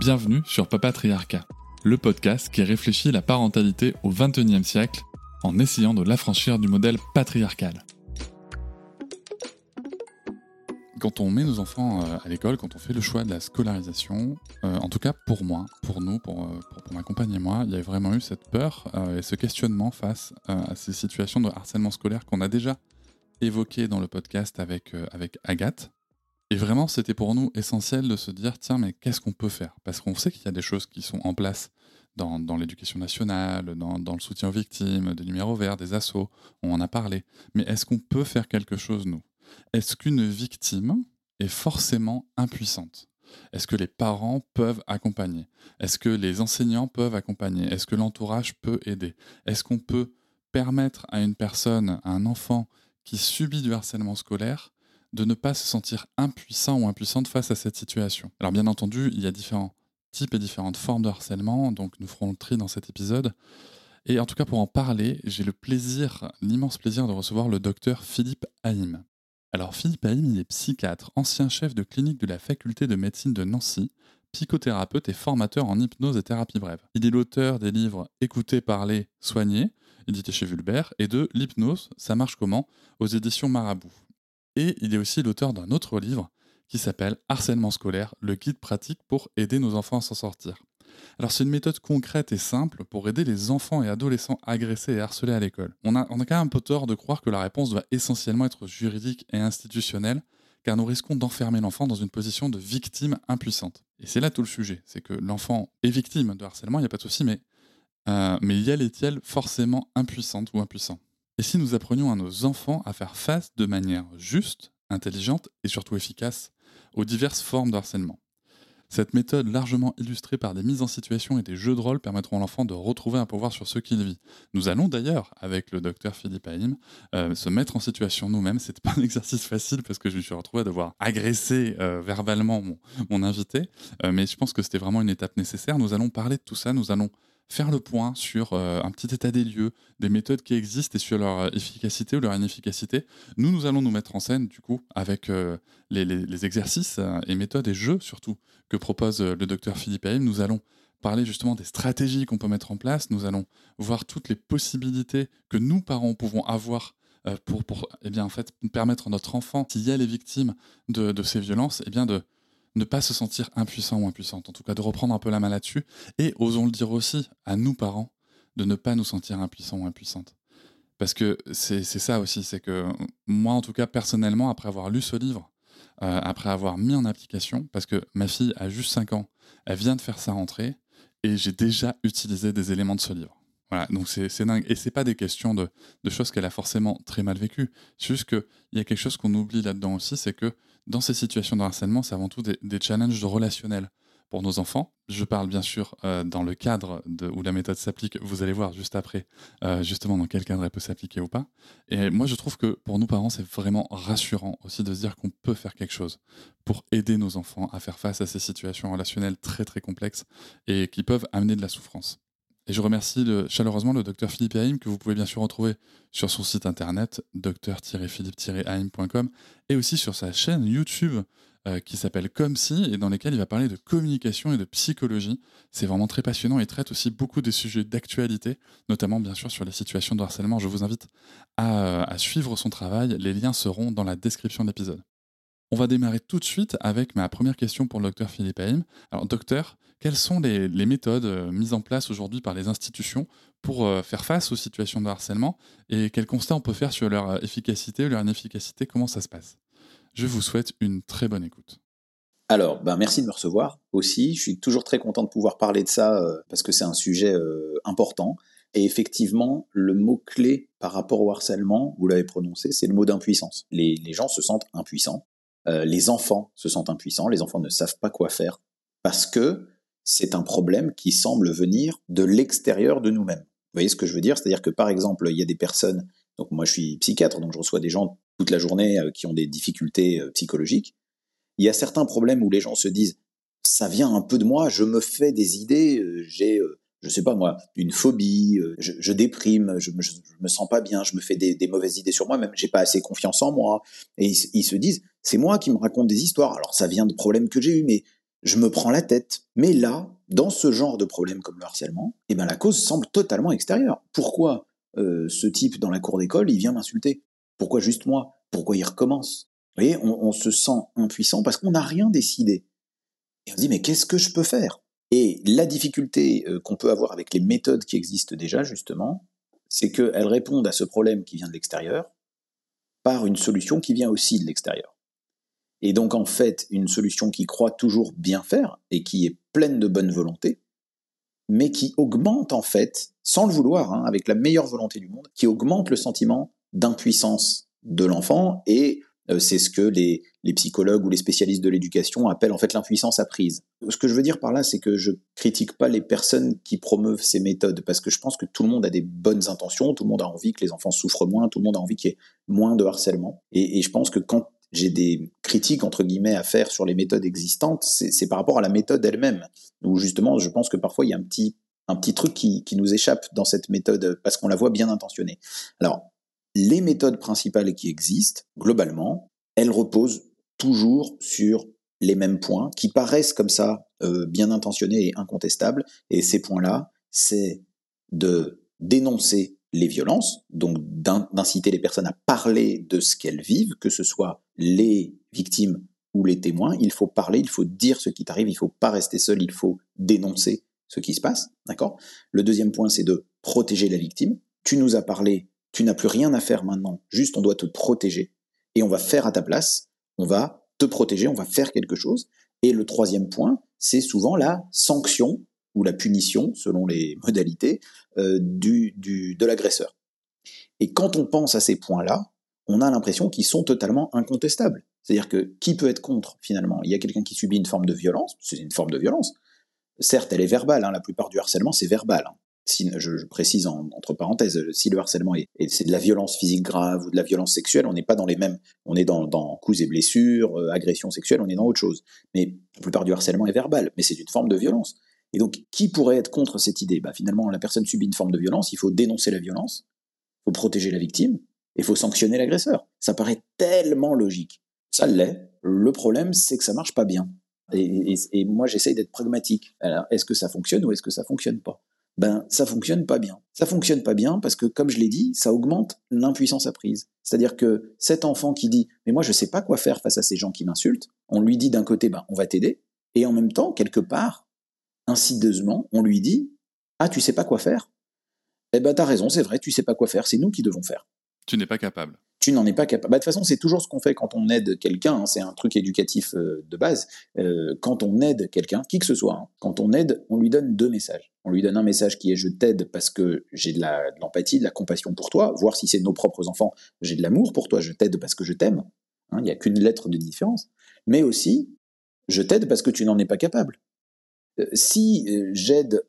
Bienvenue sur Papatriarcat, le podcast qui réfléchit la parentalité au XXIe siècle en essayant de l'affranchir du modèle patriarcal. Quand on met nos enfants euh, à l'école, quand on fait le choix de la scolarisation, euh, en tout cas pour moi, pour nous, pour, euh, pour, pour ma compagne et moi, il y a vraiment eu cette peur et ce questionnement face à ces situations de harcèlement scolaire qu'on a déjà évoqué dans le podcast avec Agathe. Et vraiment, c'était pour nous essentiel de se dire, tiens, mais qu'est-ce qu'on peut faire? Parce qu'on sait qu'il y a des choses qui sont en place dans, l'éducation nationale, dans, dans, le soutien aux victimes, des numéros verts, des assauts, on en a parlé. Mais est-ce qu'on peut faire quelque chose, nous? Est-ce qu'une victime est forcément impuissante? Est-ce que les parents peuvent accompagner? Est-ce que les enseignants peuvent accompagner? Est-ce que l'entourage peut aider? Est-ce qu'on peut permettre à une personne, à un enfant qui subit du harcèlement scolaire, de ne pas se sentir impuissant ou impuissante face à cette situation. Alors bien entendu, il y a différents types et différentes formes de harcèlement, donc nous ferons le tri dans cet épisode. Et en tout cas, pour en parler, j'ai le plaisir, l'immense plaisir de recevoir le docteur Philippe Haïm. Alors Philippe Haïm, il est psychiatre, ancien chef de clinique de la faculté de médecine de Nancy, psychothérapeute et formateur en hypnose et thérapie brève. Il est l'auteur des livres Écouter, parler, soigner, édité chez Vulbert, et de L'hypnose, ça marche comment aux éditions Marabout. Et il est aussi l'auteur d'un autre livre qui s'appelle Harcèlement scolaire, le guide pratique pour aider nos enfants à s'en sortir. Alors c'est une méthode concrète et simple pour aider les enfants et adolescents agressés et harcelés à l'école. On a, quand même un peu tort de croire que la réponse doit essentiellement être juridique et institutionnelle, car nous risquons d'enfermer l'enfant dans une position de victime impuissante. Et c'est là tout le sujet, c'est que l'enfant est victime de harcèlement, il n'y a pas de souci, mais, euh, mais y est-il forcément impuissante ou impuissant et si nous apprenions à nos enfants à faire face de manière juste, intelligente et surtout efficace aux diverses formes de harcèlement? Cette méthode, largement illustrée par des mises en situation et des jeux de rôle, permettront à l'enfant de retrouver un pouvoir sur ce qu'il vit. Nous allons d'ailleurs, avec le docteur Philippe Haïm, euh, se mettre en situation nous-mêmes. C'est pas un exercice facile parce que je me suis retrouvé à devoir agresser euh, verbalement mon, mon invité, euh, mais je pense que c'était vraiment une étape nécessaire. Nous allons parler de tout ça, nous allons faire le point sur euh, un petit état des lieux, des méthodes qui existent et sur leur euh, efficacité ou leur inefficacité. Nous, nous allons nous mettre en scène, du coup, avec euh, les, exercices et méthodes et jeux, surtout, que propose le docteur Philippe Haïm. Nous allons parler justement des stratégies qu'on peut mettre en place. Nous allons voir toutes les possibilités que nous, parents, pouvons avoir pour, pour eh bien, en fait, permettre à notre enfant, s'il y a les victimes de, de ces violences, eh bien, de, ne pas se sentir impuissant ou impuissante, en tout cas de reprendre un peu la main là-dessus, et osons le dire aussi à nous parents, de ne pas nous sentir impuissants ou impuissantes. Parce que c'est ça aussi, c'est que moi en tout cas personnellement, après avoir lu ce livre, euh, après avoir mis en application, parce que ma fille a juste 5 ans, elle vient de faire sa rentrée, et j'ai déjà utilisé des éléments de ce livre. Voilà, donc c'est dingue. Et c'est pas des questions de, de choses qu'elle a forcément très mal vécues. C'est juste qu'il y a quelque chose qu'on oublie là-dedans aussi, c'est que dans ces situations de harcèlement, c'est avant tout des, challenges relationnels pour nos enfants. Je parle bien sûr euh, dans le cadre où la méthode s'applique. Vous allez voir juste après, euh, justement, dans quel cadre elle peut s'appliquer ou pas. Et moi, je trouve que pour nous parents, c'est vraiment rassurant aussi de se dire qu'on peut faire quelque chose pour aider nos enfants à faire face à ces situations relationnelles très très complexes et qui peuvent amener de la souffrance. Et je remercie le, chaleureusement le docteur Philippe Haïm, que vous pouvez bien sûr retrouver sur son site internet, docteur-philippe-haïm.com, et aussi sur sa chaîne YouTube euh, qui s'appelle Comme si, et dans laquelle il va parler de communication et de psychologie. C'est vraiment très passionnant et traite aussi beaucoup des sujets d'actualité, notamment bien sûr sur les situations de harcèlement. Je vous invite à, à suivre son travail, les liens seront dans la description de l'épisode. On va démarrer tout de suite avec ma première question pour le docteur Philippe Haïm. Alors, docteur, quelles sont les, méthodes euh, mises en place aujourd'hui par les institutions pour euh, faire face aux situations de harcèlement et quels constats on peut faire sur leur euh, efficacité ou leur inefficacité? Comment ça se passe? Je vous souhaite une très bonne écoute. Alors, ben merci de me recevoir aussi. Je suis toujours très content de pouvoir parler de ça parce que c'est un sujet important. Et effectivement, le mot-clé par rapport au harcèlement, vous l'avez prononcé, c'est le mot d'impuissance. Les gens se sentent impuissants euh, les enfants se sentent impuissants, les enfants ne savent pas quoi faire, parce que c'est un problème qui semble venir de l'extérieur de nous-mêmes. Vous voyez ce que je veux dire? C'est-à-dire que par exemple, il y a des personnes, donc moi je suis psychiatre, donc je reçois des gens toute la journée euh, qui ont des difficultés euh, psychologiques. Il y a certains problèmes où les gens se disent, ça vient un peu de moi, je me fais des idées, j'ai je sais pas moi, une phobie, euh, je, déprime, je me, me sens pas bien, je me fais des, mauvaises idées sur moi-même, j'ai pas assez confiance en moi. Et ils, se disent, c'est moi qui me raconte des histoires. Alors ça vient de problèmes que j'ai eus, mais je me prends la tête. Mais là, dans ce genre de problème comme le harcèlement, eh ben la cause semble totalement extérieure. Pourquoi euh, ce type dans la cour d'école, il vient m'insulter? Pourquoi juste moi? Pourquoi il recommence? Vous voyez, on, on se sent impuissant parce qu'on n'a rien décidé. Et on se dit, mais qu'est-ce que je peux faire? Et la difficulté euh, qu'on peut avoir avec les méthodes qui existent déjà, justement, c'est qu'elles répondent à ce problème qui vient de l'extérieur par une solution qui vient aussi de l'extérieur. Et donc, en fait, une solution qui croit toujours bien faire et qui est pleine de bonne volonté, mais qui augmente, en fait, sans le vouloir, hein, avec la meilleure volonté du monde, qui augmente le sentiment d'impuissance de l'enfant et c'est ce que les, psychologues ou les spécialistes de l'éducation appellent en fait l'impuissance apprise. Ce que je veux dire par là, c'est que je critique pas les personnes qui promeuvent ces méthodes, parce que je pense que tout le monde a des bonnes intentions, tout le monde a envie que les enfants souffrent moins, tout le monde a envie qu'il y ait moins de harcèlement. Et, je pense que quand j'ai des critiques entre guillemets à faire sur les méthodes existantes, c'est par rapport à la méthode elle-même, où justement je pense que parfois il y a un petit un petit truc qui, qui nous échappe dans cette méthode parce qu'on la voit bien intentionnée. Alors, les méthodes principales qui existent, globalement, elles reposent toujours sur les mêmes points qui paraissent comme ça euh, bien intentionnés et incontestables. Et ces points-là, c'est de dénoncer les violences, donc d'inciter les personnes à parler de ce qu'elles vivent, que ce soit les victimes ou les témoins. Il faut parler, il faut dire ce qui t'arrive, il ne faut pas rester seul, il faut dénoncer ce qui se passe, d'accord? Le deuxième point, c'est de protéger la victime. Tu nous as parlé tu n'as plus rien à faire maintenant, juste on doit te protéger, et on va faire à ta place, on va te protéger, on va faire quelque chose. Et le troisième point, c'est souvent la sanction ou la punition, selon les modalités, euh, du, du, de l'agresseur. Et quand on pense à ces points-là, on a l'impression qu'ils sont totalement incontestables. C'est-à-dire que qui peut être contre finalement? Il y a quelqu'un qui subit une forme de violence, c'est une forme de violence. Certes, elle est verbale, hein, la plupart du harcèlement c'est verbal. Hein je, précise entre parenthèses, si le harcèlement est, c'est de la violence physique grave ou de la violence sexuelle, on n'est pas dans les mêmes, on est dans, coups et blessures, euh, agression sexuelle, on est dans autre chose. Mais la plupart du harcèlement est verbal, mais c'est une forme de violence. Et donc, qui pourrait être contre cette idée? Bah, Finalement, la personne subit une forme de violence, il faut dénoncer la violence, il faut protéger la victime, et il faut sanctionner l'agresseur. Ça paraît tellement logique. Ça l'est. Le problème, c'est que ça marche pas bien. Et, et moi, j'essaye d'être pragmatique. Alors, est-ce que ça fonctionne ou est-ce que ça fonctionne pas? Ben ça fonctionne pas bien. Ça fonctionne pas bien parce que, comme je l'ai dit, ça augmente l'impuissance apprise. C'est-à-dire que cet enfant qui dit mais moi je sais pas quoi faire face à ces gens qui m'insultent, on lui dit d'un côté ben on va t'aider, et en même temps quelque part insidieusement on lui dit ah tu sais pas quoi faire, eh ben t'as raison c'est vrai tu sais pas quoi faire, c'est nous qui devons faire. Tu n'es pas capable tu n'en es pas capable. Bah, de toute façon, c'est toujours ce qu'on fait quand on aide quelqu'un. Hein, c'est un truc éducatif euh, de base. Euh, quand on aide quelqu'un, qui que ce soit, hein, quand on aide, on lui donne deux messages. On lui donne un message qui est je t'aide parce que j'ai de l'empathie, de, la compassion pour toi, voir si c'est nos propres enfants, j'ai de l'amour pour toi, je t'aide parce que je t'aime. Hein, il n'y a qu'une lettre de différence. Mais aussi, je t'aide parce que tu n'en es pas capable. Euh, si j'aide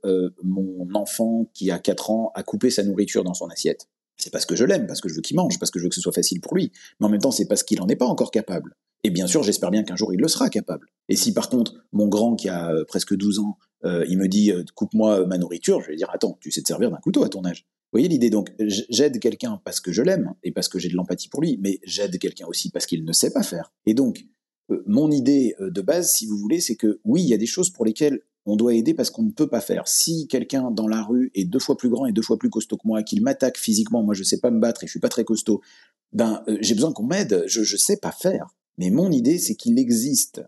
mon enfant qui a 4 ans à couper sa nourriture dans son assiette, c'est parce que je l'aime, parce que je veux qu'il mange, parce que je veux que ce soit facile pour lui. Mais en même temps, c'est parce qu'il n'en est pas encore capable. Et bien sûr, j'espère bien qu'un jour, il le sera capable. Et si par contre, mon grand qui a euh, presque 12 ans, euh, il me dit euh, coupe-moi ma nourriture, je vais dire attends, tu sais te servir d'un couteau à ton âge. Vous voyez l'idée? Donc, j'aide quelqu'un parce que je l'aime et parce que j'ai de l'empathie pour lui, mais j'aide quelqu'un aussi parce qu'il ne sait pas faire. Et donc, mon idée de base, si vous voulez, c'est que oui, il y a des choses pour lesquelles on doit aider parce qu'on ne peut pas faire. Si quelqu'un dans la rue est deux fois plus grand et deux fois plus costaud que moi, qu'il m'attaque physiquement, moi je sais pas me battre et je suis pas très costaud, ben euh, j'ai besoin qu'on m'aide. Je ne sais pas faire. Mais mon idée, c'est qu'il existe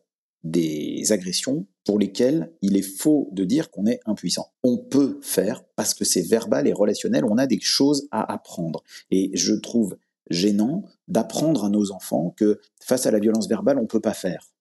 des agressions pour lesquelles il est faux de dire qu'on est impuissant. On peut faire parce que c'est verbal et relationnel. On a des choses à apprendre. Et je trouve gênant d'apprendre à nos enfants que face à la violence verbale, on peut pas faire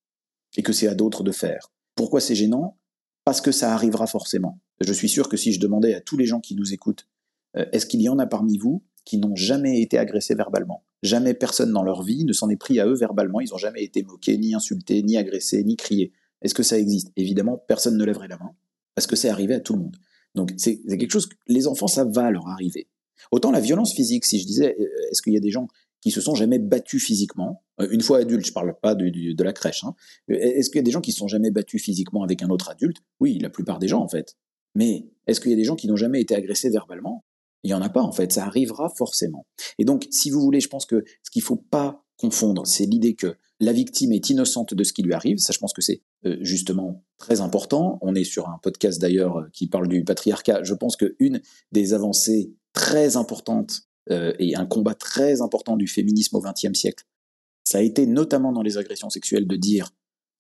et que c'est à d'autres de faire. Pourquoi c'est gênant? Parce que ça arrivera forcément. Je suis sûr que si je demandais à tous les gens qui nous écoutent, euh, est-ce qu'il y en a parmi vous qui n'ont jamais été agressés verbalement? Jamais personne dans leur vie ne s'en est pris à eux verbalement, ils n'ont jamais été moqués, ni insultés, ni agressés, ni criés. Est-ce que ça existe? Évidemment, personne ne lèverait la main, parce que c'est arrivé à tout le monde. Donc c'est quelque chose que les enfants, ça va leur arriver. Autant la violence physique, si je disais, euh, est-ce qu'il y a des gens qui se sont jamais battus physiquement, euh, une fois adultes, je parle pas de, la crèche, hein. euh, est-ce qu'il y a des gens qui se sont jamais battus physiquement avec un autre adulte? Oui, la plupart des gens en fait. Mais est-ce qu'il y a des gens qui n'ont jamais été agressés verbalement? Il y en a pas en fait, ça arrivera forcément. Et donc, si vous voulez, je pense que ce qu'il faut pas confondre, c'est l'idée que la victime est innocente de ce qui lui arrive. Ça, je pense que c'est justement très important. On est sur un podcast d'ailleurs qui parle du patriarcat. Je pense qu'une des avancées très importante euh, et un combat très important du féminisme au XXe siècle, ça a été notamment dans les agressions sexuelles de dire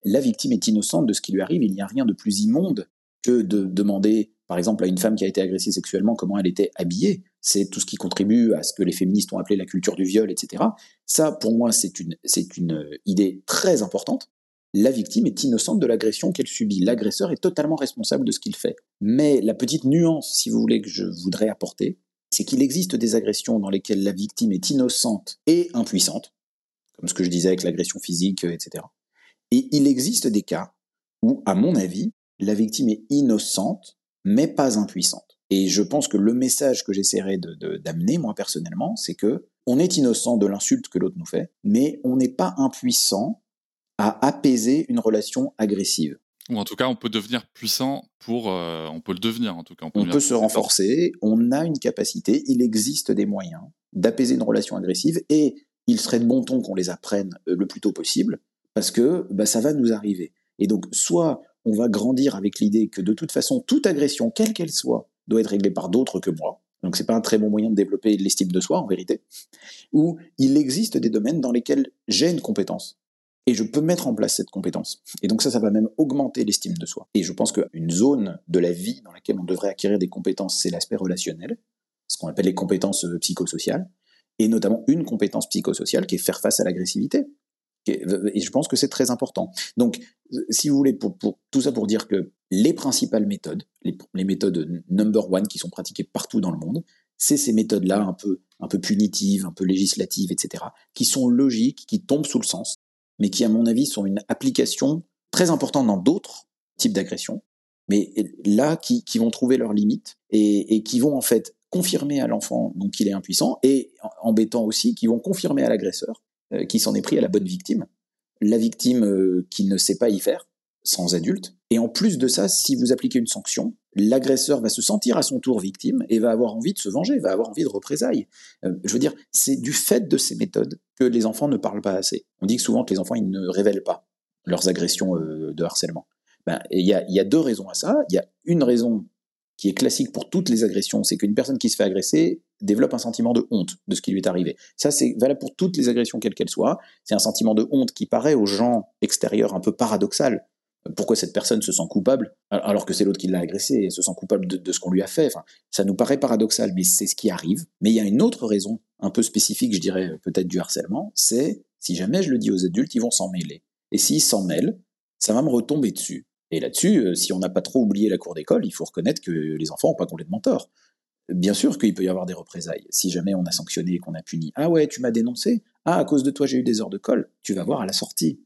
la victime est innocente de ce qui lui arrive, il n'y a rien de plus immonde que de demander, par exemple, à une femme qui a été agressée sexuellement comment elle était habillée. C'est tout ce qui contribue à ce que les féministes ont appelé la culture du viol, etc. Ça, pour moi, c'est une, c'est une idée très importante. La victime est innocente de l'agression qu'elle subit. L'agresseur est totalement responsable de ce qu'il fait. Mais la petite nuance, si vous voulez, que je voudrais apporter, c'est qu'il existe des agressions dans lesquelles la victime est innocente et impuissante, comme ce que je disais avec l'agression physique, etc. Et il existe des cas où, à mon avis, la victime est innocente, mais pas impuissante. Et je pense que le message que j'essaierai d'amener, moi personnellement, c'est que on est innocent de l'insulte que l'autre nous fait, mais on n'est pas impuissant à apaiser une relation agressive. Ou en tout cas, on peut devenir puissant pour. Euh, on peut le devenir, en tout cas. On peut, se renforcer, on a une capacité, il existe des moyens d'apaiser une relation agressive et il serait de bon ton qu'on les apprenne euh, le plus tôt possible parce que bah, ça va nous arriver. Et donc, soit on va grandir avec l'idée que de toute façon, toute agression, quelle qu'elle soit, doit être réglée par d'autres que moi. Donc, c'est pas un très bon moyen de développer l'estime de soi, en vérité. Ou il existe des domaines dans lesquels j'ai une compétence et je peux mettre en place cette compétence. Et donc ça, ça va même augmenter l'estime de soi. Et je pense qu'une zone de la vie dans laquelle on devrait acquérir des compétences, c'est l'aspect relationnel, ce qu'on appelle les compétences euh, psychosociales, et notamment une compétence psychosociale qui est faire face à l'agressivité. Et je pense que c'est très important. Donc, euh, si vous voulez, pour, tout ça pour dire que les principales méthodes, les, les, méthodes number one qui sont pratiquées partout dans le monde, c'est ces méthodes-là un peu, un peu punitives, un peu législatives, etc., qui sont logiques, qui tombent sous le sens, mais qui, à mon avis, sont une application très importante dans d'autres types d'agressions, mais là, qui, vont trouver leurs limites et, qui vont en fait confirmer à l'enfant qu'il est impuissant et embêtant aussi, qui vont confirmer à l'agresseur euh, qui s'en est pris à la bonne victime, la victime euh, qui ne sait pas y faire, sans adulte. Et en plus de ça, si vous appliquez une sanction, l'agresseur va se sentir à son tour victime et va avoir envie de se venger, va avoir envie de représailles. Euh, je veux dire, c'est du fait de ces méthodes que les enfants ne parlent pas assez. On dit souvent que les enfants, ils ne révèlent pas leurs agressions euh, de harcèlement. Ben, il y, a, y a deux raisons à ça. Il y a une raison qui est classique pour toutes les agressions, c'est qu'une personne qui se fait agresser développe un sentiment de honte de ce qui lui est arrivé. Ça, c'est valable pour toutes les agressions, quelles qu'elles soient. C'est un sentiment de honte qui paraît aux gens extérieurs un peu paradoxal pourquoi cette personne se sent coupable alors que c'est l'autre qui l'a agressé et se sent coupable de, ce qu'on lui a fait. Ça nous paraît paradoxal, mais c'est ce qui arrive. Mais il y a une autre raison, un peu spécifique, je dirais peut-être du harcèlement, c'est si jamais je le dis aux adultes, ils vont s'en mêler. Et s'ils s'en mêlent, ça va me retomber dessus. Et là-dessus, euh, si on n'a pas trop oublié la cour d'école, il faut reconnaître que les enfants n'ont pas complètement tort. Bien sûr qu'il peut y avoir des représailles. Si jamais on a sanctionné et qu'on a puni, ah ouais, tu m'as dénoncé, ah à cause de toi j'ai eu des heures de colle, tu vas voir à la sortie.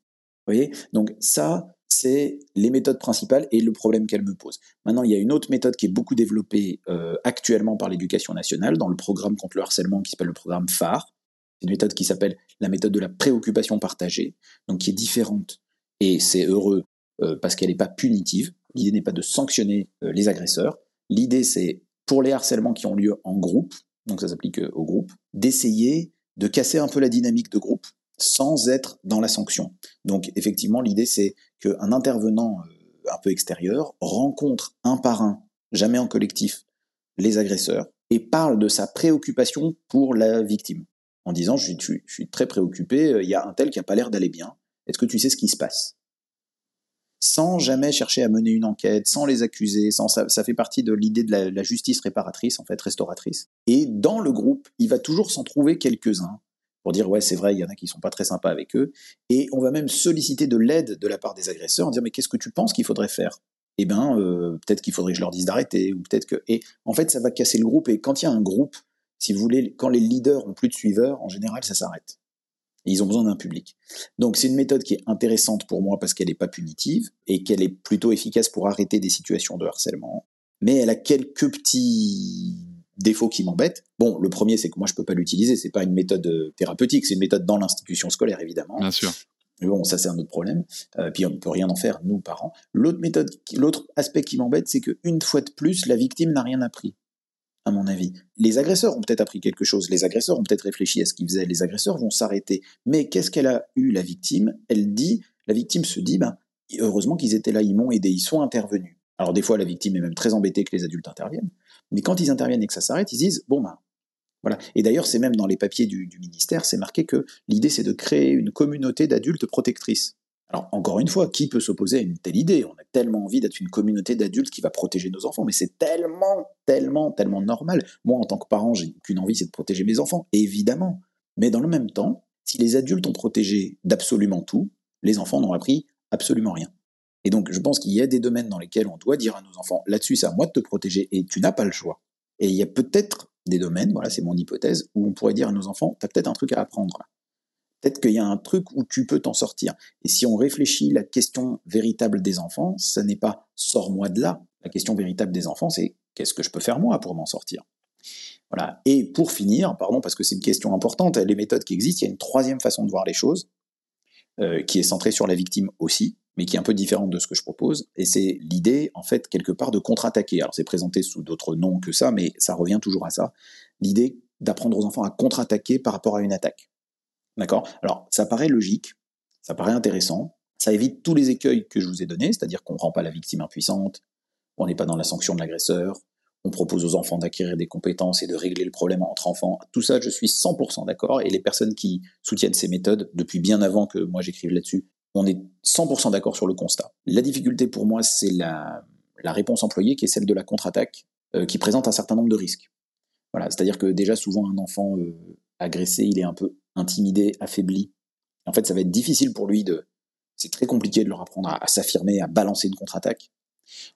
Vous voyez? Donc ça, c'est les méthodes principales et le problème qu'elles me posent. Maintenant, il y a une autre méthode qui est beaucoup développée euh, actuellement par l'éducation nationale dans le programme contre le harcèlement qui s'appelle le programme phare. C'est une méthode qui s'appelle la méthode de la préoccupation partagée, donc qui est différente et c'est heureux euh, parce qu'elle n'est pas punitive. L'idée n'est pas de sanctionner euh, les agresseurs. L'idée, c'est pour les harcèlements qui ont lieu en groupe, donc ça s'applique au groupe, d'essayer de casser un peu la dynamique de groupe sans être dans la sanction. Donc effectivement, l'idée c'est qu'un intervenant euh, un peu extérieur rencontre un par un, jamais en collectif, les agresseurs et parle de sa préoccupation pour la victime, en disant je suis, très préoccupé, euh, il y a un tel qui n'a pas l'air d'aller bien, est-ce que tu sais ce qui se passe? Sans jamais chercher à mener une enquête, sans les accuser, sans ça, fait partie de l'idée de la justice réparatrice, en fait, restauratrice. Et dans le groupe, il va toujours s'en trouver quelques-uns pour dire ouais c'est vrai il y en a qui sont pas très sympas avec eux et on va même solliciter de l'aide de la part des agresseurs en dire mais qu'est-ce que tu penses qu'il faudrait faire? Eh ben euh, peut-être qu'il faudrait que je leur dise d'arrêter ou peut-être que et en fait ça va casser le groupe et quand il y a un groupe Si vous voulez, quand les leaders ont plus de suiveurs, en général, ça s'arrête. ils ont besoin d'un public. Donc c'est une méthode qui est intéressante pour moi parce qu'elle n'est pas punitive et qu'elle est plutôt efficace pour arrêter des situations de harcèlement. Mais elle a quelques petits défauts qui m'embêtent. Bon, le premier, c'est que moi, je peux pas l'utiliser. C'est pas une méthode euh, thérapeutique, c'est une méthode dans l'institution scolaire, évidemment. Bien sûr. Mais bon, ça c'est un autre problème. Euh, puis on ne peut rien en faire, nous, parents. L'autre méthode, l'autre aspect qui m'embête, c'est qu'une fois de plus, la victime n'a rien appris, à mon avis. Les agresseurs ont peut-être appris quelque chose, les agresseurs ont peut-être réfléchi à ce qu'ils faisaient, les agresseurs vont s'arrêter. Mais qu'est-ce qu'elle a eu, la victime? Elle dit, la victime se dit, ben, heureusement qu'ils étaient là, ils m'ont aidé, ils sont intervenus. Alors des fois, la victime est même très embêtée que les adultes interviennent. Mais quand ils interviennent et que ça s'arrête, ils disent, bon ben, voilà. Et d'ailleurs, c'est même dans les papiers du, du ministère, c'est marqué que l'idée, c'est de créer une communauté d'adultes protectrices. Alors, encore une fois, qui peut s'opposer à une telle idée? On a tellement envie d'être une communauté d'adultes qui va protéger nos enfants, mais c'est tellement, tellement, tellement normal. Moi, en tant que parent, j'ai qu'une envie, c'est de protéger mes enfants, évidemment. Mais dans le même temps, si les adultes ont protégé d'absolument tout, les enfants n'ont appris absolument rien. Et donc, je pense qu'il y a des domaines dans lesquels on doit dire à nos enfants, là-dessus, c'est à moi de te protéger et tu n'as pas le choix. Et il y a peut-être des domaines, voilà, c'est mon hypothèse, où on pourrait dire à nos enfants, tu as peut-être un truc à apprendre. Peut-être qu'il y a un truc où tu peux t'en sortir. Et si on réfléchit, la question véritable des enfants, ce n'est pas sors-moi de là. La question véritable des enfants, c'est qu'est-ce que je peux faire moi pour m'en sortir? Voilà. Et pour finir, pardon, parce que c'est une question importante, les méthodes qui existent, il y a une troisième façon de voir les choses, euh, qui est centrée sur la victime aussi mais qui est un peu différente de ce que je propose. Et c'est l'idée, en fait, quelque part, de contre-attaquer. Alors, c'est présenté sous d'autres noms que ça, mais ça revient toujours à ça. L'idée d'apprendre aux enfants à contre-attaquer par rapport à une attaque. D'accord? Alors, ça paraît logique, ça paraît intéressant, ça évite tous les écueils que je vous ai donnés, c'est-à-dire qu'on ne rend pas la victime impuissante, on n'est pas dans la sanction de l'agresseur, on propose aux enfants d'acquérir des compétences et de régler le problème entre enfants. Tout ça, je suis 100% d'accord. Et les personnes qui soutiennent ces méthodes, depuis bien avant que moi j'écrive là-dessus, on est 100% d'accord sur le constat. La difficulté pour moi, c'est la, réponse employée qui est celle de la contre-attaque, euh, qui présente un certain nombre de risques. Voilà, c'est-à-dire que déjà souvent un enfant euh, agressé, il est un peu intimidé, affaibli. En fait, ça va être difficile pour lui de. C'est très compliqué de leur apprendre à, s'affirmer, à balancer une contre-attaque.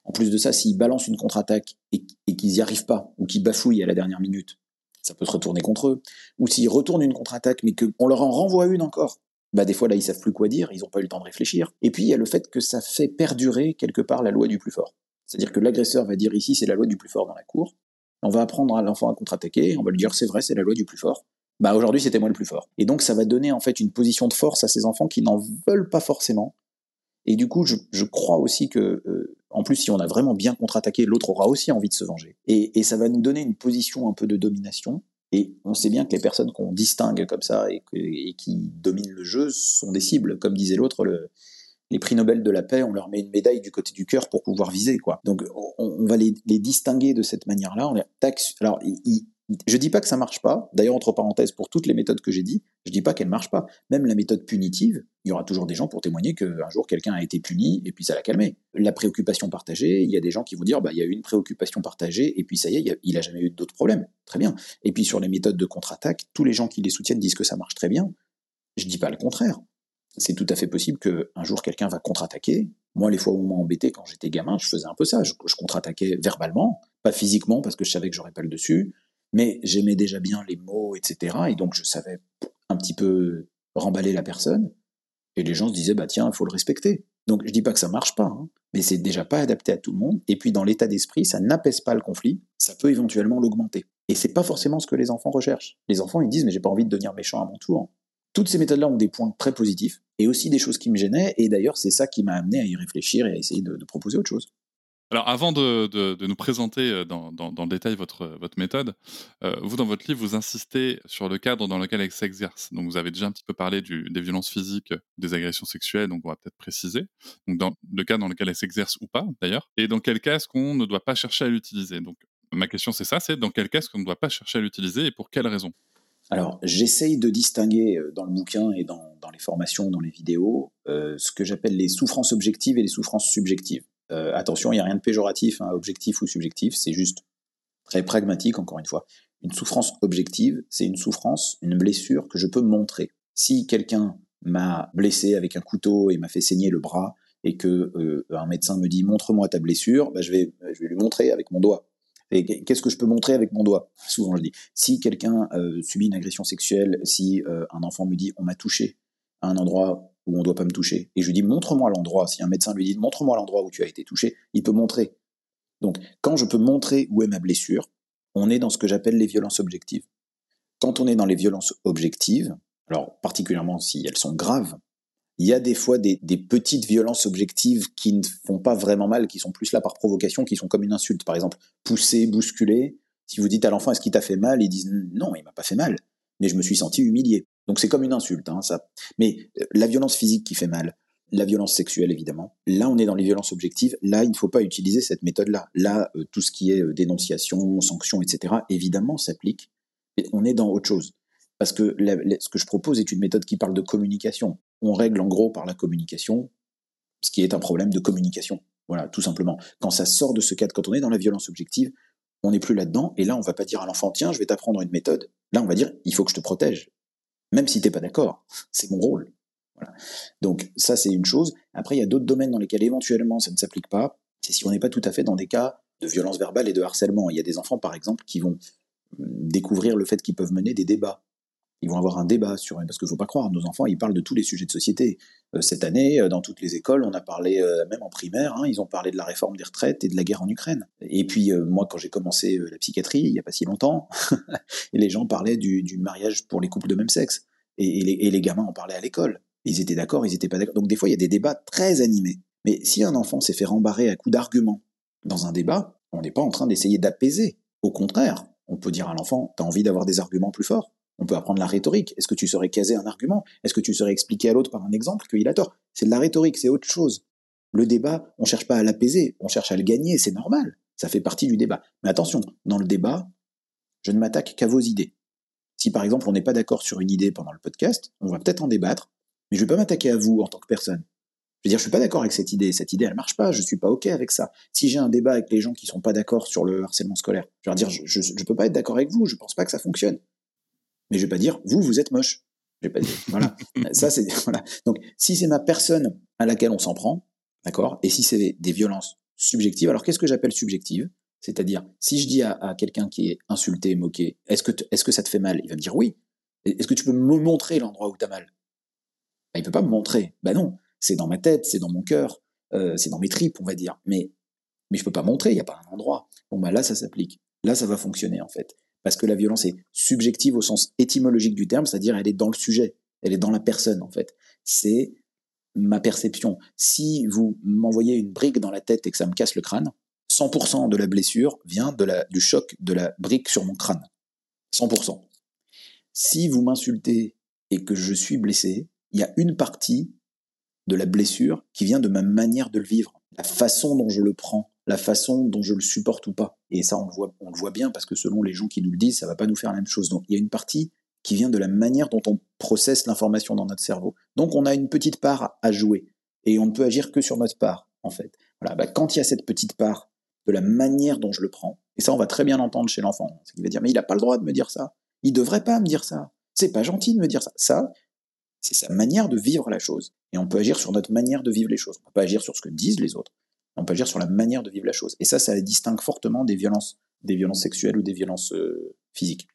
En plus de ça, s'ils balancent une contre-attaque et, qu'ils n'y arrivent pas, ou qu'ils bafouillent à la dernière minute, ça peut se retourner contre eux. Ou s'ils retournent une contre-attaque, mais qu'on leur en renvoie une encore, bah des fois là ils savent plus quoi dire, ils n'ont pas eu le temps de réfléchir. Et puis il y a le fait que ça fait perdurer quelque part la loi du plus fort. C'est-à-dire que l'agresseur va dire ici c'est la loi du plus fort dans la cour. On va apprendre à l'enfant à contre-attaquer, on va lui dire c'est vrai c'est la loi du plus fort. Bah aujourd'hui c'était moi le plus fort. Et donc ça va donner en fait une position de force à ces enfants qui n'en veulent pas forcément. Et du coup je, je crois aussi que euh, en plus si on a vraiment bien contre-attaqué, l'autre aura aussi envie de se venger. Et, et ça va nous donner une position un peu de domination et on sait bien que les personnes qu'on distingue comme ça et, qui dominent le jeu sont des cibles. Comme disait l'autre, les prix Nobel de la paix, on leur met une médaille du côté du cœur pour pouvoir viser. quoi. Donc on, va les, distinguer de cette manière-là. Alors ils, je dis pas que ça marche pas. D'ailleurs, entre parenthèses, pour toutes les méthodes que j'ai dit, je dis pas qu'elles marchent pas. Même la méthode punitive, il y aura toujours des gens pour témoigner qu'un jour quelqu'un a été puni et puis ça l'a calmé. La préoccupation partagée, il y a des gens qui vont dire bah il y a eu une préoccupation partagée et puis ça y est, il a, jamais eu d'autres problèmes. Très bien. Et puis sur les méthodes de contre-attaque, tous les gens qui les soutiennent disent que ça marche très bien. Je dis pas le contraire. C'est tout à fait possible qu'un jour quelqu'un va contre-attaquer. Moi, les fois où on m'a embêté quand j'étais gamin, je faisais un peu ça. Je, je contre-attaquais verbalement, pas physiquement parce que je savais que j'aurais pas le dessus mais j'aimais déjà bien les mots, etc. Et donc je savais un petit peu remballer la personne. Et les gens se disaient, bah tiens, il faut le respecter. Donc je dis pas que ça marche pas, hein, mais c'est déjà pas adapté à tout le monde. Et puis dans l'état d'esprit, ça n'apaise pas le conflit, ça peut éventuellement l'augmenter. Et c'est pas forcément ce que les enfants recherchent. Les enfants, ils disent, mais j'ai pas envie de devenir méchant à mon tour. Toutes ces méthodes-là ont des points très positifs et aussi des choses qui me gênaient. Et d'ailleurs, c'est ça qui m'a amené à y réfléchir et à essayer de proposer autre chose. Alors, avant de, nous présenter euh, dans, le détail votre, méthode, euh, vous, dans votre livre, vous insistez sur le cadre dans lequel elle s'exerce. Donc, vous avez déjà un petit peu parlé des violences physiques, des agressions sexuelles, donc on va peut-être préciser. Dans le cadre dans lequel elle s'exerce ou pas, d'ailleurs. Et dans quel cas est-ce qu'on ne doit pas chercher à l'utiliser? Donc, ma question, c'est ça, c'est dans quel cas est-ce qu'on ne doit pas chercher à l'utiliser et pour quelles raisons alors, j'essaye de distinguer euh, dans le bouquin et dans, les formations, dans les vidéos, ce que j'appelle les souffrances objectives et les souffrances subjectives. Euh, attention, il n'y a rien de péjoratif, hein, objectif ou subjectif, c'est juste très pragmatique, encore une fois. Une souffrance objective, c'est une souffrance, une blessure que je peux montrer. Si quelqu'un m'a blessé avec un couteau et m'a fait saigner le bras, et que euh, un médecin me dit montre-moi ta blessure, bah, je, vais, je vais lui montrer avec mon doigt. Qu'est-ce que je peux montrer avec mon doigt? Souvent je dis, si quelqu'un euh, subit une agression sexuelle, si un enfant me dit on m'a touché à un endroit où on ne doit pas me toucher, et je lui dis montre-moi l'endroit, si un médecin lui dit montre-moi l'endroit où tu as été touché, il peut montrer. Donc quand je peux montrer où est ma blessure, on est dans ce que j'appelle les violences objectives. Quand on est dans les violences objectives, alors particulièrement si elles sont graves, il y a des fois des, petites violences objectives qui ne font pas vraiment mal, qui sont plus là par provocation, qui sont comme une insulte. Par exemple, pousser, bousculer. Si vous dites à l'enfant est-ce qu'il t'a fait mal, ils disent non, il m'a pas fait mal, mais je me suis senti humilié. Donc c'est comme une insulte, hein, ça. Mais euh, la violence physique qui fait mal, la violence sexuelle évidemment. Là, on est dans les violences objectives. Là, il ne faut pas utiliser cette méthode-là. Là, euh, tout ce qui est euh, dénonciation, sanction, etc., évidemment, s'applique. On est dans autre chose. Parce que ce que je propose est une méthode qui parle de communication on règle en gros par la communication ce qui est un problème de communication. Voilà, tout simplement. Quand ça sort de ce cadre, quand on est dans la violence objective, on n'est plus là-dedans, et là, on va pas dire à l'enfant, tiens, je vais t'apprendre une méthode. Là, on va dire, il faut que je te protège. Même si t'es pas d'accord. C'est mon rôle. Voilà. Donc, ça, c'est une chose. Après, il y a d'autres domaines dans lesquels éventuellement ça ne s'applique pas. C'est si on n'est pas tout à fait dans des cas de violence verbale et de harcèlement. Il y a des enfants, par exemple, qui vont hum, découvrir le fait qu'ils peuvent mener des débats ils vont avoir un débat sur parce que faut pas croire, nos enfants ils parlent de tous les sujets de société. Euh, cette année, euh, dans toutes les écoles, on a parlé euh, même en primaire, hein, ils ont parlé de la réforme des retraites et de la guerre en Ukraine. Et puis moi, quand j'ai commencé la psychiatrie, il y a pas si longtemps, les gens parlaient du, mariage pour les couples de même sexe, et, les, et les, gamins en parlaient à l'école. Ils étaient d'accord, ils étaient pas d'accord. Donc des fois, il y a des débats très animés. Mais si un enfant s'est fait rembarrer à coups d'arguments dans un débat, on n'est pas en train d'essayer d'apaiser. Au contraire, on peut dire à l'enfant, t'as envie d'avoir des arguments plus forts on peut apprendre la rhétorique. Est-ce que tu saurais caser un argument? Est-ce que tu saurais expliquer à l'autre par un exemple qu'il a tort? C'est de la rhétorique, c'est autre chose. Le débat, on cherche pas à l'apaiser, on cherche à le gagner, c'est normal. Ça fait partie du débat. Mais attention, dans le débat, je ne m'attaque qu'à vos idées. Si par exemple on n'est pas d'accord sur une idée pendant le podcast, on va peut-être en débattre, mais je ne vais pas m'attaquer à vous en tant que personne. Je veux dire, je suis pas d'accord avec cette idée. Cette idée, elle marche pas. Je suis pas ok avec ça. Si j'ai un débat avec les gens qui sont pas d'accord sur le harcèlement scolaire, je leur dire, je, ne peux pas être d'accord avec vous. Je pense pas que ça fonctionne mais je vais pas dire vous vous êtes moche. Je vais pas dire voilà. ça c'est voilà. Donc si c'est ma personne à laquelle on s'en prend, d'accord, et si c'est des violences subjectives, alors qu'est-ce que j'appelle subjective? C'est-à-dire si je dis à, quelqu'un qui est insulté, moqué, est-ce que est-ce que ça te fait mal? Il va me dire oui. Est-ce que tu peux me montrer l'endroit où tu as mal? Bah, Il peut pas me montrer. Ben non, c'est dans ma tête, c'est dans mon cœur, euh, c'est dans mes tripes, on va dire. Mais mais je peux pas montrer, il y a pas un endroit. Bon bah là ça s'applique. Là ça va fonctionner en fait parce que la violence est subjective au sens étymologique du terme, c'est-à-dire elle est dans le sujet, elle est dans la personne en fait. C'est ma perception. Si vous m'envoyez une brique dans la tête et que ça me casse le crâne, 100% de la blessure vient de la, du choc de la brique sur mon crâne. 100%. Si vous m'insultez et que je suis blessé, il y a une partie de la blessure qui vient de ma manière de le vivre, la façon dont je le prends, la façon dont je le supporte ou pas. Et ça, on le voit, on le voit bien parce que selon les gens qui nous le disent, ça va pas nous faire la même chose. Donc il y a une partie qui vient de la manière dont on processe l'information dans notre cerveau. Donc on a une petite part à jouer et on ne peut agir que sur notre part en fait. Voilà, bah, quand il y a cette petite part de la manière dont je le prends, et ça on va très bien l'entendre chez l'enfant, c'est qu'il va dire mais il n'a pas le droit de me dire ça, il devrait pas me dire ça, c'est pas gentil de me dire ça. Ça, c'est sa manière de vivre la chose. Et on peut agir sur notre manière de vivre les choses. On peut pas agir sur ce que disent les autres. On peut agir sur la manière de vivre la chose. Et ça, ça distingue fortement des violences, des violences sexuelles ou des violences euh, physiques.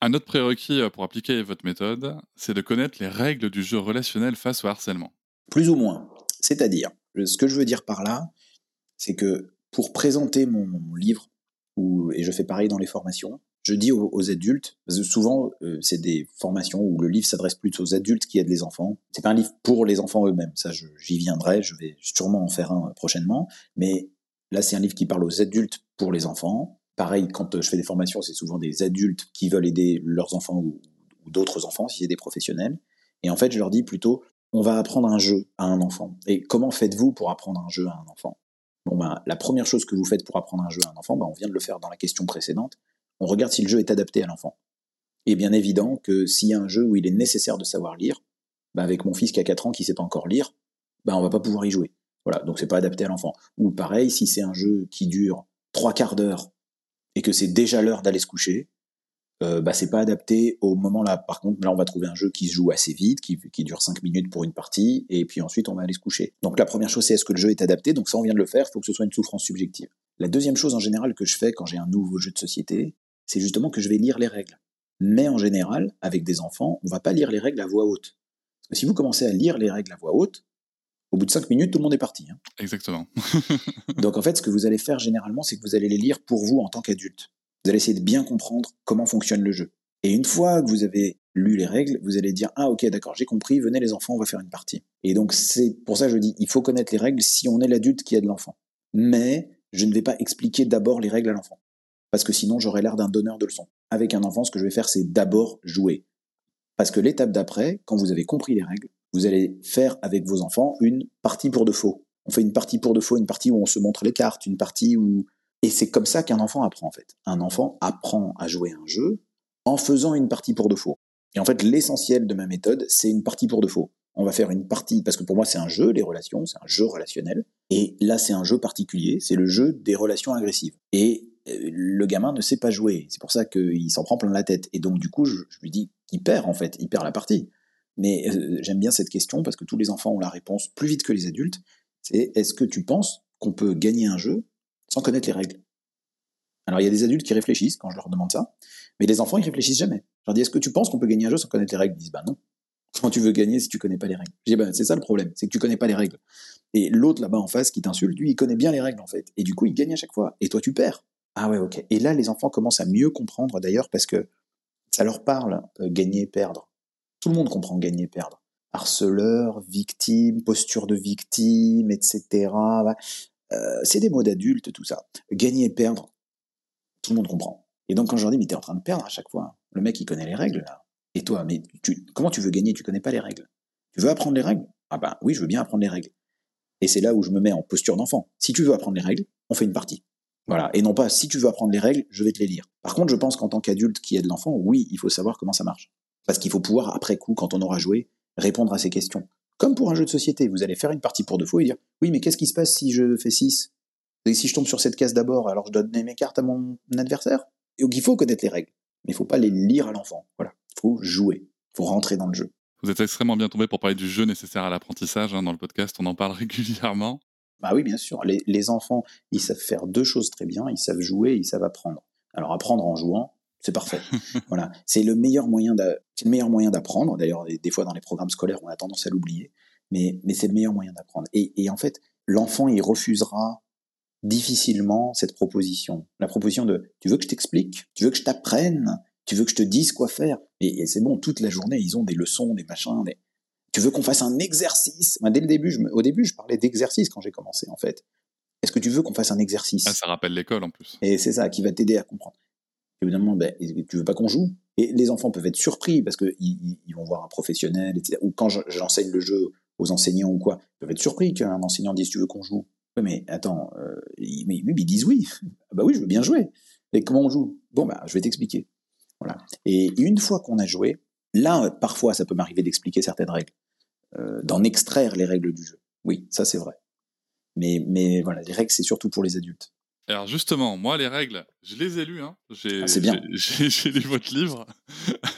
Un autre prérequis euh, pour appliquer votre méthode, c'est de connaître les règles du jeu relationnel face au harcèlement. Plus ou moins. C'est-à-dire, ce que je veux dire par là, c'est que pour présenter mon, livre, et je fais pareil dans les formations, je dis aux, adultes, parce que souvent euh, c'est des formations où le livre s'adresse plus aux adultes qui aident les enfants. C'est pas un livre pour les enfants eux-mêmes, ça j'y viendrai, je vais sûrement en faire un prochainement. Mais là c'est un livre qui parle aux adultes pour les enfants. Pareil, quand je fais des formations, c'est souvent des adultes qui veulent aider leurs enfants ou, d'autres enfants, si c'est des professionnels. Et en fait, je leur dis plutôt, on va apprendre un jeu à un enfant. Et comment faites-vous pour apprendre un jeu à un enfant? Bon ben, la première chose que vous faites pour apprendre un jeu à un enfant, ben, on vient de le faire dans la question précédente, on regarde si le jeu est adapté à l'enfant. Et bien évident que s'il y a un jeu où il est nécessaire de savoir lire, bah avec mon fils qui a 4 ans qui sait pas encore lire, bah on va pas pouvoir y jouer. Voilà, donc c'est pas adapté à l'enfant. Ou pareil, si c'est un jeu qui dure trois quarts d'heure et que c'est déjà l'heure d'aller se coucher, euh, bah c'est pas adapté au moment là. Par contre, là on va trouver un jeu qui se joue assez vite, qui, qui dure 5 minutes pour une partie, et puis ensuite on va aller se coucher. Donc la première chose c'est est-ce que le jeu est adapté, donc ça on vient de le faire, il faut que ce soit une souffrance subjective. La deuxième chose en général que je fais quand j'ai un nouveau jeu de société, c'est justement que je vais lire les règles. Mais en général, avec des enfants, on va pas lire les règles à voix haute. Parce que si vous commencez à lire les règles à voix haute, au bout de cinq minutes, tout le monde est parti. hein. Exactement. Donc en fait, ce que vous allez faire généralement, c'est que vous allez les lire pour vous en tant qu'adulte. Vous allez essayer de bien comprendre comment fonctionne le jeu. Et une fois que vous avez lu les règles, vous allez dire ah ok d'accord j'ai compris, venez les enfants, on va faire une partie. Et donc c'est pour ça que je dis il faut connaître les règles si on est l'adulte qui aide l'enfant. Mais je ne vais pas expliquer d'abord les règles à l'enfant parce que sinon j'aurais l'air d'un donneur de leçons. Avec un enfant, ce que je vais faire c'est d'abord jouer. Parce que l'étape d'après, quand vous avez compris les règles, vous allez faire avec vos enfants une partie pour de faux. On fait une partie pour de faux, une partie où on se montre les cartes, une partie où... Et c'est comme ça qu'un enfant apprend en fait. Un enfant apprend à jouer un jeu en faisant une partie pour de faux. Et en fait, l'essentiel de ma méthode, c'est une partie pour de faux. On va faire une partie, parce que pour moi, c'est un jeu, les relations, c'est un jeu relationnel. Et là, c'est un jeu particulier, c'est le jeu des relations agressives. Et le gamin ne sait pas jouer. C'est pour ça qu'il s'en prend plein la tête. Et donc, du coup, je, je lui dis qu'il perd, en fait, il perd la partie. Mais euh, j'aime bien cette question parce que tous les enfants ont la réponse plus vite que les adultes. C'est est-ce que tu penses qu'on peut gagner un jeu sans connaître les règles? Alors il y a des adultes qui réfléchissent quand je leur demande ça, mais les enfants ils réfléchissent jamais. Je leur dis est-ce que tu penses qu'on peut gagner un jeu sans connaître les règles? Ils disent bah non. Comment tu veux gagner si tu connais pas les règles? Je dis bah c'est ça le problème, c'est que tu connais pas les règles. Et l'autre là-bas en face qui t'insulte, lui il connaît bien les règles en fait, et du coup il gagne à chaque fois. Et toi tu perds. Ah ouais ok. Et là les enfants commencent à mieux comprendre d'ailleurs parce que ça leur parle euh, gagner perdre. Tout le monde comprend gagner perdre harceleur, victime, posture de victime, etc. Euh, c'est des mots d'adultes, tout ça. Gagner et perdre, tout le monde comprend. Et donc quand je leur dis, mais t'es en train de perdre à chaque fois, le mec il connaît les règles là. Et toi, mais tu, comment tu veux gagner? Tu connais pas les règles. Tu veux apprendre les règles? Ah ben oui, je veux bien apprendre les règles. Et c'est là où je me mets en posture d'enfant. Si tu veux apprendre les règles, on fait une partie. Voilà. Et non pas, si tu veux apprendre les règles, je vais te les lire. Par contre, je pense qu'en tant qu'adulte qui aide l'enfant, oui, il faut savoir comment ça marche. Parce qu'il faut pouvoir, après coup, quand on aura joué, répondre à ces questions. Comme pour un jeu de société, vous allez faire une partie pour deux fois et dire Oui, mais qu'est-ce qui se passe si je fais 6 Et si je tombe sur cette case d'abord, alors je donne mes cartes à mon adversaire? Et donc il faut connaître les règles, mais il faut pas les lire à l'enfant. Voilà, il faut jouer, il faut rentrer dans le jeu. Vous êtes extrêmement bien tombé pour parler du jeu nécessaire à l'apprentissage. hein, dans le podcast, on en parle régulièrement. Bah oui, bien sûr. Les, les enfants, ils savent faire deux choses très bien. Ils savent jouer et ils savent apprendre. Alors apprendre en jouant, c'est parfait. voilà, c'est le meilleur moyen d'a- c'est le meilleur moyen d'apprendre. D'ailleurs, des, des fois dans les programmes scolaires, on a tendance à l'oublier, mais mais c'est le meilleur moyen d'apprendre. Et, et en fait, l'enfant il refusera difficilement cette proposition. La proposition de tu veux que je t'explique, tu veux que je t'apprenne, tu veux que je te dise quoi faire? Et, et c'est bon, toute la journée ils ont des leçons, des machins. Des... Tu veux qu'on fasse un exercice? Moi, Dès le début, je au début, je parlais d'exercice quand j'ai commencé en fait. Est-ce que tu veux qu'on fasse un exercice? Ah, ça rappelle l'école en plus. et c'est ça qui va t'aider à comprendre. Évidemment, ben, tu veux pas qu'on joue? Et les enfants peuvent être surpris parce qu'ils ils, vont voir un professionnel, etc. Ou quand je- j'enseigne le jeu aux enseignants ou quoi, ils peuvent être surpris qu'un enseignant dise tu veux qu'on joue? Ouais, mais attends, euh, ils, mais, ils disent oui. Ah bah oui, je veux bien jouer. Et comment on joue? Bon, bah, je vais t'expliquer. Voilà. Et une fois qu'on a joué, là, parfois, ça peut m'arriver d'expliquer certaines règles, euh, d'en extraire les règles du jeu. Oui, ça c'est vrai. Mais, mais voilà, les règles, c'est surtout pour les adultes. Alors justement, moi, les règles, je les ai lues. Hein. J'ai, Ah, c'est bien. J'ai, j'ai lu votre livre.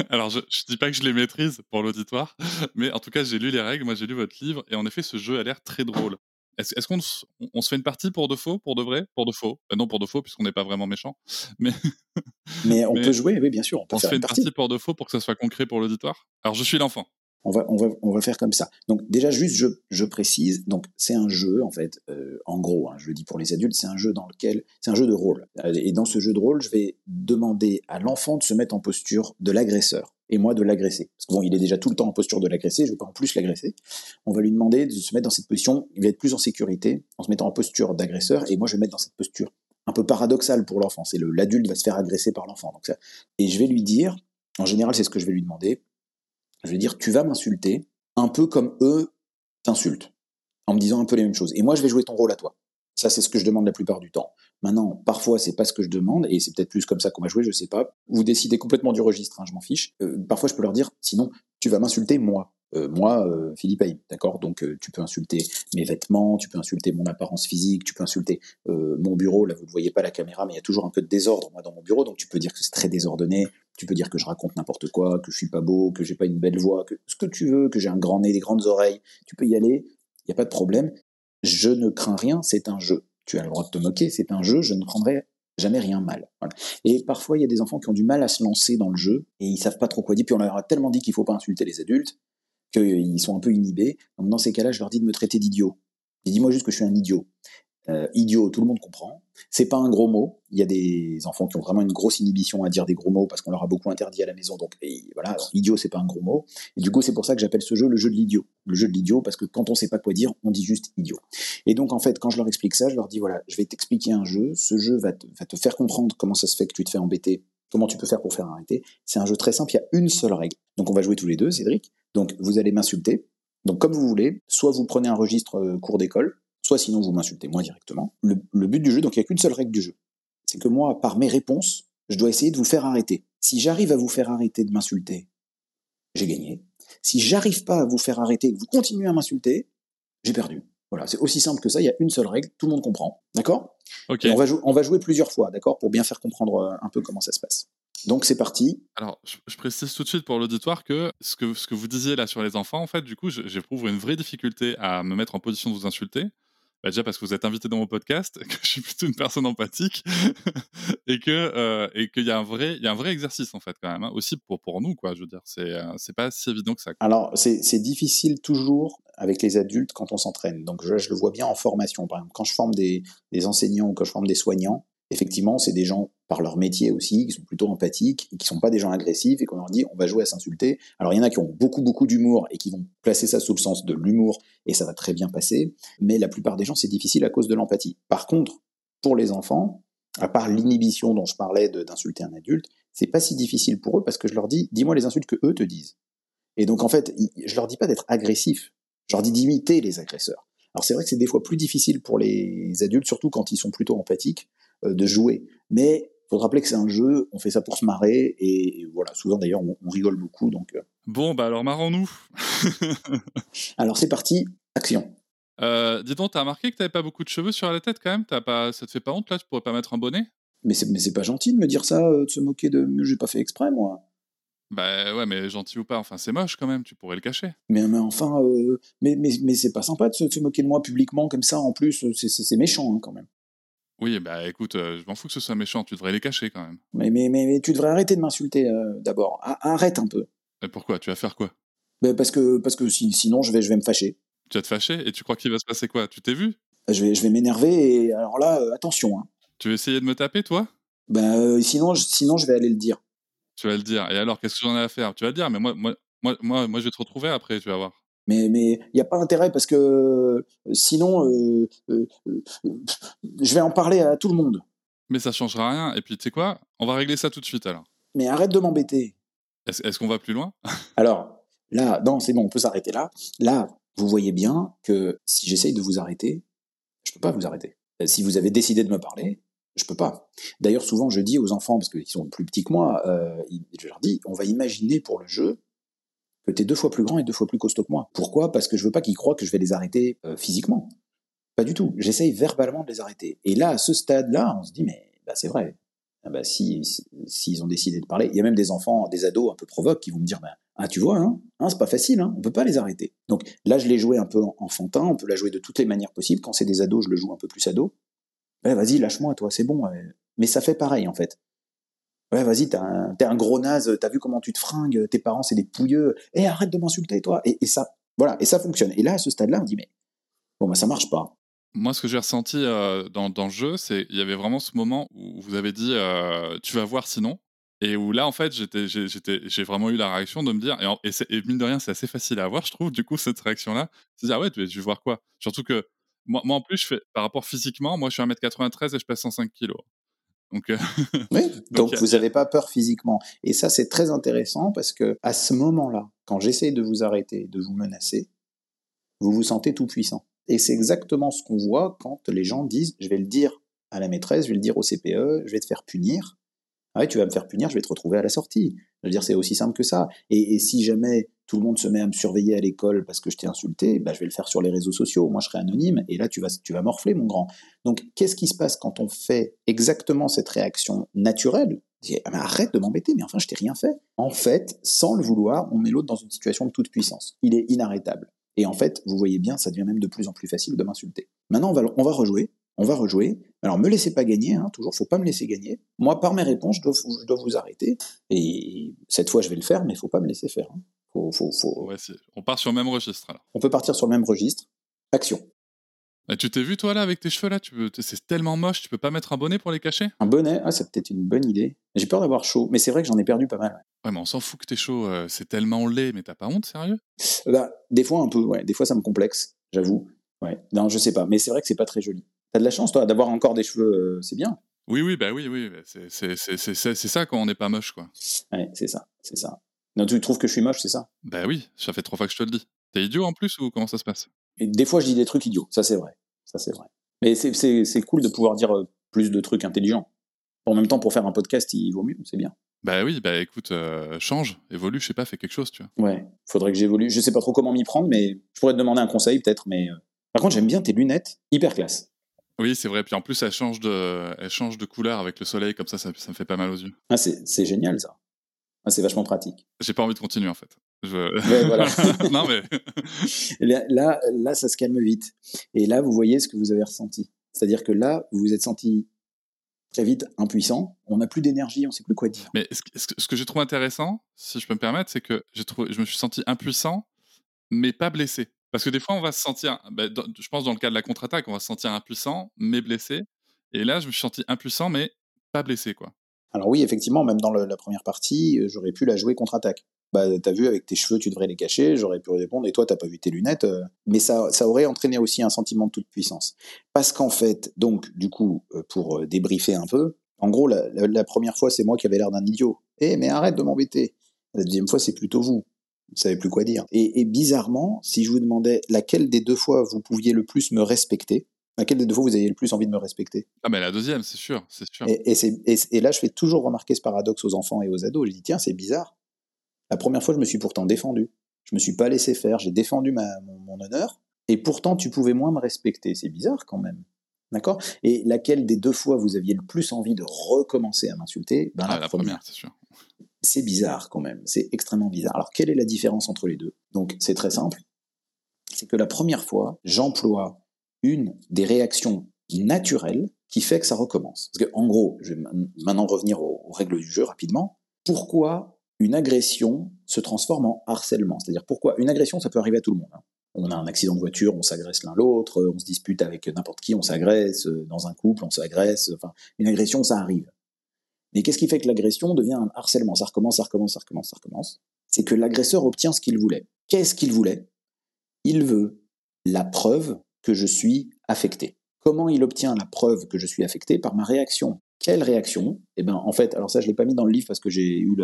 Alors, je, je dis pas que je les maîtrise pour l'auditoire, mais en tout cas, j'ai lu les règles. Moi, j'ai lu votre livre, et en effet, ce jeu a l'air très drôle. Est-ce, est-ce qu'on se- on se fait une partie pour de faux, pour de vrai, pour de faux Euh, Non, pour de faux, puisqu'on n'est pas vraiment méchant. Mais Mais on Mais- peut jouer, oui, bien sûr, on peut on se faire fait une une partie. partie pour de faux pour que ça soit concret pour l'auditoire? Alors, je suis l'enfant. On va, on va, on va faire comme ça. Donc déjà juste je, je précise. Donc c'est un jeu en fait. euh, en gros, hein, je le dis pour les adultes, c'est un jeu dans lequel c'est un jeu de rôle. Euh, Et dans ce jeu de rôle, je vais demander à l'enfant de se mettre en posture de l'agresseur et moi de l'agresser. Parce que bon, il est déjà tout le temps en posture de l'agresser. Je veux pas en plus l'agresser. On va lui demander de se mettre dans cette position. Il va être plus en sécurité en se mettant en posture d'agresseur et moi je vais me mettre dans cette posture un peu paradoxale pour l'enfant. C'est l'adulte va se faire agresser par l'enfant. Donc ça, et je vais lui dire. En général, c'est ce que je vais lui demander. Je vais dire, tu vas m'insulter un peu comme eux t'insultent, en me disant un peu les mêmes choses. Et moi, je vais jouer ton rôle à toi. Ça, c'est ce que je demande la plupart du temps. Maintenant, parfois, c'est pas ce que je demande, et c'est peut-être plus comme ça qu'on va jouer, je sais pas. Vous décidez complètement du registre, hein, je m'en fiche. Euh, parfois, je peux leur dire, sinon, tu vas m'insulter moi. Euh, moi, euh, Philippe Haïm, d'accord? Donc, tu peux insulter mes vêtements, tu peux insulter mon apparence physique, tu peux insulter mon bureau. Là, vous ne voyez pas la caméra, mais il y a toujours un peu de désordre, dans mon bureau, donc tu peux dire que c'est très désordonné, tu peux dire que je raconte n'importe quoi, que je suis pas beau, que j'ai pas une belle voix, que ce que tu veux, que j'ai un grand nez, des grandes oreilles. Tu peux y aller, il n'y a pas de problème. Je ne crains rien, c'est un jeu. Tu as le droit de te moquer, c'est un jeu, je ne prendrai jamais rien mal. Et parfois, il y a des enfants qui ont du mal à se lancer dans le jeu et ils savent pas trop quoi dire. Puis on leur a tellement dit qu'il faut pas insulter les adultes qu'ils sont un peu inhibés. Dans ces cas-là, je leur dis de me traiter d'idiot. Dis-moi juste que je suis un idiot. Euh, idiot, tout le monde comprend. C'est pas un gros mot. Il y a des enfants qui ont vraiment une grosse inhibition à dire des gros mots parce qu'on leur a beaucoup interdit à la maison. Donc voilà, idiot, c'est pas un gros mot. Et du coup, c'est pour ça que j'appelle ce jeu le jeu de l'idiot. Le jeu de l'idiot parce que quand on sait pas quoi dire, on dit juste idiot. Et donc en fait, quand je leur explique ça, je leur dis voilà, je vais t'expliquer un jeu. Ce jeu va te, va te faire comprendre comment ça se fait que tu te fais embêter. Comment tu peux faire pour faire arrêter C'est un jeu très simple. Il y a une seule règle. Donc on va jouer tous les deux, Cédric. Donc vous allez m'insulter. Donc comme vous voulez, soit vous prenez un registre euh, cours d'école, soit sinon vous m'insultez moi directement. Le, but du jeu, donc il n'y a qu'une seule règle du jeu, c'est que moi, par mes réponses, je dois essayer de vous faire arrêter. Si j'arrive à vous faire arrêter de m'insulter, j'ai gagné. Si j'arrive pas à vous faire arrêter et que vous continuez à m'insulter, j'ai perdu. Voilà, c'est aussi simple que ça, il y a une seule règle, tout le monde comprend. D'accord? Ok. on va, on va jouer plusieurs fois, d'accord? Pour bien faire comprendre euh, un peu comment ça se passe. Donc c'est parti. Alors, je, je, précise tout de suite pour l'auditoire que ce, que ce que vous disiez là sur les enfants, en fait, du coup, j'éprouve une vraie difficulté à me mettre en position de vous insulter. Bah déjà parce que vous êtes invité dans mon podcast, que je suis plutôt une personne empathique et que euh, et qu'il y a un vrai il y a un vrai exercice en fait quand même hein, aussi pour pour nous quoi. Je veux dire c'est euh, c'est pas si évident que ça. Alors c'est difficile toujours avec les adultes quand on s'entraîne. Donc je, je, le vois bien en formation par exemple quand je forme des des enseignants ou quand je forme des soignants, effectivement c'est des gens par leur métier aussi, qui sont plutôt empathiques et qui sont pas des gens agressifs et qu'on leur dit on va jouer à s'insulter. Alors il y en a qui ont beaucoup beaucoup d'humour et qui vont placer ça sous le sens de l'humour et ça va très bien passer, mais la plupart des gens c'est difficile à cause de l'empathie. Par contre, pour les enfants, à part l'inhibition dont je parlais d'insulter un adulte, c'est pas si difficile pour eux parce que je leur dis dis-moi les insultes que eux te disent. Et donc en fait, je leur dis pas d'être agressif, je leur dis d'imiter les agresseurs. Alors c'est vrai que c'est des fois plus difficile pour les adultes, surtout quand ils sont plutôt empathiques, de jouer. Mais faut te rappeler que c'est un jeu, on fait ça pour se marrer, et, voilà, souvent d'ailleurs on, on, rigole beaucoup. Donc, euh. Bon, bah alors marrons-nous. alors c'est parti, action. Euh, dis donc, t'as remarqué que t'avais pas beaucoup de cheveux sur la tête quand même? T'as pas, Ça te fait pas honte là Tu pourrais pas mettre un bonnet? Mais c'est pas gentil de me dire ça, euh, de se moquer de. J'ai pas fait exprès moi. Bah ouais, mais gentil ou pas, enfin c'est moche quand même, tu pourrais le cacher. Mais, mais enfin, euh, mais, mais, mais c'est pas sympa de se, de se, moquer de moi publiquement comme ça, en plus, c'est méchant hein, quand même. Oui, bah écoute, euh, je m'en fous que ce soit méchant, tu devrais les cacher quand même. Mais, mais, mais, mais tu devrais arrêter de m'insulter euh, d'abord. Arrête un peu. Et pourquoi? Tu vas faire quoi? Bah Parce que, parce que si, sinon je vais, je vais me fâcher. Tu vas te fâcher? Et tu crois qu'il va se passer quoi? Tu t'es vu? Je vais, je vais m'énerver et alors là, euh, attention. Hein. Tu veux essayer de me taper toi? Bah sinon, je, sinon je vais aller le dire. Tu vas le dire. Et alors, qu'est-ce que j'en ai à faire? Tu vas le dire, mais moi, moi, moi, moi, moi, je vais te retrouver après, tu vas voir. Mais mais il n'y a pas intérêt parce que sinon euh, euh, je vais en parler à tout le monde. Mais ça changera rien. Et puis tu sais quoi? On va régler ça tout de suite alors. Mais arrête de m'embêter. Est-ce est qu'on va plus loin? Alors là, non, c'est bon, on peut s'arrêter là. Là, vous voyez bien que si j'essaye de vous arrêter, je peux pas vous arrêter. Si vous avez décidé de me parler, je peux pas. D'ailleurs, souvent, je dis aux enfants, parce qu'ils sont plus petits que moi, euh, je leur dis, on va imaginer pour le jeu que tu es deux fois plus grand et deux fois plus costaud que moi. Pourquoi? Parce que je veux pas qu'ils croient que je vais les arrêter euh, physiquement. Pas du tout. J'essaye verbalement de les arrêter. Et là, à ce stade-là, on se dit, mais bah, c'est vrai. Ah bah, si s'ils si, ont décidé de parler, il y a même des enfants, des ados un peu provoques qui vont me dire, bah, ah tu vois, hein, hein c'est pas facile, hein, on peut pas les arrêter. Donc là, je l'ai joué un peu enfantin, on peut la jouer de toutes les manières possibles. Quand c'est des ados, je le joue un peu plus ado. Vas-y, lâche-moi, toi, c'est bon. Mais ça fait pareil, en fait. Ouais, vas-y, t'es un, gros naze, t'as vu comment tu te fringues, tes parents, c'est des pouilleux. Eh, arrête de m'insulter, toi. Et, et, ça, voilà, et ça fonctionne. Et là, à ce stade-là, on dit, mais bon, bah, ça marche pas. Moi, ce que j'ai ressenti euh, dans, le jeu, c'est qu'il y avait vraiment ce moment où vous avez dit, euh, tu vas voir sinon. Et où là, en fait, j'ai vraiment eu la réaction de me dire, et, et, et mine de rien, c'est assez facile à avoir, je trouve, du coup, cette réaction-là. C'est dire, ah ouais, tu, veux voir quoi? Surtout que moi, moi, en plus, je fais, par rapport physiquement, moi, je suis 1m93 et je pèse 105 kg. Donc, euh... oui, donc, donc vous n'avez pas peur physiquement. Et ça, c'est très intéressant parce que à ce moment-là, quand j'essaye de vous arrêter, de vous menacer, vous vous sentez tout puissant. Et c'est exactement ce qu'on voit quand les gens disent je vais le dire à la maîtresse, je vais le dire au CPE, je vais te faire punir. Ah ouais, tu vas me faire punir, je vais te retrouver à la sortie. Je veux dire, c'est aussi simple que ça. Et, et, si jamais tout le monde se met à me surveiller à l'école parce que je t'ai insulté, bah, je vais le faire sur les réseaux sociaux. Moi, je serai anonyme et là, tu vas, tu vas morfler, mon grand. Donc, qu'est-ce qui se passe quand on fait exactement cette réaction naturelle? Ah, arrête de m'embêter, mais enfin, je t'ai rien fait. En fait, sans le vouloir, on met l'autre dans une situation de toute puissance. Il est inarrêtable. Et en fait, vous voyez bien, ça devient même de plus en plus facile de m'insulter. Maintenant, on va, on va rejouer. on va rejouer. Alors, me laissez pas gagner, hein, toujours, faut pas me laisser gagner. Moi, par mes réponses, je dois, je dois vous arrêter. Et cette fois, je vais le faire, mais faut pas me laisser faire. hein. Faut, faut, faut... Ouais, c'est- on part sur le même registre alors. On peut partir sur le même registre. Action. Et tu t'es vu toi là avec tes cheveux là? Peux... C'est tellement moche, tu peux pas mettre un bonnet pour les cacher? Un bonnet, ah, c'est peut-être une bonne idée. J'ai peur d'avoir chaud, mais c'est vrai que j'en ai perdu pas mal. ouais. Ouais, mais on s'en fout que t'es chaud, euh, c'est tellement laid, mais t'as pas honte, sérieux? Bah, des fois un peu, ouais. Des fois ça me complexe, j'avoue. Ouais. Non, je sais pas, mais c'est vrai que c'est pas très joli. T'as de la chance, toi, d'avoir encore des cheveux, euh, c'est bien. Oui, oui, bah oui, oui, c'est ça quand on n'est pas moche, quoi. Ouais, c'est ça, c'est ça. Non, tu trouves que je suis moche, c'est ça? Bah oui, ça fait trois fois que je te le dis. T'es idiot en plus ou comment ça se passe? Et des fois, je dis des trucs idiots, ça c'est vrai. Ça c'est vrai. Mais c'est- cool de pouvoir dire euh, plus de trucs intelligents. En même temps, pour faire un podcast, il vaut mieux, c'est bien. Bah oui, bah écoute, euh, change, évolue, je sais pas, fais quelque chose, tu vois. Ouais, faudrait que j'évolue. Je sais pas trop comment m'y prendre, mais je pourrais te demander un conseil peut-être. Mais euh, par contre, j'aime bien tes lunettes, hyper classe. Oui, c'est vrai, puis en plus elle change de, elle change de couleur avec le soleil, comme ça, ça, ça me fait pas mal aux yeux. Ah, c'est génial ça. Ah, c'est vachement pratique. J'ai pas envie de continuer en fait. Je... Ouais, voilà. non mais Et Là, là, ça se calme vite. Et là, vous voyez ce que vous avez ressenti. C'est-à-dire que là, vous vous êtes senti très vite impuissant. On n'a plus d'énergie, on sait plus quoi dire. Mais ce, que- ce que- j'ai trouvé intéressant, si je peux me permettre, c'est que j'ai trouvé, je me suis senti impuissant, mais pas blessé. Parce que des fois, on va se sentir, bah, dans- je pense dans le cas de la contre-attaque, on va se sentir impuissant, mais blessé. Et là, je me suis senti impuissant, mais pas blessé, quoi. Alors oui, effectivement, même dans la première partie, euh, j'aurais pu la jouer contre-attaque. Bah, t'as vu, avec tes cheveux, tu devrais les cacher, j'aurais pu répondre, et toi, t'as pas vu tes lunettes. euh, mais ça, ça aurait entraîné aussi un sentiment de toute puissance. Parce qu'en fait, donc, du coup, euh, pour débriefer un peu, en gros, la, première fois, c'est moi qui avais l'air d'un idiot. Eh, mais arrête de m'embêter. La deuxième fois, c'est plutôt vous. Vous savez plus quoi dire. Et bizarrement, si je vous demandais laquelle des deux fois vous pouviez le plus me respecter, laquelle des deux fois vous aviez le plus envie de me respecter, Ah, mais la deuxième, c'est sûr, c'est sûr. et, et c'est- et- et là, je fais toujours remarquer ce paradoxe aux enfants et aux ados. Je dis, tiens, c'est bizarre. La première fois, je me suis pourtant défendu. Je me suis pas laissé faire. J'ai défendu ma- mon, mon honneur. Et pourtant, tu pouvais moins me respecter. C'est bizarre quand même. D'accord? Et laquelle des deux fois vous aviez le plus envie de recommencer à m'insulter? Ben, Ah, la première, c'est sûr. c'est bizarre quand même, c'est extrêmement bizarre. Alors quelle est la différence entre les deux? Donc c'est très simple, c'est que la première fois, j'emploie une des réactions naturelles qui fait que ça recommence. Parce que en gros, je vais maintenant revenir aux, aux règles du jeu rapidement. Pourquoi une agression se transforme en harcèlement? C'est-à-dire pourquoi une agression, ça peut arriver à tout le monde. hein. On a un accident de voiture, on s'agresse l'un l'autre, on se dispute avec n'importe qui, on s'agresse, euh, dans un couple, on s'agresse, enfin, une agression, ça arrive. Mais qu'est-ce qui fait que l'agression devient un harcèlement? Ça recommence, ça recommence, ça recommence, ça recommence. C'est que l'agresseur obtient ce qu'il voulait. Qu'est-ce qu'il voulait? Il veut la preuve que je suis affecté. Comment il obtient la preuve que je suis affecté? Par ma réaction. Quelle réaction? Eh ben, en fait, alors ça, je l'ai pas mis dans le livre parce que j'ai eu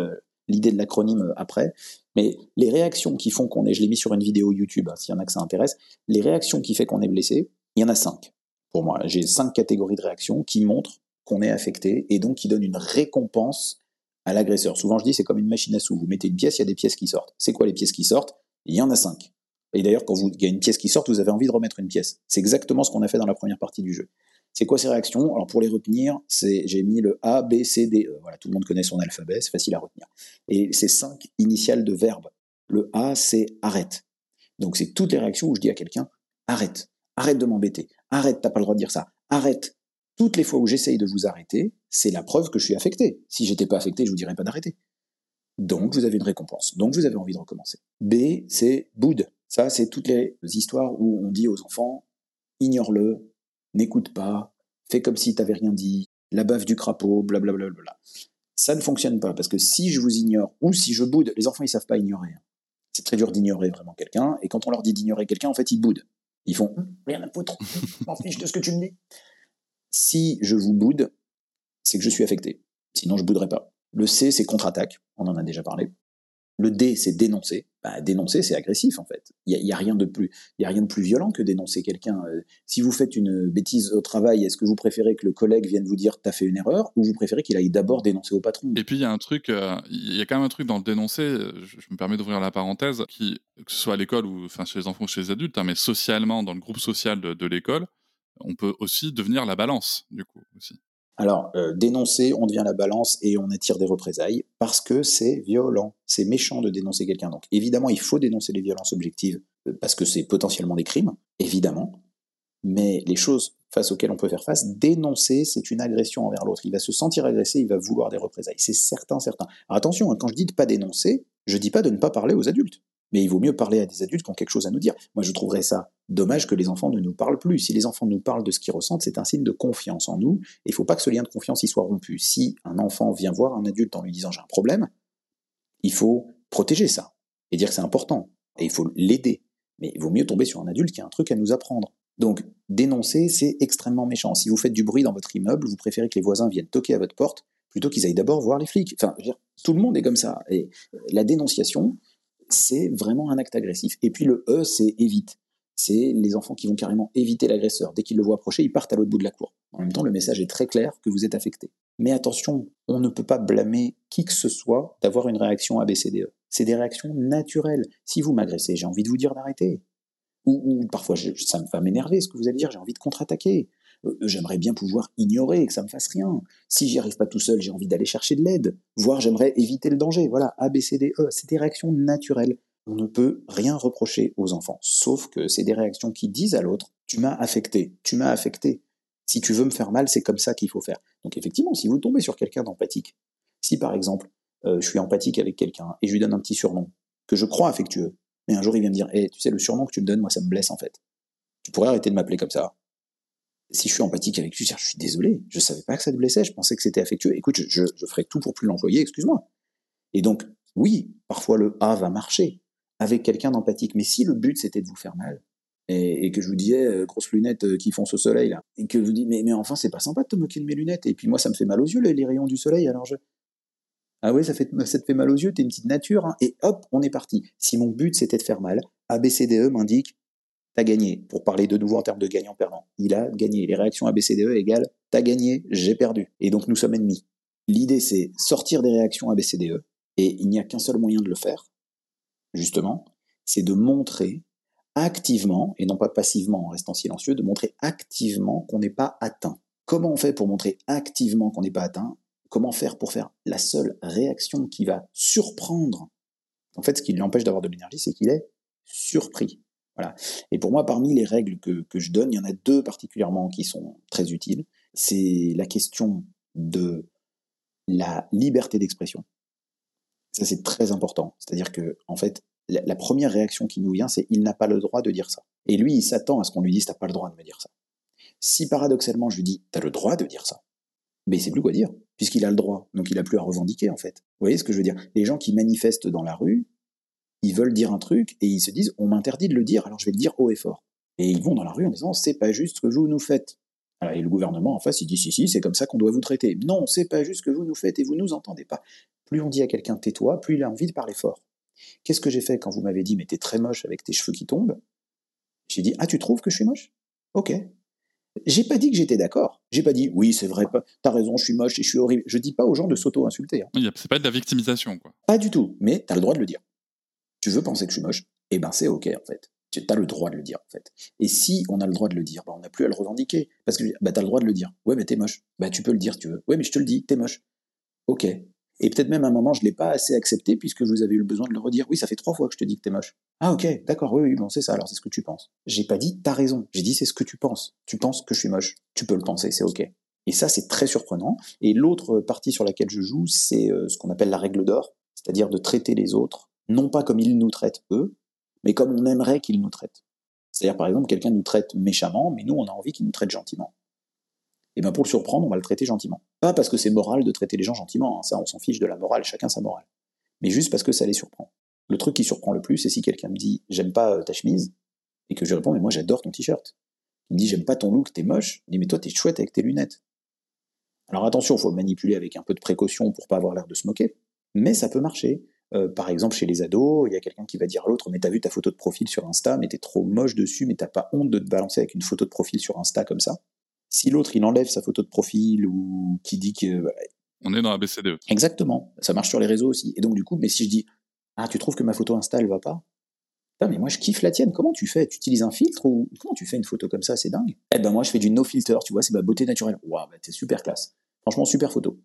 l'idée de l'acronyme euh, après. Mais les réactions qui font qu'on est, je l'ai mis sur une vidéo YouTube, hein, s'il y en a que ça intéresse. Les réactions qui font qu'on est blessé, il y en a cinq. Pour moi, j'ai cinq catégories de réactions qui montrent qu'on est affecté et donc qui donnent une récompense à l'agresseur. Souvent, je dis, c'est comme une machine à sous. Vous mettez une pièce, il y a des pièces qui sortent. C'est quoi les pièces qui sortent? Il y en a cinq. Et d'ailleurs, quand vous, il y a une pièce qui sort, vous avez envie de remettre une pièce. C'est exactement ce qu'on a fait dans la première partie du jeu. C'est quoi ces réactions? Alors, pour les retenir, c'est, j'ai mis le A, B, C, D, E. Voilà, tout le monde connaît son alphabet, c'est facile à retenir. Et c'est cinq initiales de verbes. Le A, c'est arrête. Donc, c'est toutes les réactions où je dis à quelqu'un, arrête, arrête de m'embêter, arrête, t'as pas le droit de dire ça, arrête. Toutes les fois où j'essaye de vous arrêter, c'est la preuve que je suis affecté. Si j'étais pas affecté, je vous dirais pas d'arrêter. Donc, vous avez une récompense. Donc, vous avez envie de recommencer. B, c'est boude. Ça, c'est toutes les histoires où on dit aux enfants, ignore-le, n'écoute pas, fais comme si t'avais rien dit, la baffe du crapaud, blablabla. Bla, bla. Ça ne fonctionne pas, parce que si je vous ignore, ou si je boude, les enfants, ils savent pas ignorer. hein. C'est très dur d'ignorer vraiment quelqu'un, et quand on leur dit d'ignorer quelqu'un, en fait, ils boudent. Ils font, Hum, rien à foutre, je m'en fiche de ce que tu me dis. Si je vous boude, c'est que je suis affecté. Sinon, je bouderais pas. Le C, c'est contre-attaque. On en a déjà parlé. Le D, c'est dénoncer. Bah, dénoncer, c'est agressif, en fait. Il y a, y a rien de plus, y a rien de plus violent que dénoncer quelqu'un. Euh, Si vous faites une bêtise au travail, est-ce que vous préférez que le collègue vienne vous dire t'as fait une erreur, ou vous préférez qu'il aille d'abord dénoncer au patron? Et puis il y a un truc, euh, il y a quand même un truc dans le dénoncer. euh, Je, me permets d'ouvrir la parenthèse, qui que ce soit à l'école ou enfin chez les enfants ou chez les adultes, hein, mais socialement dans le groupe social de l'école, on peut aussi devenir la balance du coup aussi. Alors, euh, dénoncer, on devient la balance et on attire des représailles parce que c'est violent, c'est méchant de dénoncer quelqu'un. Donc, évidemment, il faut dénoncer les violences objectives euh, parce que c'est potentiellement des crimes, évidemment. Mais les choses face auxquelles on peut faire face, dénoncer, c'est une agression envers l'autre. Il va se sentir agressé, il va vouloir des représailles. C'est certain, certain. Attention, hein, quand je dis de pas dénoncer, je dis pas de ne pas parler aux adultes. Mais il vaut mieux parler à des adultes qui ont quelque chose à nous dire. Moi, je trouverais ça dommage que les enfants ne nous parlent plus. Si les enfants nous parlent de ce qu'ils ressentent, c'est un signe de confiance en nous. Et il faut pas que ce lien de confiance y soit rompu. Si un enfant vient voir un adulte en lui disant j'ai un problème, il faut protéger ça et dire que c'est important. Et il faut l'aider. Mais il vaut mieux tomber sur un adulte qui a un truc à nous apprendre. Donc, dénoncer, c'est extrêmement méchant. Si vous faites du bruit dans votre immeuble, vous préférez que les voisins viennent toquer à votre porte plutôt qu'ils aillent d'abord voir les flics. Enfin, tout le monde est comme ça. Et la dénonciation, c'est vraiment un acte agressif. Et puis le E, c'est évite. C'est les enfants qui vont carrément éviter l'agresseur. Dès qu'ils le voient approcher, ils partent à l'autre bout de la cour. En même temps, le message est très clair que vous êtes affecté. Mais attention, on ne peut pas blâmer qui que ce soit d'avoir une réaction ABCDE. C'est des réactions naturelles. Si vous m'agressez, j'ai envie de vous dire d'arrêter. Ou, parfois, ça va m'énerver ce que vous allez dire, j'ai envie de contre-attaquer. Euh, j'aimerais bien pouvoir ignorer que ça me fasse rien. Si j'y arrive pas tout seul, j'ai envie d'aller chercher de l'aide. Voire j'aimerais éviter le danger. Voilà, A, B, C, D, E. C'est des réactions naturelles. On ne peut rien reprocher aux enfants. Sauf que c'est des réactions qui disent à l'autre, tu m'as affecté, tu m'as affecté. Si tu veux me faire mal, c'est comme ça qu'il faut faire. Donc effectivement, si vous tombez sur quelqu'un d'empathique, si par exemple, euh, je suis empathique avec quelqu'un et je lui donne un petit surnom, que je crois affectueux, mais un jour, il vient me dire hey, Tu sais, le surnom que tu me donnes, moi, ça me blesse en fait. Tu pourrais arrêter de m'appeler comme ça. Si je suis empathique avec lui, je suis désolé, je savais pas que ça te blessait, je pensais que c'était affectueux. Écoute, je, je, ferai tout pour plus l'employer, excuse-moi. Et donc, oui, parfois le A va marcher avec quelqu'un d'empathique, mais si le but c'était de vous faire mal, et, que je vous disais, euh, grosses lunettes euh, qui foncent au soleil, là, et que je vous dis, mais, mais enfin, c'est pas sympa de te moquer de mes lunettes, et puis moi, ça me fait mal aux yeux, les, les rayons du soleil, alors je, ah oui, ça, fait, ça te fait mal aux yeux, t'es une petite nature, hein. et hop, on est parti. Si mon but c'était de faire mal, ABCDE m'indique, t'as gagné. Pour parler de nouveau en termes de gagnant-perdant, il a gagné. Les réactions ABCDE égale, t'as gagné, j'ai perdu. Et donc nous sommes ennemis. L'idée c'est sortir des réactions ABCDE, et il n'y a qu'un seul moyen de le faire, justement, c'est de montrer activement, et non pas passivement en restant silencieux, de montrer activement qu'on n'est pas atteint. Comment on fait pour montrer activement qu'on n'est pas atteint? Comment faire pour faire la seule réaction qui va surprendre? En fait, ce qui l'empêche d'avoir de l'énergie, c'est qu'il est surpris. Voilà. Et pour moi, parmi les règles que, que je donne, il y en a deux particulièrement qui sont très utiles. C'est la question de la liberté d'expression. Ça, c'est très important. C'est-à-dire que, en fait, la, première réaction qui nous vient, c'est il n'a pas le droit de dire ça. Et lui, il s'attend à ce qu'on lui dise t'as pas le droit de me dire ça. Si paradoxalement je lui dis t'as le droit de dire ça, mais c'est plus quoi dire, puisqu'il a le droit, donc il a plus à revendiquer en fait. Vous voyez ce que je veux dire? Les gens qui manifestent dans la rue, ils veulent dire un truc et ils se disent on m'interdit de le dire, alors je vais le dire haut et fort. Et ils vont dans la rue en disant c'est pas juste ce que vous nous faites. et le gouvernement en face il dit si si c'est comme ça qu'on doit vous traiter. Non c'est pas juste ce que vous nous faites et vous nous entendez pas. Plus on dit à quelqu'un tais-toi, plus il a envie de parler fort. Qu'est-ce que j'ai fait quand vous m'avez dit mais t'es très moche avec tes cheveux qui tombent? J'ai dit ah tu trouves que je suis moche? Ok, j'ai pas dit que j'étais d'accord. J'ai pas dit oui, c'est vrai, t'as raison, je suis moche et je suis horrible. Je dis pas aux gens de s'auto-insulter. Hein. C'est pas de la victimisation, quoi. Pas du tout, mais t'as le droit de le dire. Tu veux penser que je suis moche? Eh ben c'est ok en fait. Tu as le droit de le dire en fait. Et si on a le droit de le dire, ben, on n'a plus à le revendiquer. Parce que bah, t'as le droit de le dire. Ouais, mais t'es moche. Bah tu peux le dire tu veux. Ouais, mais je te le dis, t'es moche. Ok. Et peut-être même à un moment, je l'ai pas assez accepté puisque vous avez eu le besoin de le redire. Oui, ça fait trois fois que je te dis que t'es moche. Ah ok, d'accord, oui, oui, bon, c'est ça, alors c'est ce que tu penses. J'ai pas dit t'as raison, j'ai dit c'est ce que tu penses. Tu penses que je suis moche. Tu peux le penser, c'est ok. Et ça, c'est très surprenant. Et l'autre partie sur laquelle je joue, c'est euh, ce qu'on appelle la règle d'or, c'est-à-dire de traiter les autres, non pas comme ils nous traitent eux, mais comme on aimerait qu'ils nous traitent. C'est-à-dire, par exemple, quelqu'un nous traite méchamment, mais nous, on a envie qu'il nous traite gentiment et bien pour le surprendre, on va le traiter gentiment. Pas parce que c'est moral de traiter les gens gentiment, hein, ça on s'en fiche de la morale, chacun sa morale. Mais juste parce que ça les surprend. Le truc qui surprend le plus, c'est si quelqu'un me dit j'aime pas euh, ta chemise, et que je réponds mais moi j'adore ton t-shirt. Il me dit j'aime pas ton look, t'es moche. Il dit mais toi t'es chouette avec tes lunettes. Alors attention, faut le manipuler avec un peu de précaution pour pas avoir l'air de se moquer, mais ça peut marcher. Euh, par exemple, chez les ados, il y a quelqu'un qui va dire à l'autre Mais t'as vu ta photo de profil sur Insta, mais t'es trop moche dessus, mais t'as pas honte de te balancer avec une photo de profil sur Insta comme ça si l'autre, il enlève sa photo de profil ou qui dit que... On est dans la BCDE. Exactement. Ça marche sur les réseaux aussi. Et donc, du coup, mais si je dis, ah, tu trouves que ma photo Insta, elle va pas? Mais moi, je kiffe la tienne. Comment tu fais? Tu utilises un filtre ou comment tu fais une photo comme ça? C'est dingue. Eh ben, moi, je fais du no filter, tu vois, c'est ma beauté naturelle. Waouh, bah, t'es super classe. Franchement, super photo.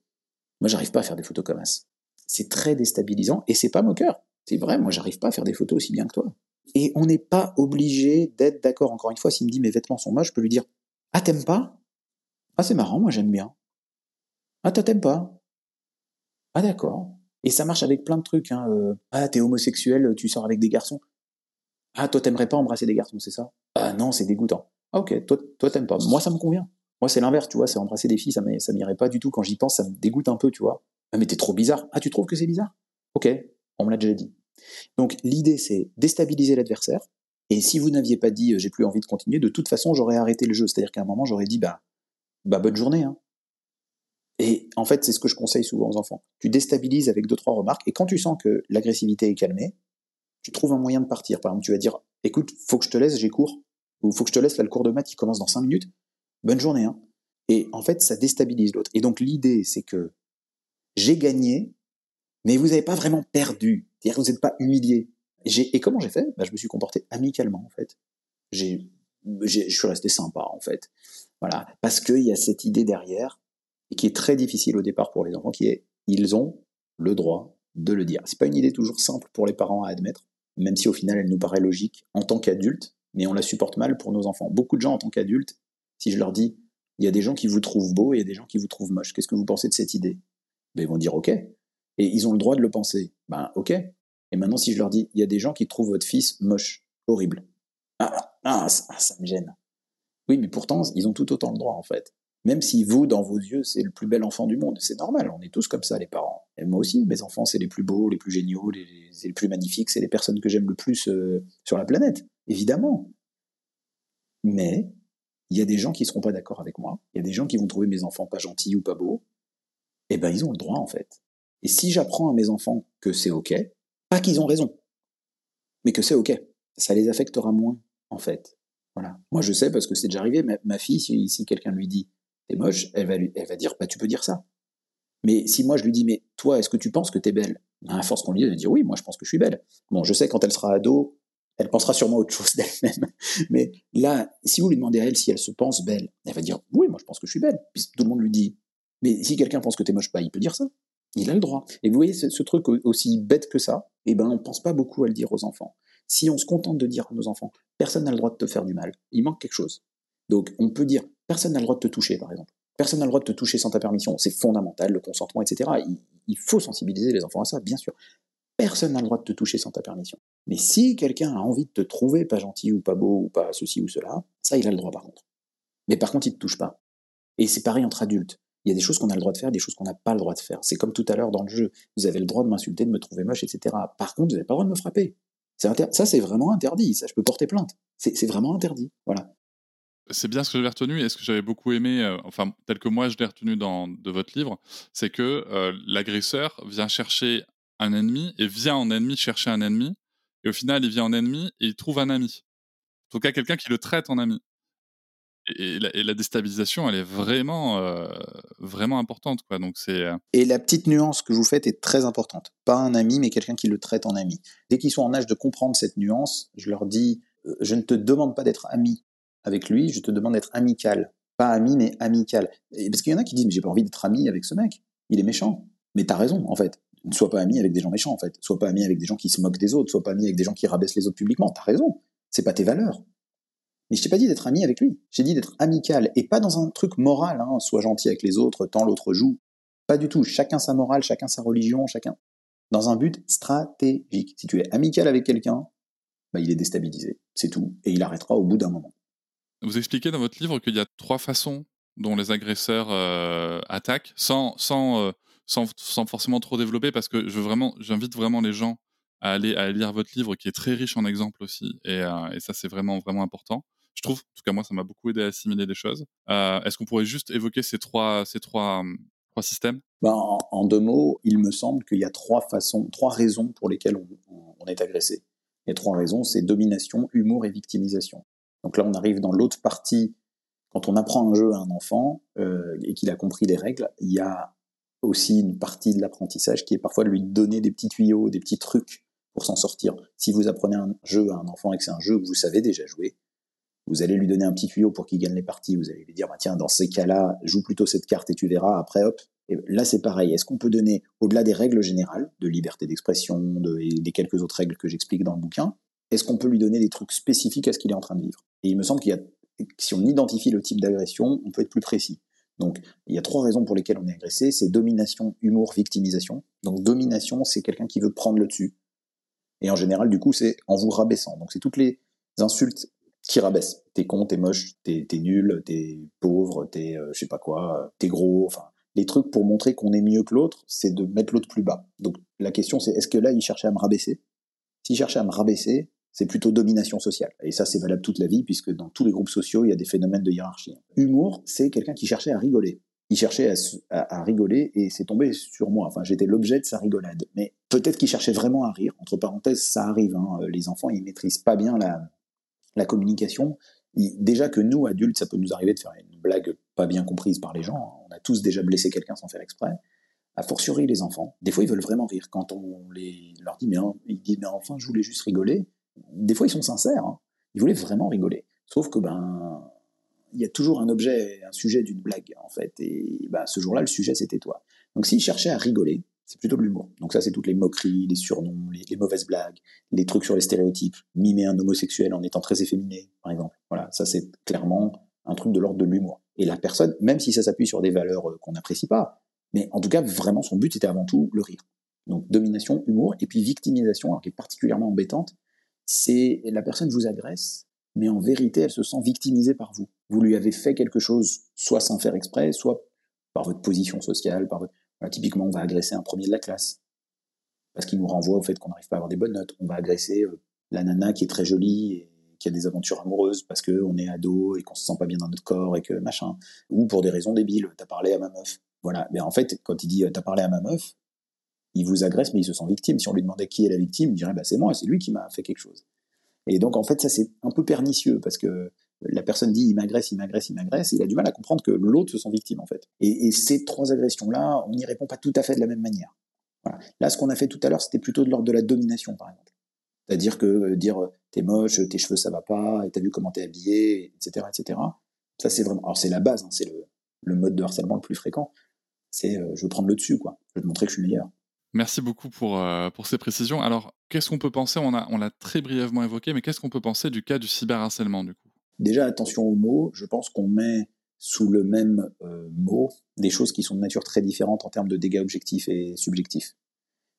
Moi, j'arrive pas à faire des photos comme ça. C'est très déstabilisant et c'est pas moqueur. C'est vrai, moi, j'arrive pas à faire des photos aussi bien que toi. Et on n'est pas obligé d'être d'accord. Encore une fois, s'il me dit mes vêtements sont moches, je peux lui dire Ah, t'aimes pas Ah, c'est marrant, moi j'aime bien. Ah, t'aimes pas Ah, d'accord. Et ça marche avec plein de trucs. Hein. Euh, ah, t'es homosexuel, tu sors avec des garçons. Ah, toi t'aimerais pas embrasser des garçons, c'est ça Ah non, c'est dégoûtant. Ah, ok, toi, toi t'aimes pas. Moi, ça me convient. Moi, c'est l'inverse, tu vois, c'est embrasser des filles, ça m'irait pas du tout. Quand j'y pense, ça me dégoûte un peu, tu vois. Ah, mais t'es trop bizarre. Ah, tu trouves que c'est bizarre? Ok, on me l'a déjà dit. Donc, l'idée, c'est déstabiliser l'adversaire. Et si vous n'aviez pas dit, euh, j'ai plus envie de continuer, de toute façon, j'aurais arrêté le jeu. C'est-à-dire qu'à un moment, j'aurais dit, bah, bah, bonne journée. Hein. Et en fait, c'est ce que je conseille souvent aux enfants. Tu déstabilises avec deux, trois remarques. Et quand tu sens que l'agressivité est calmée, tu trouves un moyen de partir. Par exemple, tu vas dire, écoute, faut que je te laisse, j'ai cours. Ou faut que je te laisse, là, le cours de maths, il commence dans cinq minutes. Bonne journée. Hein. Et en fait, ça déstabilise l'autre. Et donc, l'idée, c'est que j'ai gagné, mais vous n'avez pas vraiment perdu. C'est-à-dire que vous n'êtes pas humilié. Et comment j'ai fait? Bah, Je me suis comporté amicalement, en fait. J'ai, je suis resté sympa, en fait. Voilà. Parce qu'il y a cette idée derrière, et qui est très difficile au départ pour les enfants, qui est ils ont le droit de le dire. C'est pas une idée toujours simple pour les parents à admettre, même si au final elle nous paraît logique en tant qu'adultes, mais on la supporte mal pour nos enfants. Beaucoup de gens en tant qu'adultes, si je leur dis il y a des gens qui vous trouvent beau et il y a des gens qui vous trouvent moche, qu'est-ce que vous pensez de cette idée? Ben, Ils vont dire ok. Et ils ont le droit de le penser. Ben ok. Et maintenant si je leur dis il y a des gens qui trouvent votre fils moche, horrible. Ah, ah ça, ah, ça me gêne. Oui, mais pourtant, ils ont tout autant le droit en fait. Même si vous, dans vos yeux, c'est le plus bel enfant du monde, c'est normal, on est tous comme ça, les parents. Et moi aussi, mes enfants, c'est les plus beaux, les plus géniaux, les, les plus magnifiques, c'est les personnes que j'aime le plus euh, sur la planète, évidemment. Mais il y a des gens qui seront pas d'accord avec moi, il y a des gens qui vont trouver mes enfants pas gentils ou pas beaux, eh ben ils ont le droit en fait. Et si j'apprends à mes enfants que c'est ok, pas qu'ils ont raison, mais que c'est ok, ça les affectera moins en fait. Voilà. Moi je sais parce que c'est déjà arrivé, ma, fille, si, quelqu'un lui dit t'es moche, elle va, lui, elle va dire, bah, tu peux dire ça. Mais si moi je lui dis, mais toi, est-ce que tu penses que t'es belle? À force qu'on lui dise, va dire, oui, moi je pense que je suis belle. Bon, je sais, quand elle sera ado, elle pensera sûrement autre chose d'elle-même. Mais là, si vous lui demandez à elle si elle se pense belle, elle va dire, oui, moi je pense que je suis belle. Puis tout le monde lui dit, mais si quelqu'un pense que t'es moche, pas, bah, il peut dire ça. Il a le droit. Et vous voyez, ce, truc aussi bête que ça, eh ben, on pense pas beaucoup à le dire aux enfants. Si on se contente de dire à nos enfants, personne n'a le droit de te faire du mal, il manque quelque chose. Donc, on peut dire, personne n'a le droit de te toucher, par exemple. Personne n'a le droit de te toucher sans ta permission. C'est fondamental, le consentement, etc. Il, faut sensibiliser les enfants à ça, bien sûr. Personne n'a le droit de te toucher sans ta permission. Mais si quelqu'un a envie de te trouver pas gentil ou pas beau ou pas ceci ou cela, ça, il a le droit par contre. Mais par contre, il te touche pas. Et c'est pareil entre adultes. Il y a des choses qu'on a le droit de faire, des choses qu'on n'a pas le droit de faire. C'est comme tout à l'heure dans le jeu. Vous avez le droit de m'insulter, de me trouver moche, etc. Par contre, vous n'avez pas le droit de me frapper. Ça, c'est vraiment interdit. Ça, je peux porter plainte. C'est vraiment interdit. Voilà. C'est bien ce que j'avais retenu et ce que j'avais beaucoup aimé, euh, enfin, tel que moi je l'ai retenu dans, de votre livre, c'est que euh, l'agresseur vient chercher un ennemi et vient en ennemi chercher un ennemi. Et au final, il vient en ennemi et il trouve un ami. En tout cas, quelqu'un qui le traite en ami. Et, la, déstabilisation, elle est vraiment, euh, vraiment importante. Donc c'est, Et la petite nuance que vous faites est très importante. Pas un ami, mais quelqu'un qui le traite en ami. Dès qu'ils sont en âge de comprendre cette nuance, je leur dis, je ne te demande pas d'être ami avec lui, je te demande d'être amical. Pas ami, mais amical. parce qu'il y en a qui disent, mais j'ai pas envie d'être ami avec ce mec. Il est méchant. Mais t'as raison, en fait. Ne sois pas ami avec des gens méchants, en fait. Sois pas ami avec des gens qui se moquent des autres. Sois pas ami avec des gens qui rabaissent les autres publiquement. T'as raison. C'est pas tes valeurs. Mais je t'ai pas dit d'être ami avec lui. J'ai dit d'être amical. Et pas dans un truc moral, hein. Sois gentil avec les autres, tant l'autre joue. Pas du tout. Chacun sa morale, chacun sa religion, chacun. Dans un but stratégique. Si tu es amical avec quelqu'un, bah, il est déstabilisé. C'est tout. Et il arrêtera au bout d'un moment. Vous expliquez dans votre livre qu'il y a trois façons dont les agresseurs euh, attaquent, sans, sans, euh, sans, sans, forcément trop développer, parce que vraiment, j'invite vraiment les gens à aller à lire votre livre, qui est très riche en exemples aussi, et, euh, et ça c'est vraiment vraiment important. Je trouve, en tout cas moi, ça m'a beaucoup aidé à assimiler des choses. Est-ce qu'on pourrait juste évoquer ces trois, ces trois, trois systèmes? Ben, en, deux mots, il me semble qu'il y a trois façons, trois raisons pour lesquelles on, on est agressé. Les trois raisons, c'est domination, humour et victimisation. Donc là, on arrive dans l'autre partie. Quand on apprend un jeu à un enfant euh, et qu'il a compris les règles, il y a aussi une partie de l'apprentissage qui est parfois de lui donner des petits tuyaux, des petits trucs pour s'en sortir. Si vous apprenez un jeu à un enfant et que c'est un jeu que vous savez déjà jouer, vous allez lui donner un petit tuyau pour qu'il gagne les parties. Vous allez lui dire, bah, tiens, dans ces cas-là, joue plutôt cette carte et tu verras. Après, hop. Et là, c'est pareil. Est-ce qu'on peut donner, au-delà des règles générales de liberté d'expression, de, et des quelques autres règles que j'explique dans le bouquin, est-ce qu'on peut lui donner des trucs spécifiques à ce qu'il est en train de vivre? Et il me semble qu'il y a, si on identifie le type d'agression, on peut être plus précis. Donc, il y a trois raisons pour lesquelles on est agressé. C'est domination, humour, victimisation. Donc, domination, c'est quelqu'un qui veut prendre le dessus. Et en général, du coup, c'est en vous rabaissant. Donc, c'est toutes les insultes qui rabaissent. T'es con, t'es moche, t'es nul, t'es pauvre, t'es euh, je sais pas quoi, t'es gros, enfin, les trucs pour montrer qu'on est mieux que l'autre, c'est de mettre l'autre plus bas. Donc, la question, c'est est-ce que là, il cherchait à me rabaisser? S'il cherchait à me rabaisser, c'est plutôt domination sociale. Et ça, c'est valable toute la vie, puisque dans tous les groupes sociaux, il y a des phénomènes de hiérarchie. Humour, c'est quelqu'un qui cherchait à rigoler. Il cherchait à, rigoler et c'est tombé sur moi. Enfin, j'étais l'objet de sa rigolade. Mais peut-être qu'il cherchait vraiment à rire. Entre parenthèses, ça arrive. Hein. Les enfants, ils maîtrisent pas bien la, communication. déjà que nous, adultes, ça peut nous arriver de faire une blague pas bien comprise par les gens. Hein. On a tous déjà blessé quelqu'un sans faire exprès a fortiori les enfants. Des fois, ils veulent vraiment rire. Quand on les, leur dit, mais, ils enfin, je voulais juste rigoler, des fois ils sont sincères, hein. ils voulaient vraiment rigoler. Sauf que ben il y a toujours un objet, un sujet d'une blague en fait, et ben, ce jour-là le sujet c'était toi. Donc s'ils cherchaient à rigoler, c'est plutôt de l'humour. Donc ça c'est toutes les moqueries, les surnoms, les, mauvaises blagues, les trucs sur les stéréotypes, mimer un homosexuel en étant très efféminé par exemple. Voilà, ça c'est clairement un truc de l'ordre de l'humour. Et la personne, même si ça s'appuie sur des valeurs euh, qu'on n'apprécie pas, mais en tout cas vraiment son but était avant tout le rire. Donc domination, humour, et puis victimisation, qui est particulièrement embêtante, c'est la personne vous agresse, mais en vérité, elle se sent victimisée par vous. Vous lui avez fait quelque chose, soit sans faire exprès, soit par votre position sociale, par votre... typiquement, on va agresser un premier de la classe, parce qu'il nous renvoie au fait qu'on n'arrive pas à avoir des bonnes notes. On va agresser euh, la nana qui est très jolie et qui a des aventures amoureuses parce qu'on est ado et qu'on se sent pas bien dans notre corps et que machin. Ou pour des raisons débiles, t'as parlé à ma meuf. Voilà. Mais en fait, quand il dit t'as parlé à ma meuf, il vous agresse, mais il se sent victime. Si on lui demandait qui est la victime, il dirait bah, c'est moi, c'est lui qui m'a fait quelque chose. Et donc en fait, ça c'est un peu pernicieux parce que la personne dit il m'agresse, il m'agresse, il m'agresse, il a du mal à comprendre que l'autre se sent victime en fait. Et, ces trois agressions-là, on n'y répond pas tout à fait de la même manière. Là, ce qu'on a fait tout à l'heure, c'était plutôt de l'ordre de la domination, par exemple. C'est-à-dire que euh, dire euh, t'es moche, tes cheveux ça va pas, t'as vu comment t'es habillé, etc., etc. Ça c'est vraiment, alors c'est la base, hein, c'est le, mode de harcèlement le plus fréquent. C'est euh, je veux prendre le dessus, quoi. Je veux te montrer que je suis meilleur. Merci beaucoup pour, euh, pour ces précisions. Alors, qu'est-ce qu'on peut penser? On l'a on très brièvement évoqué, mais qu'est-ce qu'on peut penser du cas du cyberharcèlement, du coup? Déjà, attention aux mots. Je pense qu'on met sous le même euh, mot des choses qui sont de nature très différente en termes de dégâts objectifs et subjectifs.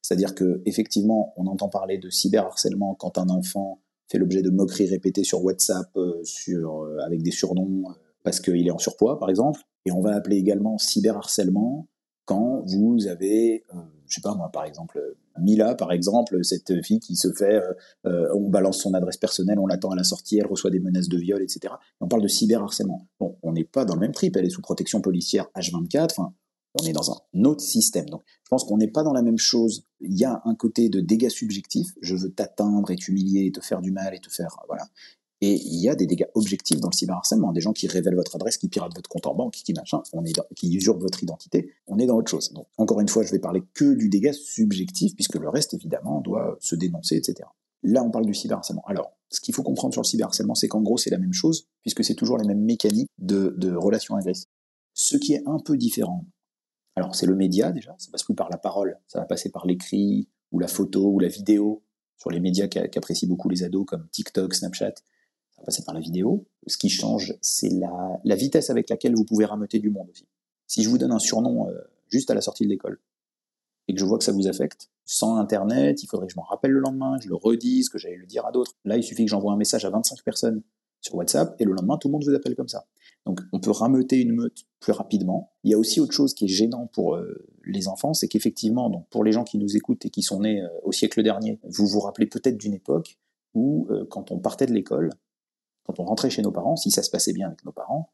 C'est-à-dire que effectivement, on entend parler de cyberharcèlement quand un enfant fait l'objet de moqueries répétées sur WhatsApp, euh, sur, avec des surnoms parce qu'il est en surpoids, par exemple. Et on va appeler également cyberharcèlement quand vous avez je sais pas moi, par exemple, Mila, par exemple, cette fille qui se fait, euh, euh, on balance son adresse personnelle, on l'attend à la sortie, elle reçoit des menaces de viol, etc. on parle de cyberharcèlement. Bon, on n'est pas dans le même trip, elle est sous protection policière H24, enfin, on est dans un autre système. Donc, je pense qu'on n'est pas dans la même chose. Il y a un côté de dégâts subjectifs, je veux t'atteindre et t'humilier, te faire du mal et te faire, voilà. Et il y a des dégâts objectifs dans le cyberharcèlement, des gens qui révèlent votre adresse, qui piratent votre compte en banque, qui machin, on est qui votre identité. On est dans autre chose. Donc, encore une fois, je vais parler que du dégât subjectif, puisque le reste, évidemment, doit se dénoncer, etc. Là, on parle du cyberharcèlement. Alors, ce qu'il faut comprendre sur le cyberharcèlement, c'est qu'en gros, c'est la même chose, puisque c'est toujours les mêmes mécaniques de, de relations agressives. Ce qui est un peu différent, alors c'est le média déjà, ça passe plus par la parole, ça va passer par l'écrit, ou la photo, ou la vidéo, sur les médias qu'apprécient beaucoup les ados comme TikTok, Snapchat passer par la vidéo. Ce qui change, c'est la, vitesse avec laquelle vous pouvez rameuter du monde aussi. Si je vous donne un surnom euh, juste à la sortie de l'école et que je vois que ça vous affecte, sans Internet, il faudrait que je m'en rappelle le lendemain, que je le redise, que j'aille le dire à d'autres. Là, il suffit que j'envoie un message à 25 personnes sur WhatsApp et le lendemain, tout le monde vous appelle comme ça. Donc, on peut rameuter une meute plus rapidement. Il y a aussi autre chose qui est gênant pour euh, les enfants, c'est qu'effectivement, donc pour les gens qui nous écoutent et qui sont nés euh, au siècle dernier, vous vous rappelez peut-être d'une époque où, quand on partait de l'école, quand on rentrait chez nos parents, si ça se passait bien avec nos parents,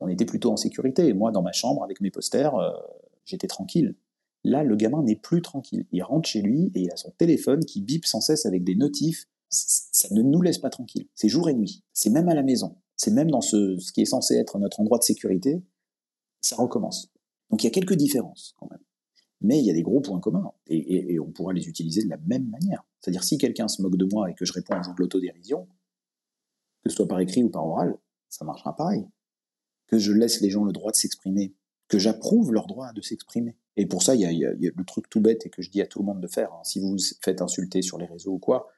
on était plutôt en sécurité. moi, dans ma chambre, avec mes posters, euh, j'étais tranquille. Là, le gamin n'est plus tranquille. Il rentre chez lui et il a son téléphone qui bip sans cesse avec des notifs. Ça ne nous laisse pas tranquille. C'est jour et nuit. C'est même à la maison. C'est même dans ce, qui est censé être notre endroit de sécurité. Ça recommence. Donc il y a quelques différences quand même. Mais il y a des gros points communs. Et, et on pourra les utiliser de la même manière. C'est-à-dire si quelqu'un se moque de moi et que je réponds un jeu de l'autodérision, que ce soit par écrit ou par oral, ça marchera pareil. Que je laisse les gens le droit de s'exprimer, que j'approuve leur droit de s'exprimer. Et pour ça, il y, a, le truc tout bête et que je dis à tout le monde de faire. Hein. Si vous vous faites insulter sur les réseaux ou quoi,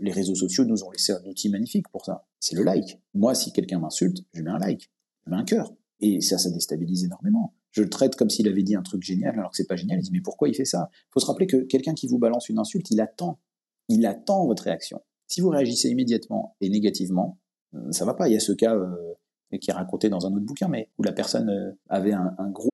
les réseaux sociaux nous ont laissé un outil magnifique pour ça. C'est le like. Moi, si quelqu'un m'insulte, je mets un like, je mets un cœur. Et ça, ça déstabilise énormément. Je le traite comme s'il avait dit un truc génial alors que c'est pas génial. Il dit mais pourquoi il fait ça? Il faut se rappeler que quelqu'un qui vous balance une insulte, il attend, il attend votre réaction. Si vous réagissez immédiatement et négativement, euh, ça va pas. Il y a ce cas euh, qui est raconté dans un autre bouquin, mais où la personne euh, avait un, gros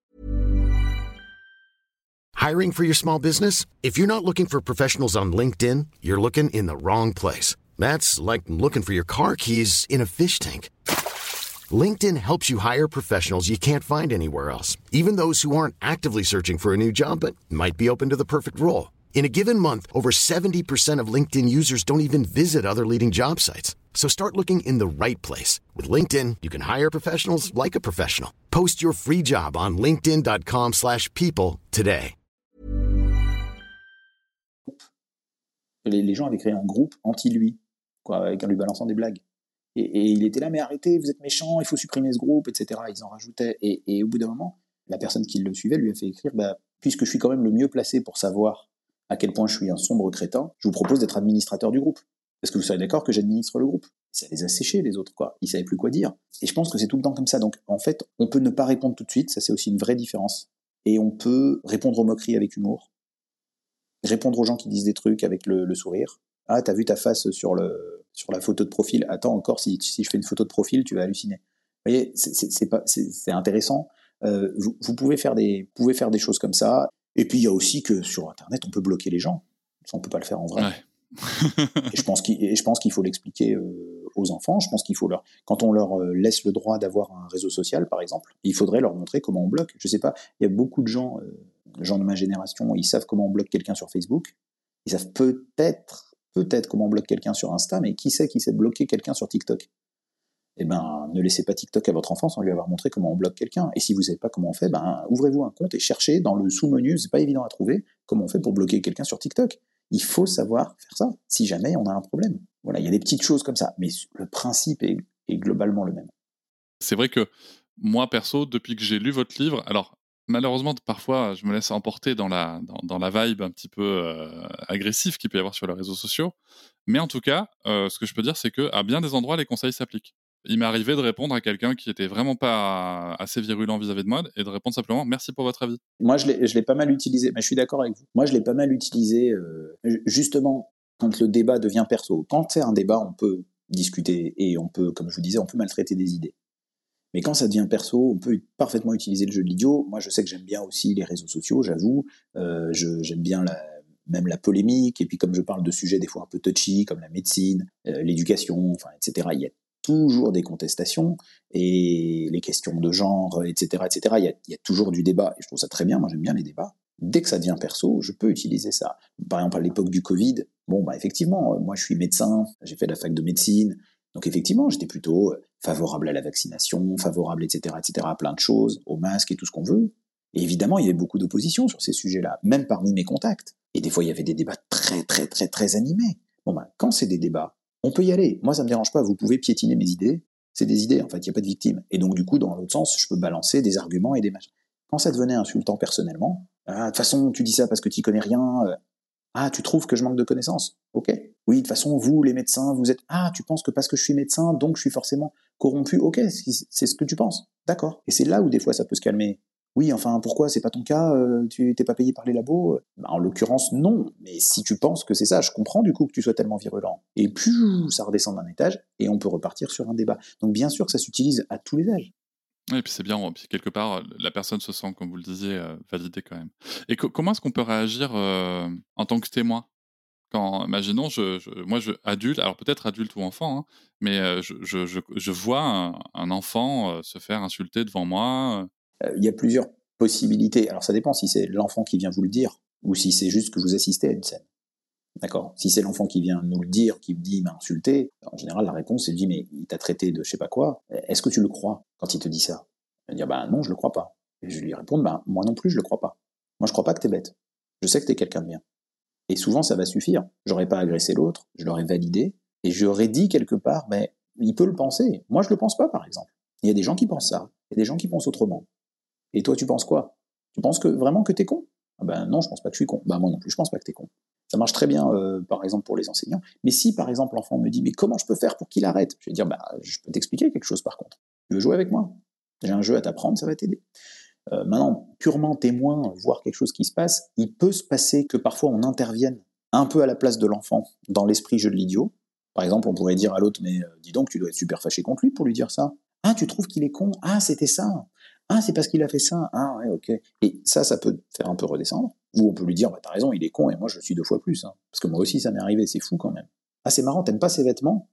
Hiring for your small business? If you're not looking for professionals on LinkedIn, you're looking in the wrong place. That's like looking for your car keys in a fish tank. LinkedIn helps you hire professionals you can't find anywhere else, even those who aren't actively searching for a new job but might be open to the perfect role. In a given month, over 70% of LinkedIn users don't even visit other leading job sites. So start looking in the right place. With LinkedIn, you can hire professionals like a professional. Post your free job on linkedin.com slash people today. Les, les gens avaient créé un groupe anti-lui, quoi, en lui balançant des blagues. Et, et il était là, mais arrêtez, vous êtes méchants, il faut supprimer ce groupe, etc. Ils en rajoutaient. Et, et au bout d'un moment, la personne qui le suivait lui a fait écrire, bah, puisque je suis quand même le mieux placé pour savoir à quel point je suis un sombre crétin, je vous propose d'être administrateur du groupe. Est-ce que vous serez d'accord que j'administre le groupe Ça les a séchés, les autres, quoi. Ils savaient plus quoi dire. Et je pense que c'est tout le temps comme ça. Donc, en fait, on peut ne pas répondre tout de suite, ça c'est aussi une vraie différence. Et on peut répondre aux moqueries avec humour, répondre aux gens qui disent des trucs avec le, sourire. Ah, t'as vu ta face sur, le, sur la photo de profil. Attends, encore, si, si je fais une photo de profil, tu vas halluciner. Vous voyez, c'est intéressant. Euh, vous, vous, pouvez faire des, pouvez faire des choses comme ça. Et puis, il y a aussi que sur Internet, on peut bloquer les gens. Ça, on peut pas le faire en vrai. Ouais. et je pense qu'il, faut l'expliquer euh, aux enfants. Je pense qu'il faut leur, quand on leur euh, laisse le droit d'avoir un réseau social, par exemple, il faudrait leur montrer comment on bloque. Je sais pas, il y a beaucoup de gens, euh, gens de ma génération, ils savent comment on bloque quelqu'un sur Facebook. Ils savent peut-être, peut-être comment on bloque quelqu'un sur Insta, mais qui sait qui sait bloquer quelqu'un sur TikTok? Eh ben, ne laissez pas TikTok à votre enfant sans lui avoir montré comment on bloque quelqu'un. Et si vous savez pas comment on fait, ben, ouvrez-vous un compte et cherchez dans le sous-menu, c'est pas évident à trouver, comment on fait pour bloquer quelqu'un sur TikTok. Il faut savoir faire ça, si jamais on a un problème. Voilà, il y a des petites choses comme ça, mais le principe est, globalement le même. C'est vrai que moi, perso, depuis que j'ai lu votre livre, alors malheureusement, parfois, je me laisse emporter dans la, dans, la vibe un petit peu euh, agressive qu'il peut y avoir sur les réseaux sociaux. Mais en tout cas, euh, ce que je peux dire, c'est qu'à bien des endroits, les conseils s'appliquent. Il m'est arrivé de répondre à quelqu'un qui était vraiment pas assez virulent vis-à-vis de moi et de répondre simplement merci pour votre avis. Moi, je l'ai pas mal utilisé, mais je suis d'accord avec vous. Moi, je l'ai pas mal utilisé euh, justement quand le débat devient perso. Quand c'est un débat, on peut discuter et on peut, comme je vous disais, on peut maltraiter des idées. Mais quand ça devient perso, on peut parfaitement utiliser le jeu de l'idiot. Moi, je sais que j'aime bien aussi les réseaux sociaux, j'avoue. Euh, j'aime bien même la polémique. Et puis, comme je parle de sujets des fois un peu touchy, comme la médecine, euh, l'éducation, enfin, etc., toujours des contestations et les questions de genre, etc., etc. Il y a, toujours du débat et je trouve ça très bien. Moi, j'aime bien les débats. Dès que ça devient perso, je peux utiliser ça. Par exemple, à l'époque du Covid, bon, bah, effectivement, moi, je suis médecin, j'ai fait la fac de médecine, donc effectivement, j'étais plutôt favorable à la vaccination, favorable, etc., etc., à plein de choses, au masque et tout ce qu'on veut. Et évidemment, il y avait beaucoup d'opposition sur ces sujets-là, même parmi mes contacts. Et des fois, il y avait des débats très, très, très, très animés. Bon, ben, quand c'est des débats, on peut y aller. Moi, ça me dérange pas. Vous pouvez piétiner mes idées. C'est des idées, en fait. Il n'y a pas de victime. Et donc, du coup, dans l'autre sens, je peux balancer des arguments et des machins. Quand ça devenait insultant personnellement, ah, de toute façon, tu dis ça parce que tu connais rien. Euh, ah, tu trouves que je manque de connaissances Ok. Oui, de toute façon, vous, les médecins, vous êtes. Ah, tu penses que parce que je suis médecin, donc je suis forcément corrompu Ok, c'est ce que tu penses. D'accord. Et c'est là où des fois ça peut se calmer. Oui, enfin, pourquoi c'est pas ton cas euh, Tu t'es pas payé par les labos bah, En l'occurrence, non. Mais si tu penses que c'est ça, je comprends du coup que tu sois tellement virulent. Et puis, ça redescend d'un étage et on peut repartir sur un débat. Donc, bien sûr que ça s'utilise à tous les âges. Et puis c'est bien, quelque part, la personne se sent, comme vous le disiez, euh, validée quand même. Et co comment est-ce qu'on peut réagir euh, en tant que témoin? Quand, imaginons, moi, adulte, alors peut-être adulte ou enfant, hein, mais euh, je, vois un, enfant euh, se faire insulter devant moi. Euh, Il y a plusieurs possibilités. Alors ça dépend si c'est l'enfant qui vient vous le dire ou si c'est juste que vous assistez à une scène. D'accord? Si c'est l'enfant qui vient nous le dire, qui me dit il m'a insulté, en général la réponse c'est de dire mais il t'a traité de je sais pas quoi, est-ce que tu le crois quand il te dit ça? Il va dire bah non je le crois pas. Et je lui réponds bah moi non plus je le crois pas. Moi je crois pas que t'es bête. Je sais que t'es quelqu'un de bien. Et souvent, ça va suffire. J'aurais pas agressé l'autre, je l'aurais validé, et j'aurais dit quelque part, mais il peut le penser. Moi, je le pense pas, par exemple. Il y a des gens qui pensent ça, il y a des gens qui pensent autrement. Et toi, tu penses quoi? Tu penses que vraiment que t'es con? Ah Ben non, je pense pas que je suis con. Ben moi non plus, je pense pas que t'es con. Ça marche très bien, euh, par exemple, pour les enseignants. Mais si, par exemple, l'enfant me dit, mais comment je peux faire pour qu'il arrête? Je vais dire, bah, je peux t'expliquer quelque chose, par contre. Tu veux jouer avec moi? J'ai un jeu à t'apprendre, ça va t'aider. Euh, maintenant, purement témoin, voir quelque chose qui se passe, il peut se passer que parfois on intervienne un peu à la place de l'enfant dans l'esprit jeu de l'idiot. Par exemple, on pourrait dire à l'autre, mais euh, dis donc, tu dois être super fâché contre lui pour lui dire ça. Ah, tu trouves qu'il est con? Ah, c'était ça. Ah, c'est parce qu'il a fait ça. Ah, ouais, ok. Et ça, ça peut faire un peu redescendre. Ou on peut lui dire, bah, t'as raison, il est con et moi je le suis deux fois plus. Hein. Parce que moi aussi, ça m'est arrivé, c'est fou quand même. Ah, c'est marrant, t'aimes pas ses vêtements?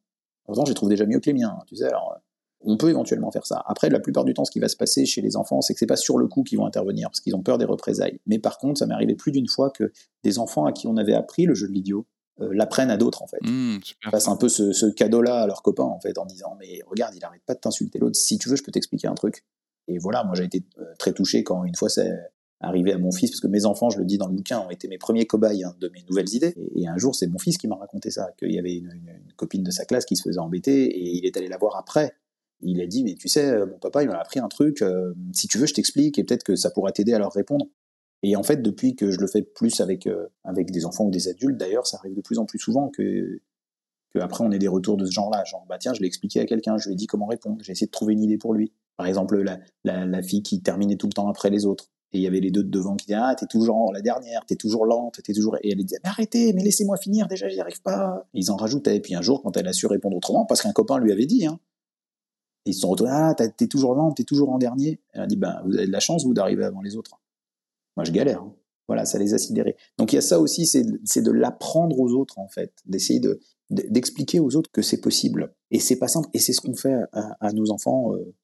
Pourtant, je les trouve déjà mieux que les miens, hein, tu sais. Alors, euh, on peut éventuellement faire ça. Après, la plupart du temps, ce qui va se passer chez les enfants, c'est que c'est pas sur le coup qu'ils vont intervenir, parce qu'ils ont peur des représailles. Mais par contre, ça m'est arrivé plus d'une fois que des enfants à qui on avait appris le jeu de l'idiot euh, l'apprennent à d'autres, en fait. Mmh. Fassent un peu ce, ce cadeau-là à leurs copains, en fait, en disant Mais regarde, il arrête pas de t'insulter l'autre. Si tu veux, je peux t'expliquer un truc. Et voilà, moi j'ai été euh, très touché quand une fois c'est arrivé à mon fils, parce que mes enfants, je le dis dans le bouquin, ont été mes premiers cobayes hein, de mes nouvelles idées. Et, un jour, c'est mon fils qui m'a raconté ça, qu'il y avait une, copine de sa classe qui se faisait embêter, et il est allé la voir après. Il a dit, mais tu sais, euh, mon papa, il m'a appris un truc, euh, si tu veux, je t'explique, et peut-être que ça pourra t'aider à leur répondre. Et en fait, depuis que je le fais plus avec, avec des enfants ou des adultes, d'ailleurs, ça arrive de plus en plus souvent que, que après on ait des retours de ce genre-là. Genre, bah tiens, je l'ai expliqué à quelqu'un, je lui ai dit comment répondre, j'ai essayé de trouver une idée pour lui. Par exemple, la, fille qui terminait tout le temps après les autres. Et il y avait les deux de devant qui disaient Ah, t'es toujours la dernière, t'es toujours lente, t'es toujours. Et elle disait Mais arrêtez, mais laissez-moi finir, déjà, j'y arrive pas. Ils en rajoutaient. Et puis un jour, quand elle a su répondre autrement, parce qu'un copain lui avait dit, hein, ils se sont retournés Ah, t'es toujours lente, t'es toujours en dernier. Elle a dit Ben, vous avez de la chance, vous, d'arriver avant les autres. Moi, je galère. hein. Voilà, ça les a sidérés. Donc il y a ça aussi, c'est de l'apprendre aux autres, en fait, d'essayer d'expliquer aux autres que c'est possible. Et c'est pas simple. Et c'est ce qu'on fait à, à nos enfants euh,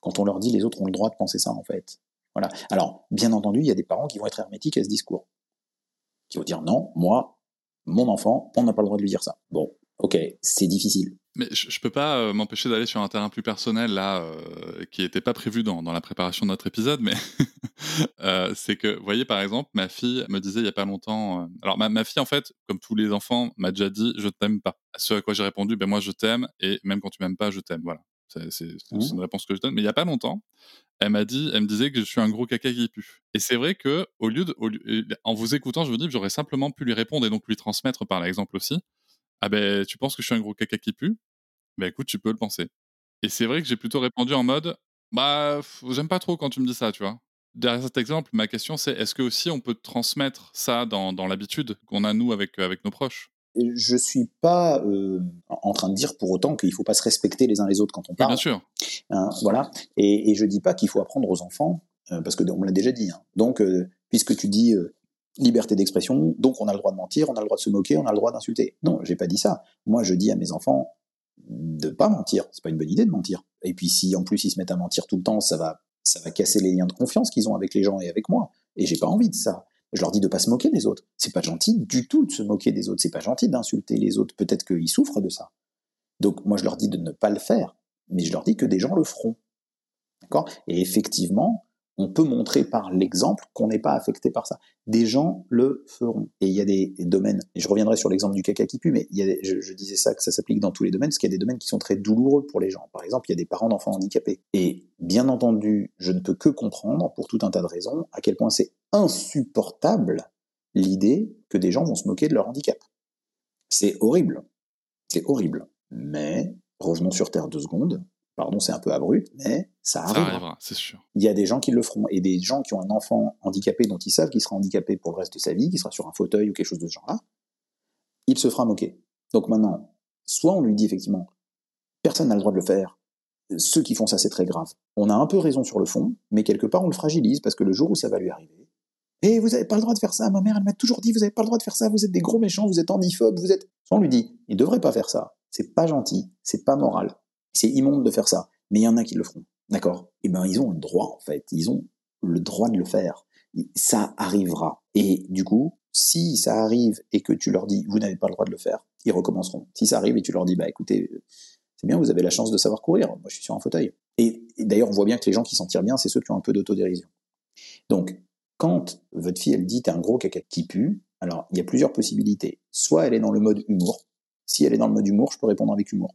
quand on leur dit les autres ont le droit de penser ça, en fait. Voilà. Alors, bien entendu, il y a des parents qui vont être hermétiques à ce discours. Qui vont dire non, moi, mon enfant, on n'a pas le droit de lui dire ça. Bon, ok, c'est difficile. Mais je, peux pas euh, m'empêcher d'aller sur un terrain plus personnel là, euh, qui n'était pas prévu dans, dans la préparation de notre épisode, mais euh, c'est que, vous voyez, par exemple, ma fille me disait il y a pas longtemps. alors ma, ma fille, en fait, comme tous les enfants, m'a déjà dit je t'aime pas. Ce à quoi j'ai répondu ben moi je t'aime et même quand tu m'aimes pas, je t'aime. Voilà, c'est c'est- une réponse que je donne. Mais il y a pas longtemps, elle m'a dit, elle me disait que je suis un gros caca qui pue. Et c'est vrai que au lieu de, au lieu- en vous écoutant, je vous dis que j'aurais simplement pu lui répondre et donc lui transmettre par l'exemple aussi. Ah ben, tu penses que je suis un gros caca qui pue? Ben écoute, tu peux le penser. Et c'est vrai que j'ai plutôt répondu en mode, bah, j'aime pas trop quand tu me dis ça, tu vois. Derrière cet exemple, ma question c'est, est-ce que aussi on peut transmettre ça dans, dans l'habitude qu'on a nous avec, avec nos proches? Je suis pas euh, en train de dire pour autant qu'il faut pas se respecter les uns les autres quand on Oui, parle. bien sûr. Hein, voilà. Et, et je dis pas qu'il faut apprendre aux enfants, euh, parce que on me l'a déjà dit. hein. Donc, euh, puisque tu dis euh, liberté d'expression, donc on a le droit de mentir, on a le droit de se moquer, on a le droit d'insulter. Non, j'ai pas dit ça. Moi, je dis à mes enfants de pas mentir. C'est pas une bonne idée de mentir. Et puis, si en plus ils se mettent à mentir tout le temps, ça va, ça va casser les liens de confiance qu'ils ont avec les gens et avec moi. Et j'ai pas envie de ça. Je leur dis de pas se moquer des autres. C'est pas gentil du tout de se moquer des autres. C'est pas gentil d'insulter les autres. Peut-être qu'ils souffrent de ça. Donc, moi, je leur dis de ne pas le faire. Mais je leur dis que des gens le feront. D'accord? Et effectivement, on peut montrer par l'exemple qu'on n'est pas affecté par ça. Des gens le feront. Et il y a des, domaines, et je reviendrai sur l'exemple du caca qui pue, mais je, je disais ça, que ça s'applique dans tous les domaines, parce qu'il y a des domaines qui sont très douloureux pour les gens. Par exemple, il y a des parents d'enfants handicapés. Et bien entendu, je ne peux que comprendre, pour tout un tas de raisons, à quel point c'est insupportable l'idée que des gens vont se moquer de leur handicap. C'est horrible. C'est horrible. Mais, revenons sur Terre deux secondes. Pardon, c'est un peu abrupt, mais ça Ça arrivera. arrivera, c'est sûr. Il y a des gens qui le feront. Et des gens qui ont un enfant handicapé dont ils savent qu'il sera handicapé pour le reste de sa vie, qu'il sera sur un fauteuil ou quelque chose de ce genre-là, il se fera moquer. Donc maintenant, soit on lui dit effectivement, personne n'a le droit de le faire, ceux qui font ça, c'est très grave. On a un peu raison sur le fond, mais quelque part, on le fragilise parce que le jour où ça va lui arriver, et vous n'avez pas le droit de faire ça, ma mère, elle m'a toujours dit, vous n'avez pas le droit de faire ça, vous êtes des gros méchants, vous êtes handiphobes, vous êtes... Soit on lui dit, il devrait pas faire ça, c'est pas gentil, c'est pas moral, c'est immonde de faire ça, mais il y en a qui le feront. D'accord? Eh ben, ils ont le droit, en fait. Ils ont le droit de le faire. Ça arrivera. Et du coup, si ça arrive et que tu leur dis, vous n'avez pas le droit de le faire, ils recommenceront. Si ça arrive et tu leur dis, bah écoutez, c'est bien, vous avez la chance de savoir courir. Moi, je suis sur un fauteuil. Et, d'ailleurs, on voit bien que les gens qui s'en tirent bien, c'est ceux qui ont un peu d'autodérision. Donc, quand votre fille, elle dit, t'es un gros caca qui pue, alors, il y a plusieurs possibilités. Soit elle est dans le mode humour. Si elle est dans le mode humour, je peux répondre avec humour.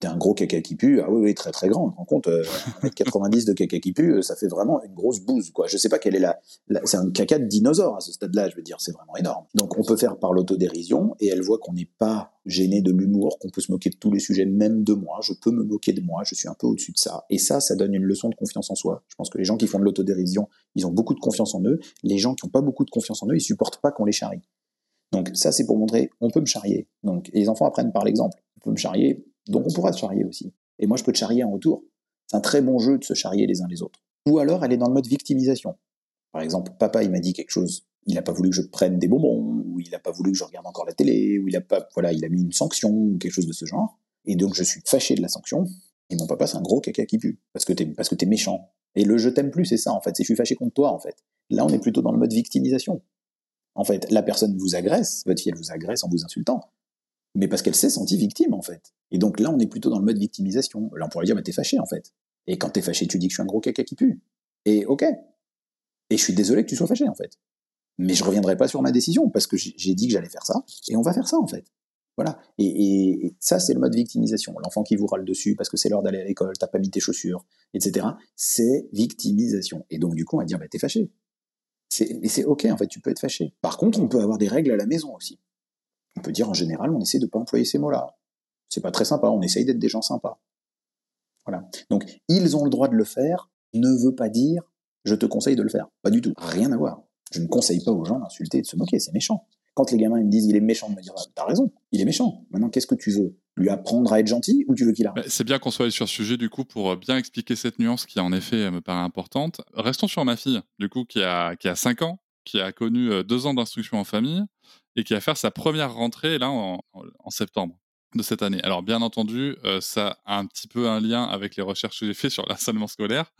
T'es un gros caca qui pue, ah oui, oui, très très grand. Tu te rends compte, euh, 1m90 de caca qui pue, euh, ça fait vraiment une grosse bouse, quoi. Je sais pas quelle est la. c'est un caca de dinosaure à ce stade-là, je veux dire, c'est vraiment énorme. Donc on peut faire par l'autodérision, et elle voit qu'on n'est pas gêné de l'humour, qu'on peut se moquer de tous les sujets, même de moi. Je peux me moquer de moi, je suis un peu au-dessus de ça. Et ça, ça donne une leçon de confiance en soi. Je pense que les gens qui font de l'autodérision, ils ont beaucoup de confiance en eux. Les gens qui n'ont pas beaucoup de confiance en eux, ils supportent pas qu'on les charrie. Donc ça, c'est pour montrer, on peut me charrier. Donc les enfants apprennent par l'exemple. On peut me charrier, donc on pourra se charrier aussi. Et moi, je peux te charrier en retour. C'est un très bon jeu de se charrier les uns les autres. Ou alors, elle est dans le mode victimisation. Par exemple, papa, il m'a dit quelque chose. Il n'a pas voulu que je prenne des bonbons, ou il n'a pas voulu que je regarde encore la télé, ou il a pas, voilà, il a mis une sanction, ou quelque chose de ce genre. Et donc, je suis fâché de la sanction. Et mon papa, c'est un gros caca qui pue. Parce que t'es, parce que t'es méchant. Et le je t'aime plus, c'est ça, en fait. C'est je suis fâché contre toi, en fait. Là, on est plutôt dans le mode victimisation. En fait, la personne vous agresse, votre fille, elle vous agresse en vous insultant. Mais parce qu'elle s'est sentie victime, en fait. Et donc là, on est plutôt dans le mode victimisation. Là, on pourrait dire, bah, t'es fâché, en fait. Et quand t'es fâché, tu dis que je suis un gros caca qui pue. Et ok. Et je suis désolé que tu sois fâché, en fait. Mais je reviendrai pas sur ma décision, parce que j'ai dit que j'allais faire ça, et on va faire ça, en fait. Voilà. Et, ça, c'est le mode victimisation. L'enfant qui vous râle dessus parce que c'est l'heure d'aller à l'école, t'as pas mis tes chaussures, etc. C'est victimisation. Et donc, du coup, on va dire, bah, t'es fâché. Et c'est ok, en fait, tu peux être fâché. Par contre, on peut avoir des règles à la maison aussi. On peut dire, en général, on essaie de pas employer ces mots-là. C'est pas très sympa, on essaye d'être des gens sympas. Voilà. Donc, ils ont le droit de le faire, ne veut pas dire, je te conseille de le faire. Pas du tout. Rien à voir. Je ne conseille pas aux gens d'insulter et de se moquer, c'est méchant. Quand les gamins me disent, il est méchant de me dire, t'as raison, il est méchant. Maintenant, qu'est-ce que tu veux? Lui apprendre à être gentil ou tu veux qu'il arrête Bah, C'est bien qu'on soit sur ce sujet du coup pour euh, bien expliquer cette nuance qui en effet euh, me paraît importante. Restons sur ma fille du coup qui a qui a 5 ans, qui a connu euh, deux ans d'instruction en famille et qui va faire sa première rentrée là en, septembre de cette année. Alors bien entendu, euh, ça a un petit peu un lien avec les recherches que j'ai fait sur l'harcèlement scolaire.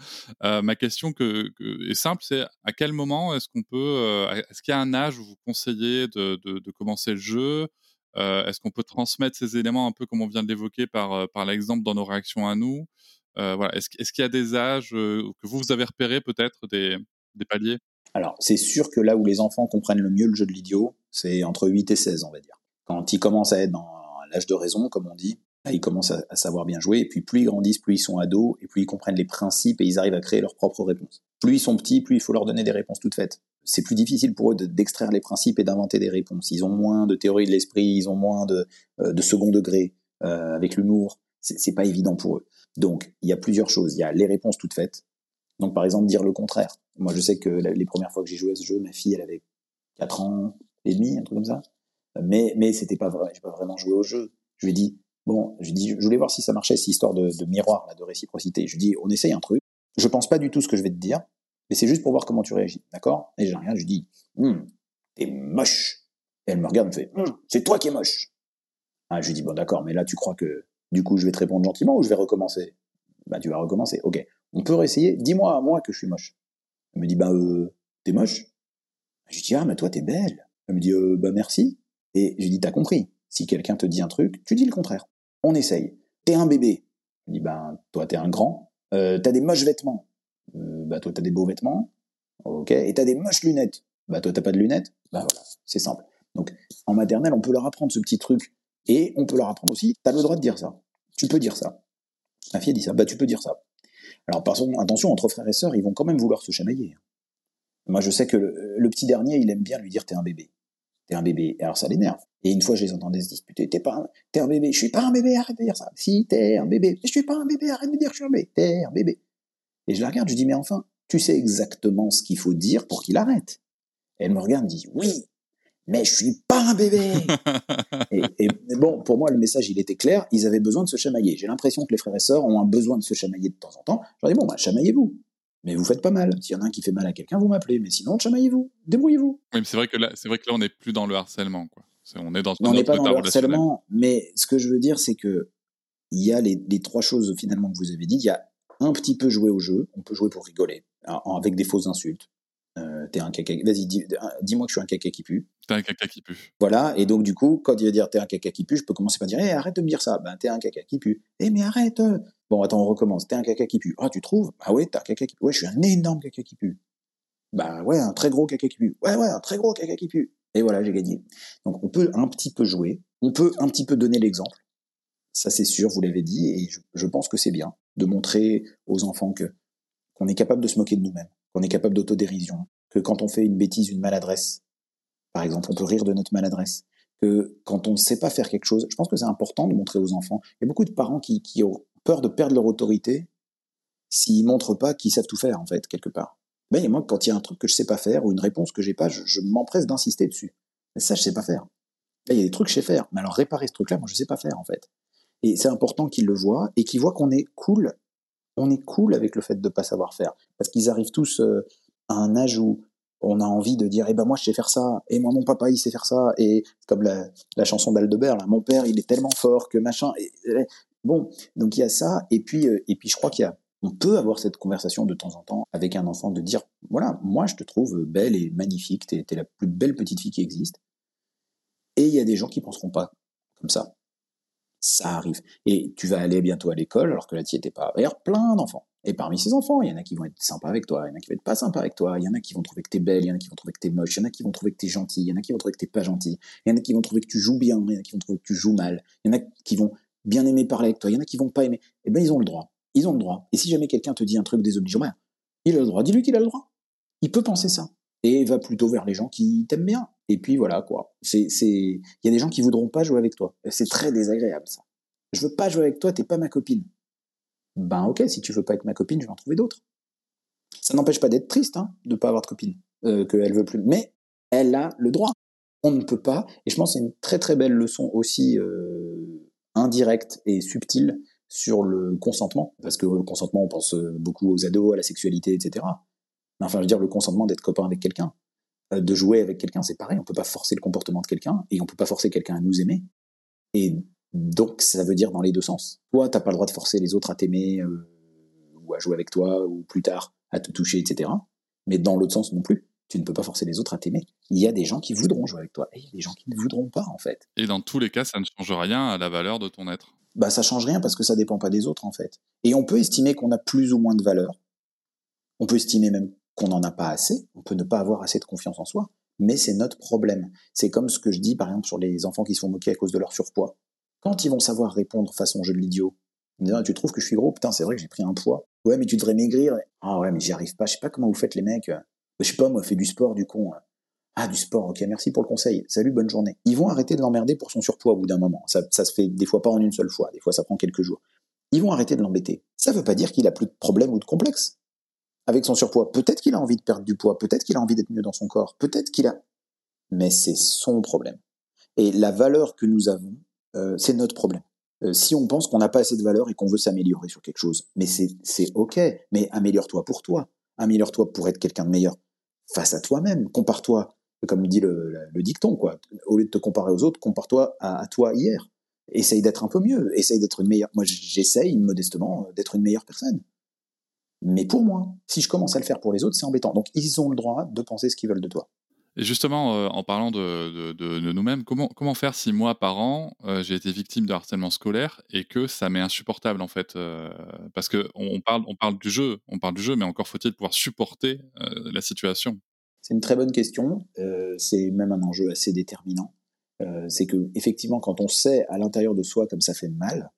Euh, ma question que, que- est simple, c'est à quel moment est-ce qu'on peut, euh, est-ce qu'il y a un âge où vous conseillez de, commencer le jeu? Est-ce qu'on peut transmettre ces éléments un peu comme on vient de l'évoquer par, l'exemple dans nos réactions à nous? Voilà. Est-ce, qu'il y a des âges que vous, vous avez repérés peut-être des paliers? Alors, c'est sûr que là où les enfants comprennent le mieux le jeu de l'idiot, c'est entre 8 et 16, on va dire. Quand ils commencent à être dans l'âge de raison, comme on dit, là, ils commencent à, savoir bien jouer, et puis plus ils grandissent, plus ils sont ados, et plus ils comprennent les principes, et ils arrivent à créer leurs propres réponses. Plus ils sont petits, plus il faut leur donner des réponses toutes faites. C'est plus difficile pour eux de- d'extraire les principes et d'inventer des réponses. Ils ont moins de théorie de l'esprit, ils ont moins de, euh, de second degré euh, avec l'humour. C'est pas évident pour eux. Donc, il y a plusieurs choses. Il y a les réponses toutes faites. Donc, par exemple, dire le contraire. Moi, je sais que les premières fois que j'ai joué à ce jeu, ma fille, elle avait 4 ans et demi, un truc comme ça. Mais, mais c'était pas vrai, j'ai pas vraiment joué au jeu. Je lui ai dit, bon, je lui ai dit, je voulais voir si ça marchait, cette histoire de, miroir, là, de réciprocité. Je lui ai dit, on essaye un truc. Je pense pas du tout ce que je vais te dire, mais c'est juste pour voir comment tu réagis, d'accord? Et j'ai rien, je lui dis, Hum, t'es moche. Et elle me regarde, me fait, Hum, c'est toi qui es moche. Ah, je lui dis, bon, d'accord, mais là, tu crois que, du coup, je vais te répondre gentiment ou je vais recommencer? Bah, tu vas recommencer. Ok. On peut réessayer. Dis-moi à moi que je suis moche. Elle me dit, bah, euh, t'es moche? Je lui dis, ah, mais toi, t'es belle. Elle me dit, euh, bah, merci. Et je lui dis, t'as compris? Si quelqu'un te dit un truc, tu dis le contraire. On essaye. T'es un bébé. Je lui dis, ben, toi, t'es un grand. Euh, t'as des moches vêtements. Euh, bah, toi, t'as des beaux vêtements. Ok. Et t'as des moches lunettes. Bah, toi, t'as pas de lunettes? Bah, voilà. C'est simple. Donc, en maternelle, on peut leur apprendre ce petit truc. Et on peut leur apprendre aussi, t'as le droit de dire ça. Tu peux dire ça. Ma fille dit ça. Bah, tu peux dire ça. Alors, attention, entre frères et sœurs, ils vont quand même vouloir se chamailler. Moi, je sais que le, petit dernier, il aime bien lui dire t'es un bébé. T'es un bébé. Et alors, ça l'énerve. Et une fois, je les entendais se disputer. T'es pas un, un bébé. Je suis pas un bébé, arrête de dire ça. Si, t'es un bébé. Je suis pas un bébé, arrête de dire que je suis un bébé. T'es un bébé. Et je la regarde, je dis, mais enfin, tu sais exactement ce qu'il faut dire pour qu'il arrête. Et elle me regarde, me dit, oui, mais je suis pas un bébé. et, et bon, pour moi, le message, il était clair. Ils avaient besoin de se chamailler. J'ai l'impression que les frères et sœurs ont un besoin de se chamailler de temps en temps. Je leur dis, bon, bah, chamaillez-vous. Mais vous faites pas mal. S'il y en a un qui fait mal à quelqu'un, vous m'appelez. Mais sinon, chamaillez-vous. Débrouillez-vous. Oui, mais c'est vrai que là, c'est vrai que là, on n'est plus dans le harcèlement, quoi. On est dans Mais on un n'est pas dans le harcèlement, mais ce que je veux dire, c'est que il y a les, les trois choses finalement que vous avez dites. Il y a un petit peu jouer au jeu, on peut jouer pour rigoler, avec des fausses insultes. Euh, t'es un caca, vas-y, dis- dis-moi que je suis un caca qui pue. T'as un caca qui pue. Voilà, et donc du coup, quand il va dire t'es un caca qui pue, je peux commencer par dire Eh, arrête de me dire ça, ben t'es un caca qui pue. Eh mais arrête. Bon attends, on recommence, t'es un caca qui pue. Ah tu trouves? Ah ouais, t'es un caca qui pue. Ouais, je suis un énorme caca qui pue. Bah ouais, un très gros caca qui pue. Ouais, ouais, un très gros caca qui pue. Et voilà, j'ai gagné. Donc on peut un petit peu jouer, on peut un petit peu donner l'exemple. Ça, c'est sûr, vous l'avez dit, et je, je pense que c'est bien de montrer aux enfants que qu'on est capable de se moquer de nous-mêmes, qu'on est capable d'autodérision, que quand on fait une bêtise, une maladresse, par exemple, on peut rire de notre maladresse, que quand on ne sait pas faire quelque chose, je pense que c'est important de montrer aux enfants. Il y a beaucoup de parents qui, ont peur de perdre leur autorité s'ils montrent pas qu'ils savent tout faire, en fait, quelque part. Ben, moi, quand il y a un truc que je sais pas faire ou une réponse que j'ai pas, je, m'empresse d'insister dessus. Mais ça, je sais pas faire. Là, il y a des trucs que je sais faire. Mais alors, réparer ce truc-là, moi, je sais pas faire, en fait. Et c'est important qu'ils le voient et qu'ils voient qu'on est cool. On est cool avec le fait de pas savoir faire. Parce qu'ils arrivent tous euh, à un âge où on a envie de dire, eh ben moi je sais faire ça, et moi mon papa il sait faire ça, et comme la, chanson d'Aldebert, là, mon père il est tellement fort que machin. Bon, donc il y a ça, et puis euh, et puis je crois qu'il y a, on peut avoir cette conversation de temps en temps avec un enfant de dire, voilà, moi je te trouve belle et magnifique, t'es es la plus belle petite fille qui existe, et il y a des gens qui penseront pas comme ça. Ça arrive. Et tu vas aller bientôt à l'école alors que là tu étais pas. Il y a plein d'enfants. Et parmi ces enfants, il y en a qui vont être sympas avec toi, il y en a qui vont être pas sympas avec toi, il y en a qui vont trouver que t'es belle, il y en a qui vont trouver que t'es moche, il y en a qui vont trouver que t'es gentil, il y en a qui vont trouver que t'es pas gentil, il y en a qui vont trouver que tu joues bien, il y en a qui vont trouver que tu joues mal, il y en a qui vont bien aimer parler avec toi, il y en a qui vont pas aimer. Eh ben ils ont le droit. Ils ont le droit. Et si jamais quelqu'un te dit un truc désobligeant, ben, il a le droit. Dis-lui qu'il a le droit. Il peut penser ça. Et va plutôt vers les gens qui t'aiment bien. Et puis voilà quoi. Il y a des gens qui voudront pas jouer avec toi. C'est très désagréable ça. Je veux pas jouer avec toi, t'es pas ma copine. Ben ok, si tu veux pas être ma copine, je vais en trouver d'autres. Ça n'empêche pas d'être triste, hein, de pas avoir de copine, euh, qu'elle veut plus. Mais elle a le droit. On ne peut pas. Et je pense que c'est une très très belle leçon aussi euh, indirecte et subtile sur le consentement, parce que le consentement, on pense beaucoup aux ados, à la sexualité, etc. Mais enfin, je veux dire, le consentement d'être copain avec quelqu'un, euh, de jouer avec quelqu'un, c'est pareil. On peut pas forcer le comportement de quelqu'un et on peut pas forcer quelqu'un à nous aimer. Et donc, ça veut dire dans les deux sens. Toi, t'as pas le droit de forcer les autres à t'aimer euh, ou à jouer avec toi ou plus tard à te toucher, etc. Mais dans l'autre sens non plus. Tu ne peux pas forcer les autres à t'aimer. Il y a des gens qui voudront jouer avec toi et il y a des gens qui ne voudront pas, en fait. Et dans tous les cas, ça ne change rien à la valeur de ton être. Bah, ça change rien parce que ça dépend pas des autres, en fait. Et on peut estimer qu'on a plus ou moins de valeur. On peut estimer même qu'on n'en a pas assez. On peut ne pas avoir assez de confiance en soi. Mais c'est notre problème. C'est comme ce que je dis, par exemple, sur les enfants qui se font moquer à cause de leur surpoids. Quand ils vont savoir répondre façon jeu de l'idiot, tu trouves que je suis gros? Putain, c'est vrai que j'ai pris un poids. Ouais, mais tu devrais maigrir. Ah ouais, mais j'y arrive pas. Je sais pas comment vous faites les mecs. Je sais pas, moi, fais du sport, du con. Ah, du sport, ok, merci pour le conseil. Salut, bonne journée. Ils vont arrêter de l'emmerder pour son surpoids au bout d'un moment. Ça, ça se fait des fois pas en une seule fois, des fois ça prend quelques jours. Ils vont arrêter de l'embêter. Ça veut pas dire qu'il a plus de problème ou de complexe avec son surpoids. Peut-être qu'il a envie de perdre du poids, peut-être qu'il a envie d'être mieux dans son corps, peut-être qu'il a... Mais c'est son problème. Et la valeur que nous avons, euh, c'est notre problème. Euh, si on pense qu'on n'a pas assez de valeur et qu'on veut s'améliorer sur quelque chose, mais c'est ok, mais améliore-toi pour toi. Améliore-toi pour être quelqu'un de meilleur face à toi-même. Compare-toi, comme dit le, le, dicton, quoi. Au lieu de te comparer aux autres, compare-toi à, à, toi hier. Essaye d'être un peu mieux. Essaye d'être une meilleure. Moi, j'essaye modestement d'être une meilleure personne. Mais pour moi, si je commence à le faire pour les autres, c'est embêtant. Donc, ils ont le droit de penser ce qu'ils veulent de toi. Et justement, euh, en parlant de, de, de, de nous-mêmes, comment, comment faire si moi, par an, euh, j'ai été victime de harcèlement scolaire et que ça m'est insupportable en fait euh, Parce qu'on on parle, on parle du jeu, on parle du jeu, mais encore faut-il pouvoir supporter la situation. C'est une très bonne question. c'est même un enjeu assez déterminant. c'est que effectivement, quand on sait à l'intérieur de soi comme ça fait mal,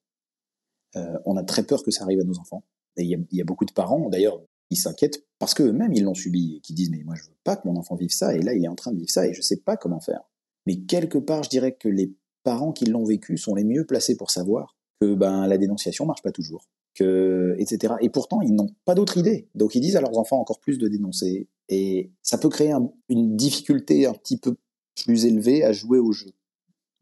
on a très peur que ça arrive à nos enfants. Il y, a beaucoup de parents, d'ailleurs, ils s'inquiètent parce qu'eux-mêmes ils l'ont subi et qui disent mais moi je veux pas que mon enfant vive ça et là il est en train de vivre ça et je sais pas comment faire. Mais quelque part je dirais que les parents qui l'ont vécu sont les mieux placés pour savoir que ben la dénonciation marche pas toujours, que etc. Et pourtant ils n'ont pas d'autre idée, donc ils disent à leurs enfants encore plus de dénoncer et ça peut créer un, une difficulté un petit peu plus élevée à jouer au jeu.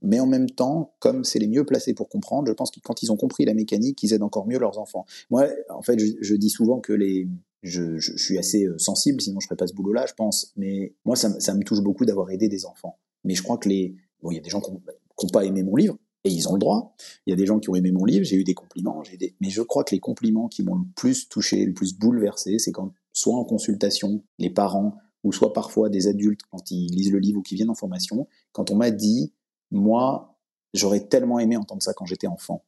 Mais en même temps, comme c'est les mieux placés pour comprendre, je pense que quand ils ont compris la mécanique, ils aident encore mieux leurs enfants. Moi, en fait, je, dis souvent que les, je, suis assez euh, sensible, sinon je ferais pas ce boulot-là, je pense. Mais moi, ça, me touche beaucoup d'avoir aidé des enfants. Mais je crois que les, bon, il y a des gens qui n'ont pas aimé mon livre, et ils ont le droit. Il y a des gens qui ont aimé mon livre, j'ai eu des compliments, mais je crois que les compliments qui m'ont le plus touché, le plus bouleversé, c'est quand, soit en consultation, les parents, ou soit parfois des adultes, quand ils lisent le livre ou qui viennent en formation, quand on m'a dit, moi, j'aurais tellement aimé entendre ça quand j'étais enfant.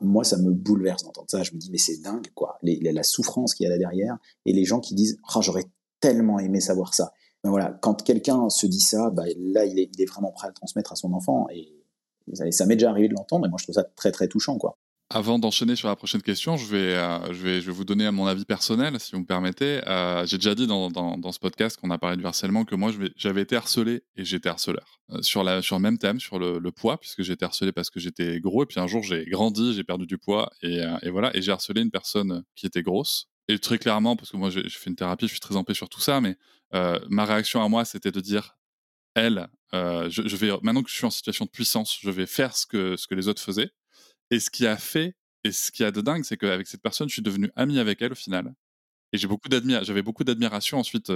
Moi, ça me bouleverse d'entendre ça. Je me dis, mais c'est dingue, quoi. La souffrance qu'il y a là derrière. Et les gens qui disent, oh, j'aurais tellement aimé savoir ça. Mais voilà, quand quelqu'un se dit ça, bah, là, il est, vraiment prêt à le transmettre à son enfant. Et, Ça, ça m'est déjà arrivé de l'entendre et moi je trouve ça très très touchant quoi. Avant d'enchaîner sur la prochaine question, je vais, euh, je vais, je vais vous donner mon avis personnel, si vous me permettez. Euh, j'ai déjà dit dans, dans, ce podcast qu'on a parlé du harcèlement que moi, j'avais été harcelé et j'étais harceleur. Euh, sur, la, sur le même thème, sur le, poids, puisque j'étais harcelé parce que j'étais gros. Et puis un jour, j'ai grandi, j'ai perdu du poids. Et, et voilà, et j'ai harcelé une personne qui était grosse. Et très clairement, parce que moi, j'ai fait une thérapie, je suis très empêché sur tout ça, mais ma réaction à moi, c'était de dire elle, je, vais maintenant que je suis en situation de puissance, je vais faire ce que, ce que les autres faisaient. Et ce qui a fait, et ce qui a de dingue, c'est qu'avec cette personne, je suis devenu ami avec elle au final. Et j'ai beaucoup j'avais beaucoup d'admiration ensuite,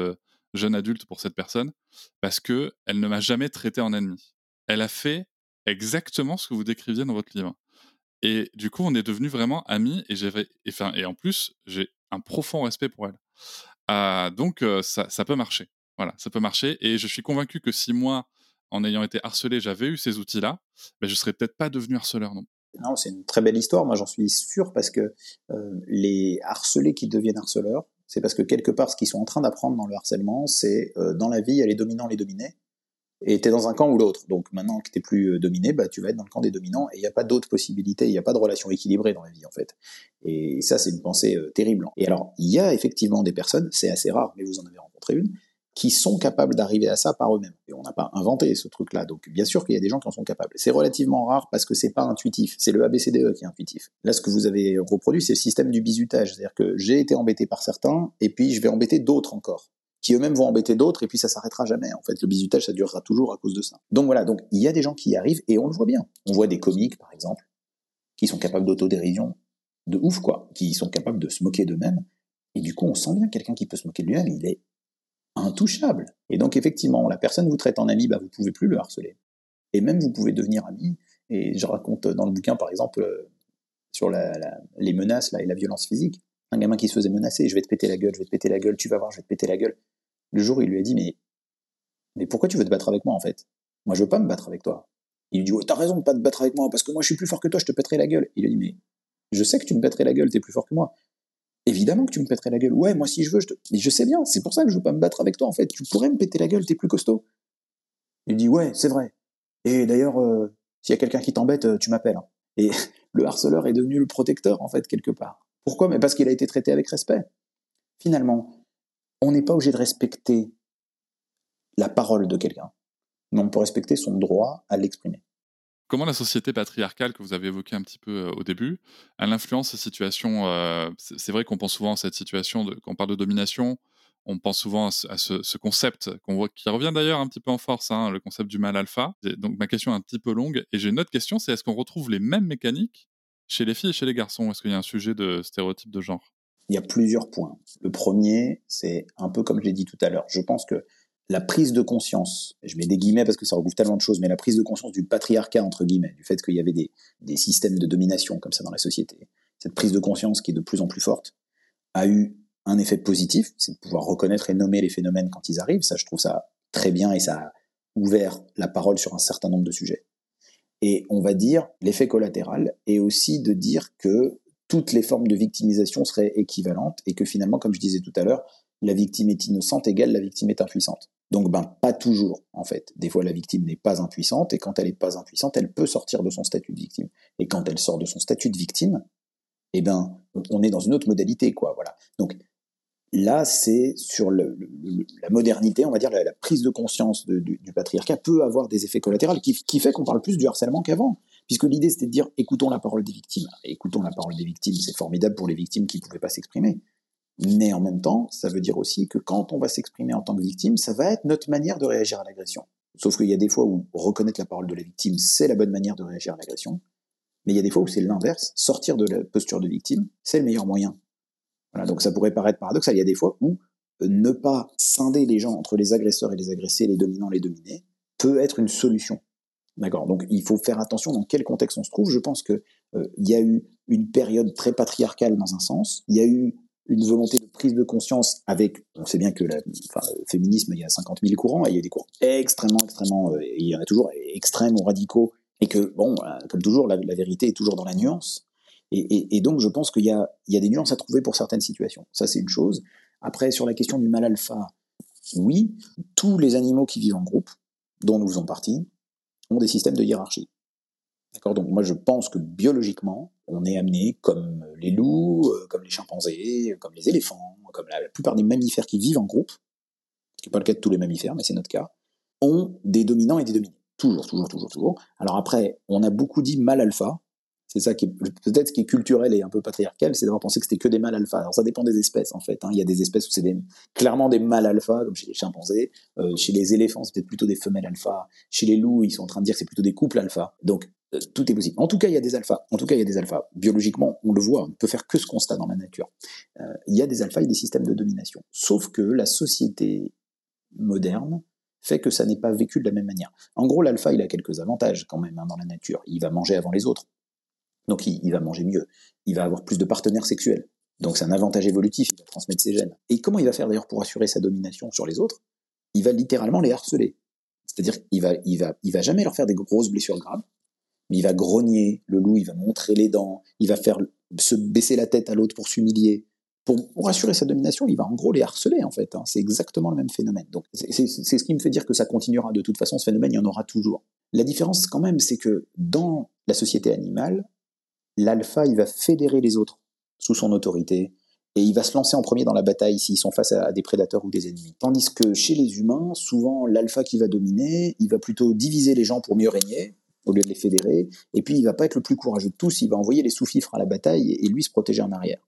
jeune adulte, pour cette personne, parce que elle ne m'a jamais traité en ennemi. Elle a fait exactement ce que vous décriviez dans votre livre. Et du coup, on est devenus vraiment amis, et et, et en plus, j'ai un profond respect pour elle. Ah, donc, ça, ça peut marcher. Voilà, ça peut marcher. Et je suis convaincu que si moi, en ayant été harcelé, j'avais eu ces outils-là, ben, je serais peut-être pas devenu harceleur non non, c'est une très belle histoire, moi j'en suis sûr, parce que euh, les harcelés qui deviennent harceleurs, c'est parce que quelque part, ce qu'ils sont en train d'apprendre dans le harcèlement, c'est euh, dans la vie, il y a les dominants, les dominés, et tu es dans un camp ou l'autre. Donc maintenant que tu plus euh, dominé, bah, tu vas être dans le camp des dominants, et il n'y a pas d'autres possibilités, il n'y a pas de relation équilibrée dans la vie, en fait. Et ça, c'est une pensée terrible. Et alors, il y a effectivement des personnes, c'est assez rare, mais vous en avez rencontré une, qui sont capables d'arriver à ça par eux-mêmes. Et on n'a pas inventé ce truc-là. Donc bien sûr qu'il y a des gens qui en sont capables. C'est relativement rare parce que c'est pas intuitif. C'est le ABCDE qui est intuitif. Là, ce que vous avez reproduit, c'est le système du bizutage. C'est-à-dire que j'ai été embêté par certains et puis je vais embêter d'autres encore qui eux-mêmes vont embêter d'autres, et puis ça s'arrêtera jamais. En fait, le bizutage, ça durera toujours à cause de ça. Donc voilà, donc il y a des gens qui y arrivent, et on le voit bien. On voit des comiques, par exemple, qui sont capables d'autodérision de ouf, quoi, qui sont capables de se moquer d'eux-mêmes, et du coup, on sent bien quelqu'un qui peut se moquer de lui-même, il est intouchable. Et donc effectivement, la personne vous traite en ami, bah, vous pouvez plus le harceler. Et même vous pouvez devenir ami. Et je raconte dans le bouquin, par exemple, euh, sur les menaces là, et la violence physique. Un gamin qui se faisait menacer, je vais te péter la gueule, je vais te péter la gueule, tu vas voir, je vais te péter la gueule. Le jour, il lui a dit, mais, mais pourquoi tu veux te battre avec moi en fait? Moi, je veux pas me battre avec toi. Il lui dit, oh, t'as raison de pas te battre avec moi, parce que moi, je suis plus fort que toi, je te pèterai la gueule. Il lui dit, mais je sais que tu me pèterais la gueule, t'es plus fort que moi. Évidemment que tu me pèterais la gueule. Ouais, moi si je veux, je te... Mais je sais bien, c'est pour ça que je veux pas me battre avec toi en fait. Tu pourrais me péter la gueule, t'es plus costaud. Il dit ouais, c'est vrai. Et d'ailleurs, euh, s'il y a quelqu'un qui t'embête, euh, tu m'appelles. Hein. Et le harceleur est devenu le protecteur en fait quelque part. Pourquoi? Mais parce qu'il a été traité avec respect. Finalement, on n'est pas obligé de respecter la parole de quelqu'un, mais on peut respecter son droit à l'exprimer. Comment la société patriarcale que vous avez évoquée un petit peu euh, au début, elle influence ces situations euh, C'est vrai qu'on pense souvent à cette situation, de, quand on parle de domination, on pense souvent à ce, concept qui revient d'ailleurs un petit peu en force, hein, le concept du mal alpha. donc ma question est un petit peu longue et j'ai une autre question, c'est est-ce qu'on retrouve les mêmes mécaniques chez les filles et chez les garçons? Est-ce qu'il y a un sujet de stéréotype de genre? Il y a plusieurs points. Le premier, c'est un peu comme je l'ai dit tout à l'heure. Je pense que la prise de conscience, je mets des guillemets parce que ça recouvre tellement de choses, mais la prise de conscience du patriarcat, entre guillemets, du fait qu'il y avait des, des, systèmes de domination comme ça dans la société, cette prise de conscience qui est de plus en plus forte, a eu un effet positif, c'est de pouvoir reconnaître et nommer les phénomènes quand ils arrivent. Ça, je trouve ça très bien et ça a ouvert la parole sur un certain nombre de sujets. Et on va dire, l'effet collatéral est aussi de dire que toutes les formes de victimisation seraient équivalentes et que finalement, comme je disais tout à l'heure, la victime est innocente égale la victime est impuissante. Donc, ben, pas toujours, en fait. Des fois, la victime n'est pas impuissante, et quand elle n'est pas impuissante, elle peut sortir de son statut de victime. Et quand elle sort de son statut de victime, eh ben, on est dans une autre modalité, quoi, voilà. Donc, là, c'est sur le, la modernité, on va dire, la, prise de conscience du, patriarcat peut avoir des effets collatéraux qui, fait qu'on parle plus du harcèlement qu'avant. Puisque l'idée, c'était de dire, écoutons la parole des victimes. écoutons la parole des victimes, c'est formidable pour les victimes qui ne pouvaient pas s'exprimer. Mais en même temps, ça veut dire aussi que quand on va s'exprimer en tant que victime, ça va être notre manière de réagir à l'agression. Sauf qu'il y a des fois où reconnaître la parole de la victime, c'est la bonne manière de réagir à l'agression. Mais il y a des fois où c'est l'inverse. Sortir de la posture de victime, c'est le meilleur moyen. Voilà, donc ça pourrait paraître paradoxal. Il y a des fois où euh, ne pas scinder les gens entre les agresseurs et les agressés, les dominants les dominés, peut être une solution. D'accord Donc il faut faire attention dans quel contexte on se trouve. Je pense qu'il euh, y a eu une période très patriarcale dans un sens. Il y a eu une volonté de prise de conscience avec, on sait bien que la, enfin, le féminisme, il y a 50 000 courants, et il y a des courants extrêmement, extrêmement, euh, il y en a toujours extrêmes ou radicaux, et que, bon, euh, comme toujours, la, vérité est toujours dans la nuance. Et, donc, je pense qu'il y a, y a des nuances à trouver pour certaines situations. Ça, c'est une chose. Après, sur la question du mal alpha, oui, tous les animaux qui vivent en groupe, dont nous faisons partie, ont des systèmes de hiérarchie. D'accord? Donc moi je pense que biologiquement, on est amené, comme les loups, euh, comme les chimpanzés, comme les éléphants, comme la, la plupart des mammifères qui vivent en groupe, ce qui n'est pas le cas de tous les mammifères, mais c'est notre cas, ont des dominants et des dominés. Toujours, toujours, toujours, toujours. Alors après, on a beaucoup dit mâle alpha. C'est ça qui peut-être ce qui est culturel et un peu patriarcal, c'est d'avoir pensé que c'était que des mâles alpha. Alors ça dépend des espèces en fait. hein. Il y a des espèces où c'est clairement des mâles alpha, comme chez les chimpanzés. Euh, chez les éléphants, c'est peut-être plutôt des femelles alpha. Chez les loups, ils sont en train de dire que c'est plutôt des couples alpha. Donc euh, tout est possible. En tout cas, il y a des alphas. En tout cas, il y a des alphas. Biologiquement, on le voit, on ne peut faire que ce constat dans la nature. Euh, il y a des alphas et des systèmes de domination. Sauf que la société moderne fait que ça n'est pas vécu de la même manière. En gros, l'alpha, il a quelques avantages quand même hein, dans la nature. Il va manger avant les autres. Donc il, va manger mieux. Il va avoir plus de partenaires sexuels. Donc c'est un avantage évolutif, il va transmettre ses gènes. Et comment il va faire d'ailleurs pour assurer sa domination sur les autres? Il va littéralement les harceler. C'est-à-dire qu'il va, il va, il va jamais leur faire des grosses blessures graves, mais il va grogner, le loup, il va montrer les dents, il va faire se baisser la tête à l'autre pour s'humilier. Pour, assurer sa domination, il va en gros les harceler en fait. hein. C'est exactement le même phénomène. Donc c'est ce qui me fait dire que ça continuera de toute façon. Ce phénomène, il y en aura toujours. La différence quand même, c'est que dans la société animale, l'alpha, il va fédérer les autres sous son autorité et il va se lancer en premier dans la bataille s'ils sont face à, des prédateurs ou des ennemis. Tandis que chez les humains, souvent l'alpha qui va dominer, il va plutôt diviser les gens pour mieux régner au lieu de les fédérer, et puis il va pas être le plus courageux de tous, il va envoyer les sous-fifres à la bataille et lui se protéger en arrière.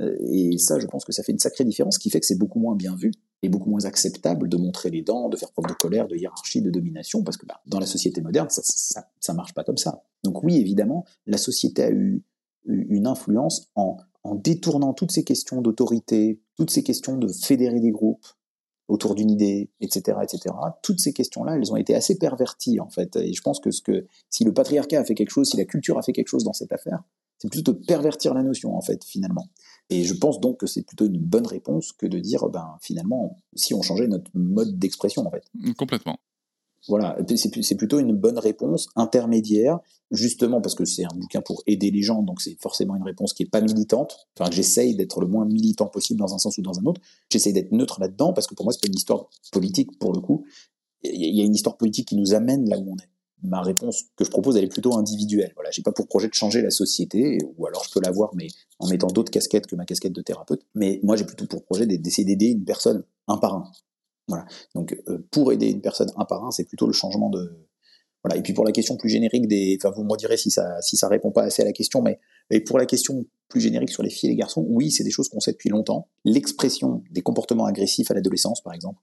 Euh, Et ça, je pense que ça fait une sacrée différence, qui fait que c'est beaucoup moins bien vu et beaucoup moins acceptable de montrer les dents, de faire preuve de colère, de hiérarchie, de domination, parce que bah, dans la société moderne, ça, marche pas comme ça. Donc oui, évidemment, la société a eu, une influence en, détournant toutes ces questions d'autorité, toutes ces questions de fédérer des groupes autour d'une idée, etc., etc. Toutes ces questions-là, elles ont été assez perverties en fait. Et je pense que si le patriarcat a fait quelque chose, si la culture a fait quelque chose dans cette affaire, c'est plutôt de pervertir la notion en fait finalement. Et je pense donc que c'est plutôt une bonne réponse que de dire ben finalement si on changeait notre mode d'expression en fait. Complètement. Voilà, c'est plutôt une bonne réponse intermédiaire, justement parce que c'est un bouquin pour aider les gens, donc c'est forcément une réponse qui est pas militante. Enfin, j'essaye d'être le moins militant possible dans un sens ou dans un autre. J'essaye d'être neutre là-dedans parce que pour moi c'est pas une histoire politique pour le coup. Il y a une histoire politique qui nous amène là où on est. Ma réponse que je propose, elle est plutôt individuelle. Voilà, j'ai pas pour projet de changer la société, ou alors je peux l'avoir, mais en mettant d'autres casquettes que ma casquette de thérapeute. Mais moi, j'ai plutôt pour projet d'essayer d'aider une personne un par un. Voilà. Donc, euh, pour aider une personne un par un, c'est plutôt le changement de. Voilà. Et puis pour la question plus générique des, enfin, vous me direz si ça, si ça répond pas assez à la question, mais et pour la question plus générique sur les filles et les garçons, oui, c'est des choses qu'on sait depuis longtemps. L'expression des comportements agressifs à l'adolescence, par exemple,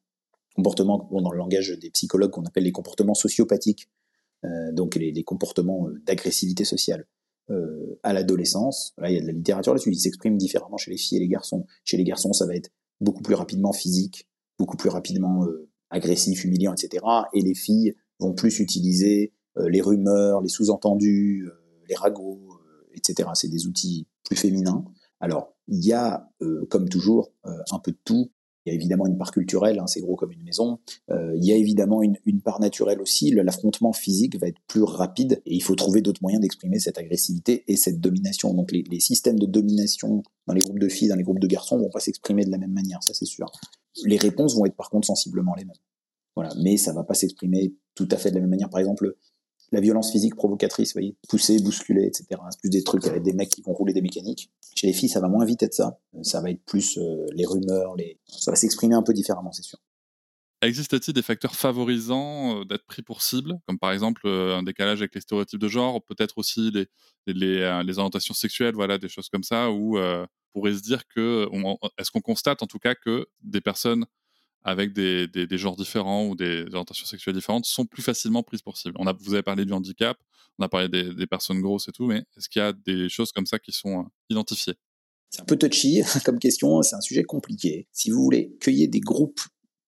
comportements dans le langage des psychologues qu'on appelle les comportements sociopathiques, donc les, comportements euh, d'agressivité sociale euh, à l'adolescence. Là, il y a de la littérature là-dessus. Ils s'expriment différemment chez les filles et les garçons. Chez les garçons, ça va être beaucoup plus rapidement physique, beaucoup plus rapidement euh, agressif, humiliant, etc. Et les filles vont plus utiliser euh, les rumeurs, les sous-entendus, euh, les ragots, euh, etc. C'est des outils plus féminins. Alors, il y a, euh, comme toujours, euh, un peu de tout. Il y a évidemment une part culturelle, hein, c'est gros comme une maison. Euh, il y a évidemment une, part naturelle aussi. L'affrontement physique va être plus rapide et il faut trouver d'autres moyens d'exprimer cette agressivité et cette domination. Donc les, les systèmes de domination dans les groupes de filles, dans les groupes de garçons vont pas s'exprimer de la même manière, ça c'est sûr. Les réponses vont être par contre sensiblement les mêmes. Voilà, mais ça va pas s'exprimer tout à fait de la même manière. Par exemple, la violence physique provocatrice, vous voyez, pousser, bousculer, etc. C'est plus des trucs avec des mecs qui vont rouler des mécaniques. Chez les filles, ça va moins vite être ça. Ça va être plus euh, les rumeurs, les... ça va s'exprimer un peu différemment, c'est sûr. Existe-t-il des facteurs favorisants euh, d'être pris pour cible, comme par exemple euh, un décalage avec les stéréotypes de genre, peut-être aussi les, les, euh, orientations sexuelles, voilà, des choses comme ça, où euh, on pourrait se dire que, est-ce qu'on constate en tout cas que des personnes avec des, genres différents ou des orientations sexuelles différentes sont plus facilement prises pour cible. On a, vous avez parlé du handicap, on a parlé des, personnes grosses et tout, mais est-ce qu'il y a des choses comme ça qui sont euh, identifiées? C'est un peu touchy comme question, c'est un sujet compliqué. Si vous voulez ait des groupes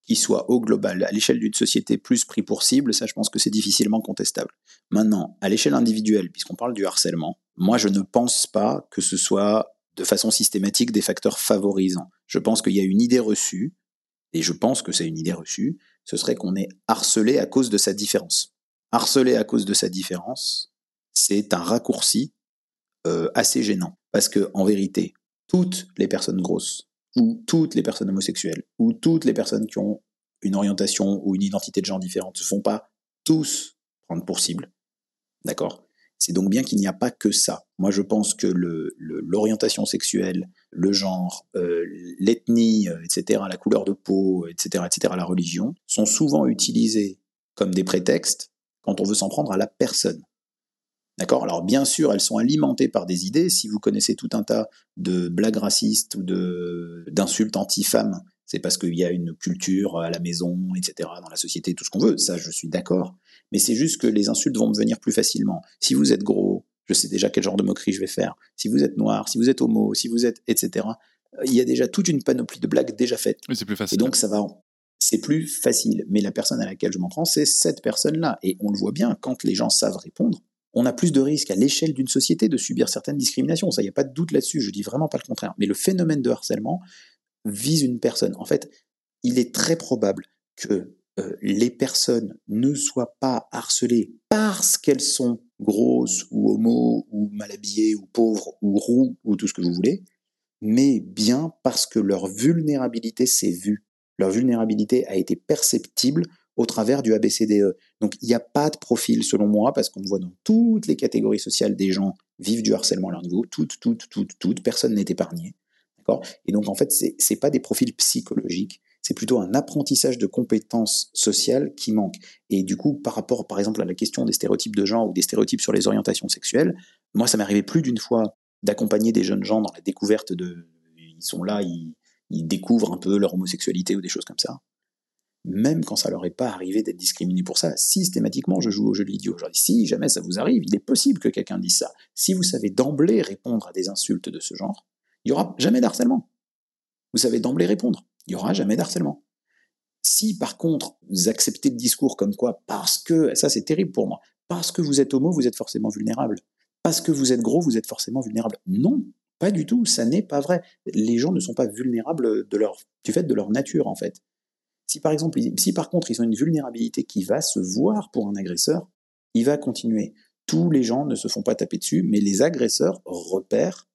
qui soient au global, à l'échelle d'une société plus pris pour cible, ça je pense que c'est difficilement contestable. Maintenant, à l'échelle individuelle, puisqu'on parle du harcèlement, moi je ne pense pas que ce soit de façon systématique des facteurs favorisants. Je pense qu'il y a une idée reçue, et je pense que c'est une idée reçue, ce serait qu'on est harcelé à cause de sa différence. Harcelé à cause de sa différence, c'est un raccourci euh, assez gênant. Parce que, en vérité, toutes les personnes grosses, ou toutes les personnes homosexuelles, ou toutes les personnes qui ont une orientation ou une identité de genre différente, ne font pas tous prendre pour cible. D'accord? C'est donc bien qu'il n'y a pas que ça. Moi, je pense que l'orientation sexuelle, le genre, euh, l'ethnie, euh, etc., la couleur de peau, etc., etc., la religion, sont souvent utilisés comme des prétextes quand on veut s'en prendre à la personne. D'accord? Alors bien sûr, elles sont alimentées par des idées. Si vous connaissez tout un tas de blagues racistes ou d'insultes anti-femmes, c'est parce qu'il y a une culture à la maison, etc., dans la société, tout ce qu'on veut. Ça, je suis d'accord. Mais c'est juste que les insultes vont me venir plus facilement. Si vous êtes gros, je sais déjà quel genre de moquerie je vais faire. Si vous êtes noir, si vous êtes homo, si vous êtes, etc., il y a déjà toute une panoplie de blagues déjà faites. Oui, c'est plus facile. Et donc, ça va, c'est plus facile. Mais la personne à laquelle je m'en prends, c'est cette personne-là. Et on le voit bien, quand les gens savent répondre, on a plus de risques à l'échelle d'une société de subir certaines discriminations. Ça, il n'y a pas de doute là-dessus. Je dis vraiment pas le contraire. Mais le phénomène de harcèlement vise une personne. En fait, il est très probable que euh, les personnes ne soient pas harcelées parce qu'elles sont grosses ou homo ou mal habillées ou pauvres ou roux ou tout ce que vous voulez, mais bien parce que leur vulnérabilité s'est vue. Leur vulnérabilité a été perceptible au travers du ABCDE. Donc il n'y a pas de profil selon moi, parce qu'on voit dans toutes les catégories sociales des gens vivent du harcèlement à leur niveau, toutes, toutes, toutes, toutes, personne n'est épargné. Et donc en fait, ce n'est pas des profils psychologiques, c'est plutôt un apprentissage de compétences sociales qui manque. Et du coup, par rapport, par exemple, à la question des stéréotypes de genre ou des stéréotypes sur les orientations sexuelles, moi, ça m'est arrivé plus d'une fois d'accompagner des jeunes gens dans la découverte de... Ils sont là, ils, découvrent un peu leur homosexualité ou des choses comme ça même quand ça leur est pas arrivé d'être discriminé pour ça. Systématiquement, je joue au jeu de l'idiot. Dis, si jamais ça vous arrive, il est possible que quelqu'un dise ça. Si vous savez d'emblée répondre à des insultes de ce genre, il y aura jamais d'harcèlement. Vous savez d'emblée répondre, il y aura jamais d'harcèlement. Si par contre vous acceptez le discours comme quoi, parce que, ça c'est terrible pour moi, parce que vous êtes homo, vous êtes forcément vulnérable. Parce que vous êtes gros, vous êtes forcément vulnérable. Non, pas du tout, ça n'est pas vrai. Les gens ne sont pas vulnérables de leur, du fait de leur nature en fait. Si par exemple, si par contre ils ont une vulnérabilité qui va se voir pour un agresseur, il va continuer. Tous les gens ne se font pas taper dessus, mais les agresseurs repèrent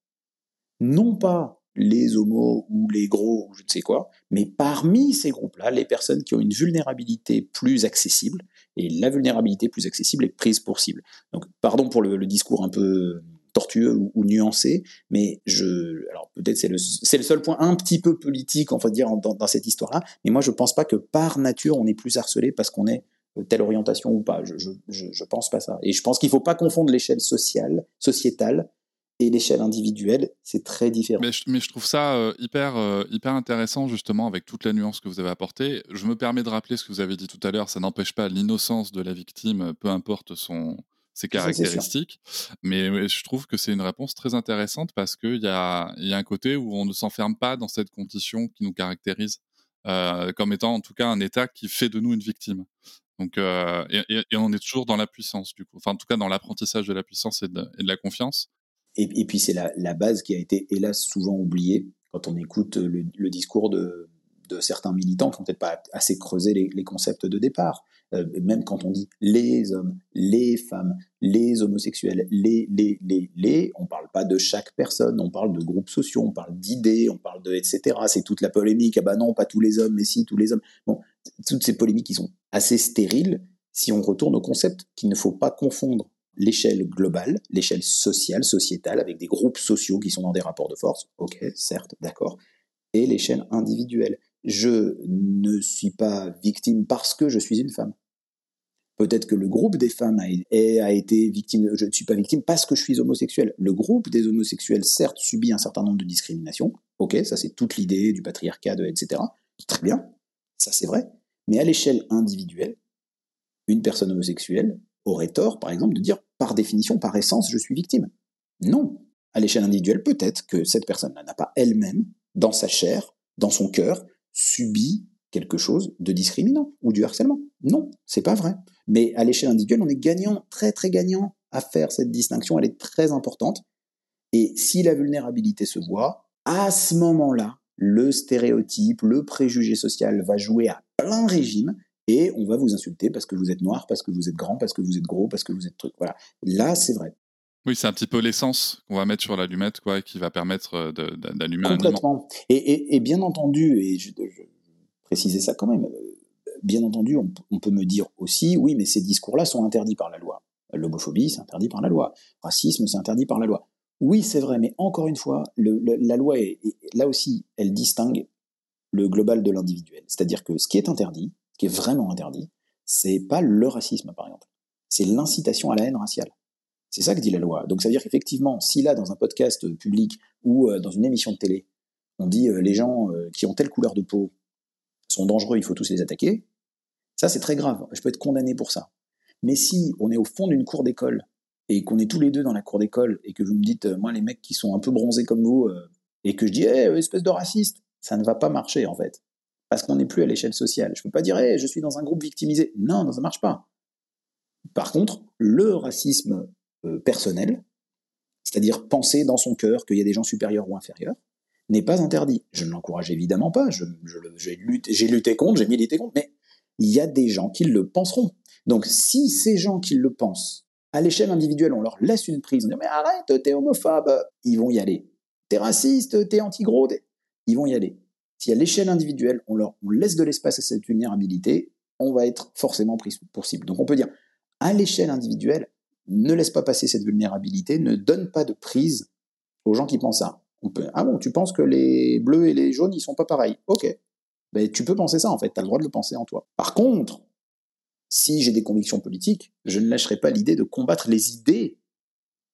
non pas les homos ou les gros ou je ne sais quoi, mais parmi ces groupes-là, les personnes qui ont une vulnérabilité plus accessible, et la vulnérabilité plus accessible est prise pour cible. Donc, pardon pour le discours un peu tortueux ou, nuancé, mais je, alors peut-être c'est le, c'est le seul point un petit peu politique, on va dire, dans, dans cette histoire-là, mais moi je pense pas que par nature on est plus harcelé parce qu'on est euh, telle orientation ou pas. Je, je, je, pense pas ça. Et je pense qu'il faut pas confondre l'échelle sociale, sociétale et l'échelle individuelle, c'est très différent. Mais je, mais je trouve ça euh, hyper, euh, hyper intéressant justement avec toute la nuance que vous avez apportée. Je me permets de rappeler ce que vous avez dit tout à l'heure, ça n'empêche pas l'innocence de la victime, peu importe son, ses caractéristiques. Mais je trouve que c'est une réponse très intéressante parce qu'il y a, y a un côté où on ne s'enferme pas dans cette condition qui nous caractérise euh, comme étant en tout cas un état qui fait de nous une victime. Donc, euh, et, on est toujours dans la puissance, du coup. Enfin, en tout cas, dans l'apprentissage de la puissance et de, la confiance. Et, puis, c'est la, base qui a été, hélas, souvent oubliée quand on écoute le, discours de, certains militants qui n'ont peut-être pas assez creusé les, les concepts de départ. Euh, même quand on dit les hommes, les femmes, les homosexuels, les, les, les, les, on parle pas de chaque personne, on parle de groupes sociaux, on parle d'idées, on parle de etc. C'est toute la polémique. Ah bah non, pas tous les hommes, mais si tous les hommes. Bon, toutes ces polémiques qui sont assez stériles si on retourne au concept qu'il ne faut pas confondre l'échelle globale, l'échelle sociale, sociétale, avec des groupes sociaux qui sont dans des rapports de force, ok, certes, d'accord, et l'échelle individuelle. Je ne suis pas victime parce que je suis une femme. Peut-être que le groupe des femmes a, été victime, je ne suis pas victime parce que je suis homosexuel. Le groupe des homosexuels, certes, subit un certain nombre de discriminations. Ok, ça c'est toute l'idée du patriarcat, etc. Très bien, ça c'est vrai. Mais à l'échelle individuelle, une personne homosexuelle aurait tort, par exemple, de dire par définition, par essence, je suis victime. Non. À l'échelle individuelle, peut-être que cette personne n'a pas elle-même, dans sa chair, dans son cœur, subi quelque chose de discriminant ou du harcèlement. Non, c'est pas vrai. Mais à l'échelle individuelle, on est gagnant, très très gagnant à faire cette distinction, elle est très importante. Et si la vulnérabilité se voit, à ce moment-là, le stéréotype, le préjugé social va jouer à plein régime et on va vous insulter parce que vous êtes noir, parce que vous êtes grand, parce que vous êtes gros, parce que vous êtes truc. Voilà. Là, c'est vrai. Oui, c'est un petit peu l'essence qu'on va mettre sur l'allumette, quoi, qui va permettre euh, d'allumer un Complètement. Et, et, bien entendu, et je, je, préciser ça quand même, bien entendu, on, peut me dire aussi, oui, mais ces discours-là sont interdits par la loi. L'homophobie, c'est interdit par la loi. Racisme, c'est interdit par la loi. Oui, c'est vrai, mais encore une fois, la loi, est, là aussi, elle distingue le global de l'individuel. C'est-à-dire que ce qui est interdit, ce qui est vraiment interdit, c'est pas le racisme, par exemple. C'est l'incitation à la haine raciale. C'est ça que dit la loi. Donc ça veut dire qu'effectivement, si là, dans un podcast public ou euh, dans une émission de télé, on dit euh, les gens euh, qui ont telle couleur de peau sont dangereux, il faut tous les attaquer, ça c'est très grave. Je peux être condamné pour ça. Mais si on est au fond d'une cour d'école et qu'on est tous les deux dans la cour d'école et que vous me dites, moi les mecs qui sont un peu bronzés comme vous, et que je dis, hey, espèce de raciste, ça ne va pas marcher en fait. Parce qu'on n'est plus à l'échelle sociale. Je ne peux pas dire, je suis dans un groupe victimisé. Non, ça ne marche pas. Par contre, le racisme personnel, c'est-à-dire penser dans son cœur qu'il y a des gens supérieurs ou inférieurs, n'est pas interdit. Je ne l'encourage évidemment pas, j'ai lutté, contre, j'ai milité contre, mais il y a des gens qui le penseront. Donc si ces gens qui le pensent, à l'échelle individuelle, on leur laisse une prise, on dit mais arrête, t'es homophobe, ils vont y aller. T'es raciste, t'es anti-gros, ils vont y aller. Si à l'échelle individuelle, on leur laisse de l'espace à cette vulnérabilité, on va être forcément pris pour cible. Donc on peut dire, à l'échelle individuelle, ne laisse pas passer cette vulnérabilité, ne donne pas de prise aux gens qui pensent ça. On peut, ah bon, tu penses que les bleus et les jaunes, ils sont pas pareils. Ok. Ben, tu peux penser ça, en fait. Tu as le droit de le penser en toi. Par contre, si j'ai des convictions politiques, je ne lâcherai pas l'idée de combattre les idées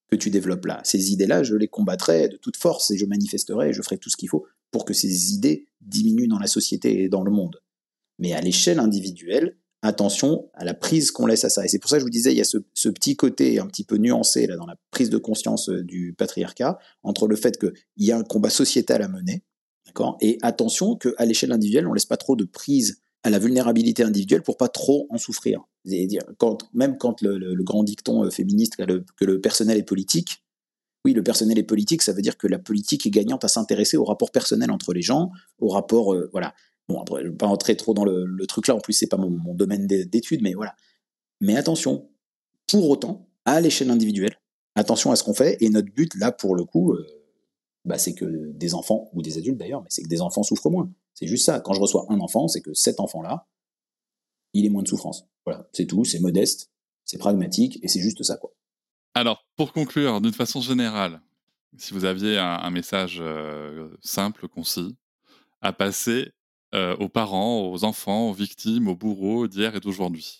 que tu développes là. Ces idées-là, je les combattrai de toute force et je manifesterai et je ferai tout ce qu'il faut pour que ces idées diminuent dans la société et dans le monde. Mais à l'échelle individuelle, attention à la prise qu'on laisse à ça. Et c'est pour ça que je vous disais, il y a ce, petit côté un petit peu nuancé là dans la prise de conscience euh, du patriarcat entre le fait qu'il y a un combat sociétal à mener, d'accord, et attention qu'à l'échelle individuelle, on laisse pas trop de prise à la vulnérabilité individuelle pour pas trop en souffrir. Quand, même quand le, grand dicton euh, féministe que le, personnel est politique, oui, le personnel est politique, ça veut dire que la politique est gagnante à s'intéresser au rapport personnel entre les gens, au rapport, euh, voilà. Bon, après, je ne vais pas rentrer trop dans le, truc là, en plus, c'est pas mon, domaine d'études, mais voilà. Mais attention, pour autant, à l'échelle individuelle, attention à ce qu'on fait, et notre but, là, pour le coup, euh, bah, c'est que des enfants, ou des adultes d'ailleurs, mais c'est que des enfants souffrent moins. C'est juste ça. Quand je reçois un enfant, c'est que cet enfant-là, il est moins de souffrance. Voilà, c'est tout, c'est modeste, c'est pragmatique, et c'est juste ça, quoi. Alors, pour conclure, d'une façon générale, si vous aviez un, message euh, simple, concis, à passer euh, aux parents, aux enfants, aux victimes, aux bourreaux d'hier et d'aujourd'hui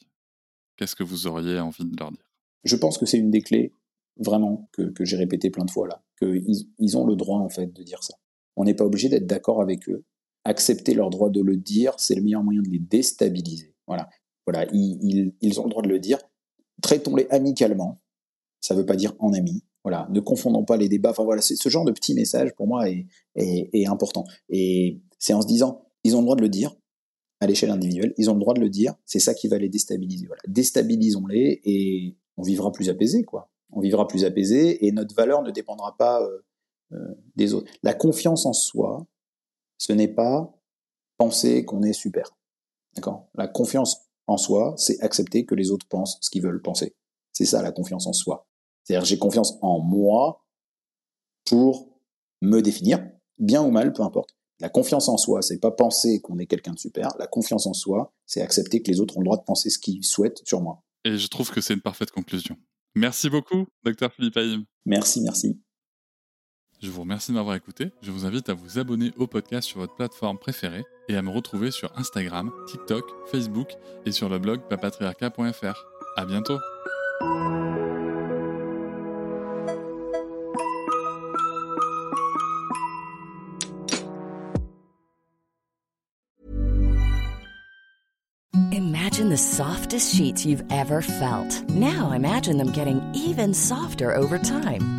Qu'est-ce que vous auriez envie de leur dire? Je pense que c'est une des clés, vraiment, que, j'ai répété plein de fois là, qu'ils ils ont le droit en fait de dire ça. On n'est pas obligé d'être d'accord avec eux. Accepter leur droit de le dire, c'est le meilleur moyen de les déstabiliser. Voilà, voilà, ils, ont le droit de le dire. Traitons-les amicalement. Ça ne veut pas dire en amis. Voilà, ne confondons pas les débats. Enfin voilà, ce genre de petit message pour moi est, est important. Et c'est en se disant, ils ont le droit de le dire à l'échelle individuelle, ils ont le droit de le dire, c'est ça qui va les déstabiliser. Voilà. Déstabilisons-les et on vivra plus apaisé, quoi. On vivra plus apaisé et notre valeur ne dépendra pas euh, euh, des autres. La confiance en soi, ce n'est pas penser qu'on est super. D'accord? La confiance en soi, c'est accepter que les autres pensent ce qu'ils veulent penser. C'est ça la confiance en soi. C'est-à-dire j'ai confiance en moi pour me définir, bien ou mal, peu importe. La confiance en soi, c'est pas penser qu'on est quelqu'un de super. La confiance en soi, c'est accepter que les autres ont le droit de penser ce qu'ils souhaitent sur moi. Et je trouve que c'est une parfaite conclusion. Merci beaucoup, docteur Philippe Haïm. Merci, merci. Je vous remercie de m'avoir écouté. Je vous invite à vous abonner au podcast sur votre plateforme préférée et à me retrouver sur Instagram, TikTok, Facebook et sur le blog papatriarca.fr. À bientôt. Imagine the softest sheets you've ever felt. Now imagine them getting even softer over time.